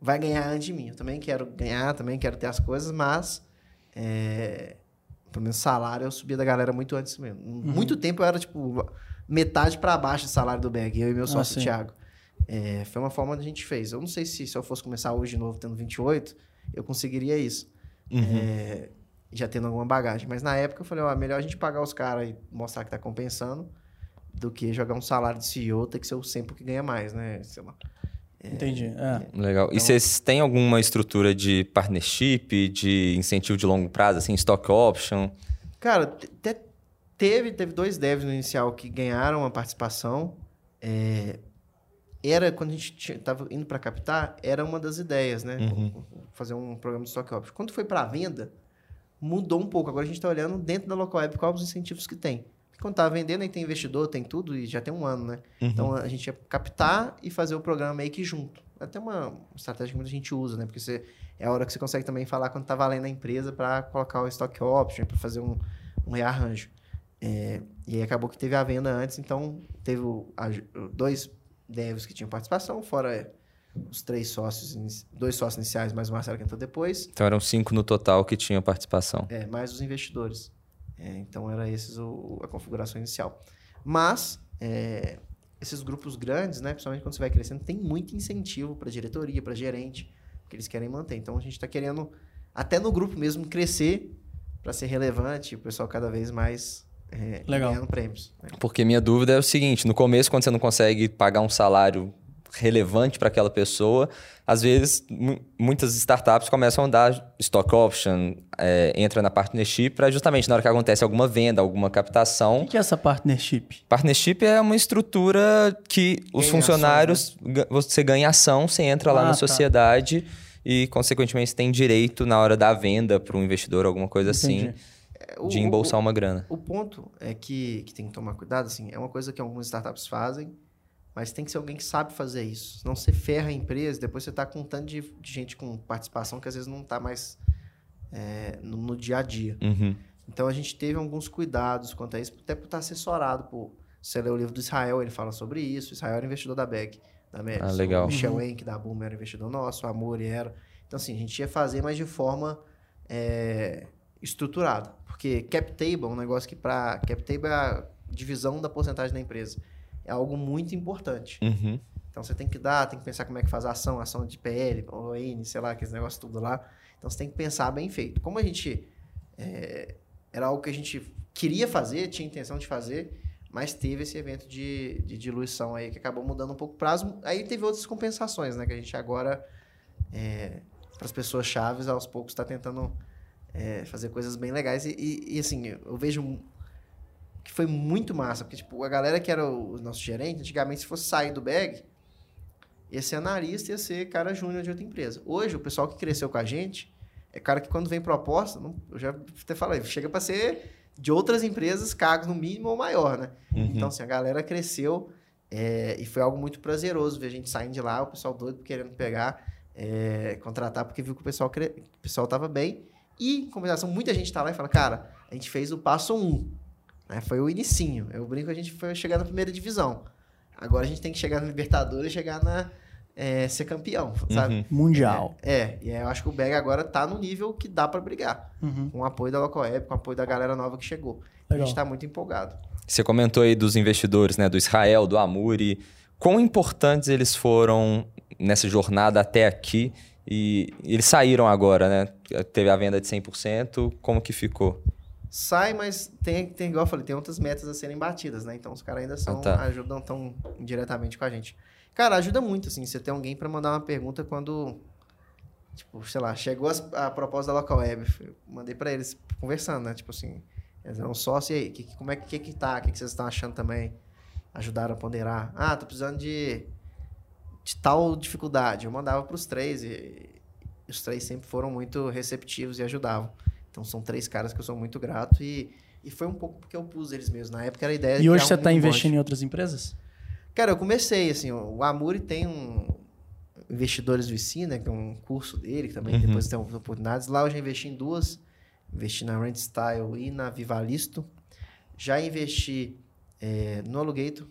vai ganhar antes de mim. Eu também quero ganhar, também quero ter as coisas, mas é, pelo menos salário eu subia da galera muito antes mesmo. Uhum. Muito tempo eu era, tipo, metade para baixo de salário do bag, eu e meu sócio ah, Thiago. É, foi uma forma que a gente fez. Eu não sei se, se eu fosse começar hoje de novo, tendo 28, eu conseguiria isso. Uhum. É, já tendo alguma bagagem. Mas na época eu falei, ó, melhor a gente pagar os caras e mostrar que tá compensando do que jogar um salário de CEO, ter que ser o sempre que ganha mais, né? Sei lá. É, Entendi. É. Legal. Então, e vocês têm alguma estrutura de partnership, de incentivo de longo prazo, assim, stock option? Cara, até teve, teve dois devs no inicial que ganharam a participação. É, era quando a gente estava indo para captar, era uma das ideias, né? Uhum. Fazer um programa de stock option. Quando foi para venda, mudou um pouco. Agora a gente está olhando dentro da local web quais os incentivos que tem. Porque quando estava vendendo, aí tem investidor, tem tudo e já tem um ano, né? Uhum. Então a gente ia captar e fazer o programa meio que junto. É até uma estratégia que muita gente usa, né? Porque você, é a hora que você consegue também falar quando está valendo a empresa para colocar o stock option, para fazer um, um rearranjo. É, e aí acabou que teve a venda antes, então teve o, a, dois devs que tinham participação, fora os três sócios, dois sócios iniciais, mais o Marcelo que entrou depois. Então eram cinco no total que tinham participação. É, mais os investidores. É, então era esses o, a configuração inicial. Mas é, esses grupos grandes, né, principalmente quando você vai crescendo, tem muito incentivo para diretoria, para gerente, que eles querem manter. Então a gente está querendo, até no grupo mesmo, crescer para ser relevante, o pessoal cada vez mais é, Legal. ganhando prêmios. Né? Porque minha dúvida é o seguinte: no começo, quando você não consegue pagar um salário relevante para aquela pessoa, às vezes muitas startups começam a dar stock option, é, entra na partnership para justamente na hora que acontece alguma venda, alguma captação. O que é essa partnership? Partnership é uma estrutura que os ganha funcionários ação, né? você ganha ação, você entra ah, lá na tá. sociedade e consequentemente você tem direito na hora da venda para um investidor, alguma coisa assim. Entendi. assim o- de embolsar uma grana. O ponto é que, que tem que tomar cuidado, assim, é uma coisa que algumas startups fazem, mas tem que ser alguém que sabe fazer isso. Senão você ferra a empresa, depois você tá com um tanto de, de gente com participação que às vezes não tá mais é, no, no dia a dia. Uhum. Então a gente teve alguns cuidados quanto a isso, até por estar assessorado por. Você lê o livro do Israel, ele fala sobre isso. Israel era investidor da BEG, da Meris. Ah, legal. O Michel Henke da Boom era investidor nosso, o Amor era. Então, assim, a gente ia fazer, mas de forma é, estruturada. Porque cap table é um negócio que para cap table é a divisão da porcentagem da empresa. É algo muito importante. Uhum. Então você tem que dar, tem que pensar como é que faz a ação, ação de PL, ON, sei lá, aqueles negócios tudo lá. Então você tem que pensar bem feito. Como a gente é, era algo que a gente queria fazer, tinha intenção de fazer, mas teve esse evento de, de diluição aí que acabou mudando um pouco o prazo. Aí teve outras compensações, né? Que a gente agora, para as pessoas chaves, aos poucos está tentando é, fazer coisas bem legais. E, e, e, assim, eu vejo que foi muito massa, porque tipo, a galera que era o, o nosso gerente, antigamente, se fosse sair do bag, ia ser analista, ia ser cara júnior de outra empresa. Hoje, o pessoal que cresceu com a gente é cara que quando vem proposta, não, eu já até falei, chega para ser de outras empresas, cargos no mínimo ou maior, né? Uhum. Então, assim, a galera cresceu é, e foi algo muito prazeroso ver a gente saindo de lá, o pessoal doido querendo pegar, é, contratar, porque viu que o pessoal, cre... o pessoal tava bem. E, em compensação, muita gente tá lá e fala, cara, a gente fez o passo 1, um, né? Foi o inicinho. Eu brinco, a gente foi chegar na primeira divisão. Agora a gente tem que chegar na Libertadores e chegar na... É, ser campeão, sabe? Uhum. Mundial. É, é, e eu acho que o Beg agora tá no nível que dá para brigar. Uhum. Com o apoio da Locoweb, com o apoio da galera nova que chegou. A Legal. gente tá muito empolgado. Você comentou aí dos investidores, né? Do Israel, do Amuri. Quão importantes eles foram nessa jornada até aqui? E eles saíram agora, né? Teve a venda de 100%. Como que ficou? Sai, mas tem, tem igual eu falei, tem outras metas a serem batidas, né? Então os caras ainda são, Ah, tá. ajudam tão diretamente com a gente. Cara, ajuda muito, assim, você ter alguém para mandar uma pergunta quando, tipo, sei lá, chegou as- a, proposta da Local Web, eu mandei para eles conversando, né? Tipo assim, eles eram sócios, e aí, que, como é que, que, que tá? O que, que vocês estão achando também? Ajudaram a ponderar. Ah, tô precisando de, de tal dificuldade. Eu mandava pros três e, os três sempre foram muito receptivos e ajudavam. Então são três caras que eu sou muito grato e, e foi um pouco porque eu pus eles mesmos. Na época era a ideia de E hoje você um está mundo investindo bot. em outras empresas? Cara, eu comecei, assim, o Amuri tem um Investidores do IC, né, que é um curso dele, que também Uhum. depois tem algumas oportunidades. Lá eu já investi em duas, investi na Rent Style e na Vivalisto. Já investi eh, no Alugator,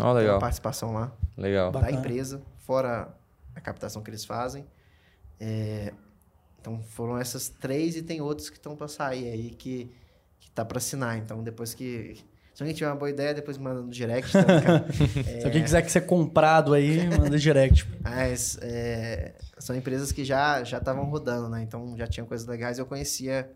Ó, tem legal. uma participação lá Legal. da Bacana. empresa, fora a captação que eles fazem. É, então foram essas três e tem outros que estão para sair aí que, que tá para assinar. Então depois que. Se alguém tiver uma boa ideia, depois manda no direct. Tá, cara? Se alguém quiser que ser comprado aí, manda direct. Mas é, são empresas que já já estavam rodando, né? Então já tinham coisas legais. Eu conhecia,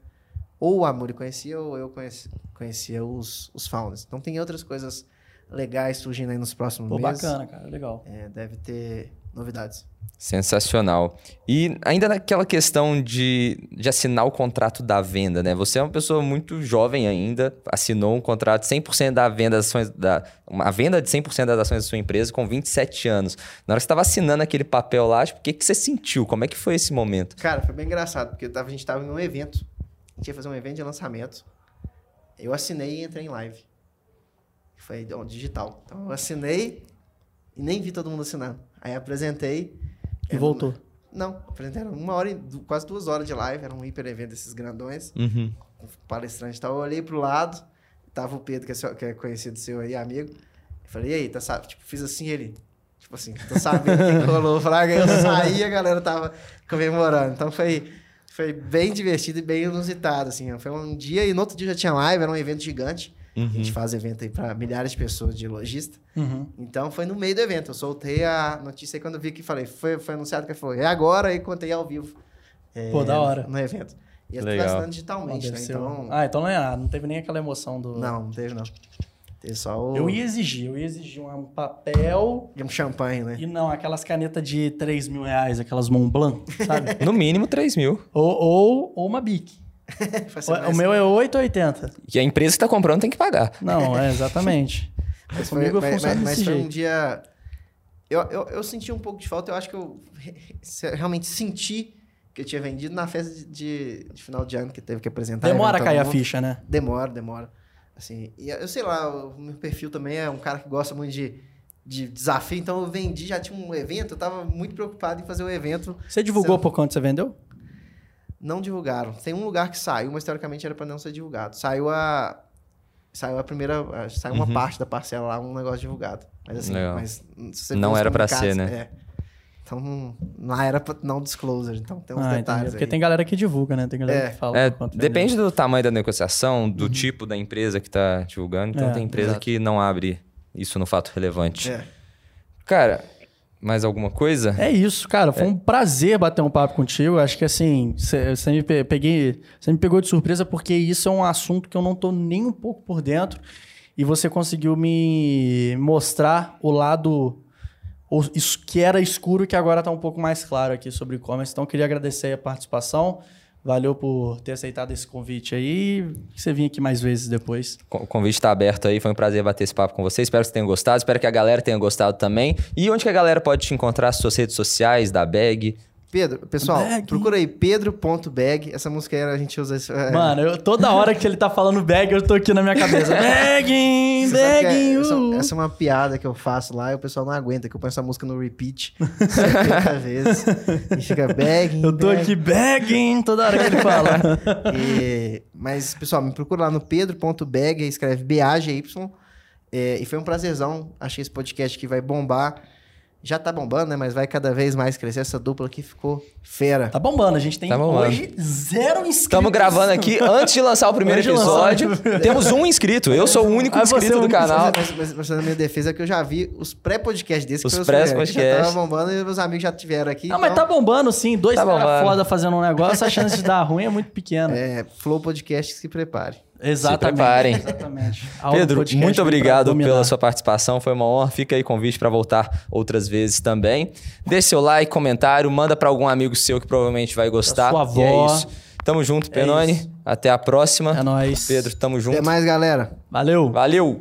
ou o Amuri conhecia, ou eu conheci- conhecia os, os founders. Então tem outras coisas legais surgindo aí nos próximos Pô, meses. bacana, cara. Legal. É, deve ter novidades. Sensacional. E ainda naquela questão de, de assinar o contrato da venda, né? Você é uma pessoa muito jovem ainda, assinou um contrato 100% da venda das ações, da, uma venda de 100% das ações da sua empresa com 27 anos. Na hora que você estava assinando aquele papel lá, tipo, o que, que você sentiu? Como é que foi esse momento? Cara, foi bem engraçado, porque a gente tava em um evento. A gente ia fazer um evento de lançamento. Eu assinei e entrei em live. Foi digital. Então eu assinei e nem vi todo mundo assinando. Aí apresentei. E voltou. uma- Não, apresentei uma hora quase duas horas de live. Era um hiper evento desses grandões, Uhum. com palestrante e tal. Eu olhei pro lado, tava o Pedro, que é, seu- que é conhecido seu aí, amigo. Eu falei, e aí, tá sabe? Tipo, fiz assim ele. Tipo assim, tô sabendo o que que rolou. Fraga, eu saí e a galera tava comemorando. Então foi, foi bem divertido e bem inusitado, assim. Foi um dia e no outro dia já tinha live, era um evento gigante. A gente Uhum. faz evento aí pra milhares de pessoas de lojista. Uhum. Então foi no meio do evento. Eu soltei a notícia aí quando eu vi que falei, foi, foi anunciado que foi. É agora e contei ao vivo. é, Pô, da hora. No evento. E eu tô assinando Ó, digitalmente, deve né? Então. um- Ah, então não é nada. Não teve nem aquela emoção do... Não, não teve não. Teve só o. Eu ia exigir. Eu ia exigir um papel... e um champanhe, né? E não, aquelas canetas de 3 mil reais, aquelas Mont Blanc, sabe? No mínimo 3 mil. ou, ou, ou uma Bic. O, o meu é 8,80. E a empresa que está comprando tem que pagar. Não, é exatamente. Mas, foi, Comigo mas, funciona mas- mas desse foi um dia. Eu, eu, eu senti um pouco de falta, eu acho que eu realmente senti que eu tinha vendido na festa de, de- de final de ano que teve que apresentar. Demora a cair a ficha, né? Demora, demora. Assim, e eu sei lá, o meu perfil também é um cara que gosta muito de, de desafio, então eu vendi, já tinha um evento, eu tava muito preocupado em fazer o evento. Você divulgou Você- por quanto você vendeu? Não divulgaram. Tem um lugar que saiu, mas teoricamente era pra não ser divulgado. Saiu a. Saiu a primeira. a- Saiu uma parte da parcela lá, um negócio divulgado. Mas assim, Legal. mas Não era pra comunicados, ser, né? É. Então, não era pra não disclosure. Então tem uns Ah, entendi. detalhes. Porque aí. tem galera que divulga, né? Tem galera É. que fala. É, vendeu. depende do tamanho da negociação, do tipo da empresa que tá divulgando. Então É, tem empresa exato. que não abre isso no fato relevante. É. Cara, mais alguma coisa? É isso, cara. Foi um prazer bater um papo contigo. Acho que assim, você me, pe- peguei, você me pegou de surpresa porque isso é um assunto que eu não tô nem um pouco por dentro. E você conseguiu me mostrar o lado que era escuro que agora tá um pouco mais claro aqui sobre e-commerce. Então, eu queria agradecer a participação. Valeu por ter aceitado esse convite aí. Você vinha aqui mais vezes depois. O convite está aberto aí, foi um prazer bater esse papo com você. Espero que você tenha gostado, espero que a galera tenha gostado também. E onde que a galera pode te encontrar? As suas redes sociais, da Bag. Pedro, pessoal, Bag. procura aí pedro.bag. Essa música aí a gente usa. isso, é- Mano, eu- toda hora que ele tá falando bag, eu tô aqui na minha cabeça. Bagging, que é- bagging. essa, uh. essa é uma piada que eu faço lá e o pessoal não aguenta, que eu ponho essa música no repeat 70 vezes. E fica begging. Eu tô begging. aqui bagging toda hora que ele fala. E- mas, pessoal, me procura lá no pedro.bag, escreve B-A-G-Y. É, e foi um prazerzão. Achei esse podcast aqui vai bombar. Já tá bombando, né? Mas vai cada vez mais crescer. Essa dupla aqui ficou fera. Tá bombando, a gente tem Tá hoje zero inscritos. Estamos gravando aqui antes de lançar o primeiro lançar. episódio. Temos um inscrito. Eu sou o único Ah, você é inscrito o do único canal. Mas, mas, mas na minha defesa é que eu já vi os pré-podcasts desse. que Os que pré-podcasts. Já tava bombando e meus amigos já tiveram aqui. Não, mas então, tá bombando sim. Dois Tá caras bombando. foda fazendo um negócio, a chance de dar ruim é muito pequena. É, Flow Podcast, se prepare. Exatamente. preparem. Exatamente. Pedro, muito pra obrigado pela sua participação. Foi uma honra. Fica aí convite para voltar outras vezes também. Deixe seu like, comentário, manda para algum amigo seu que provavelmente vai gostar. sua E é avó. isso. Tamo junto, Penone. isso. Até a próxima. É nóis. Pedro, tamo junto. Até mais, galera. Valeu. Valeu!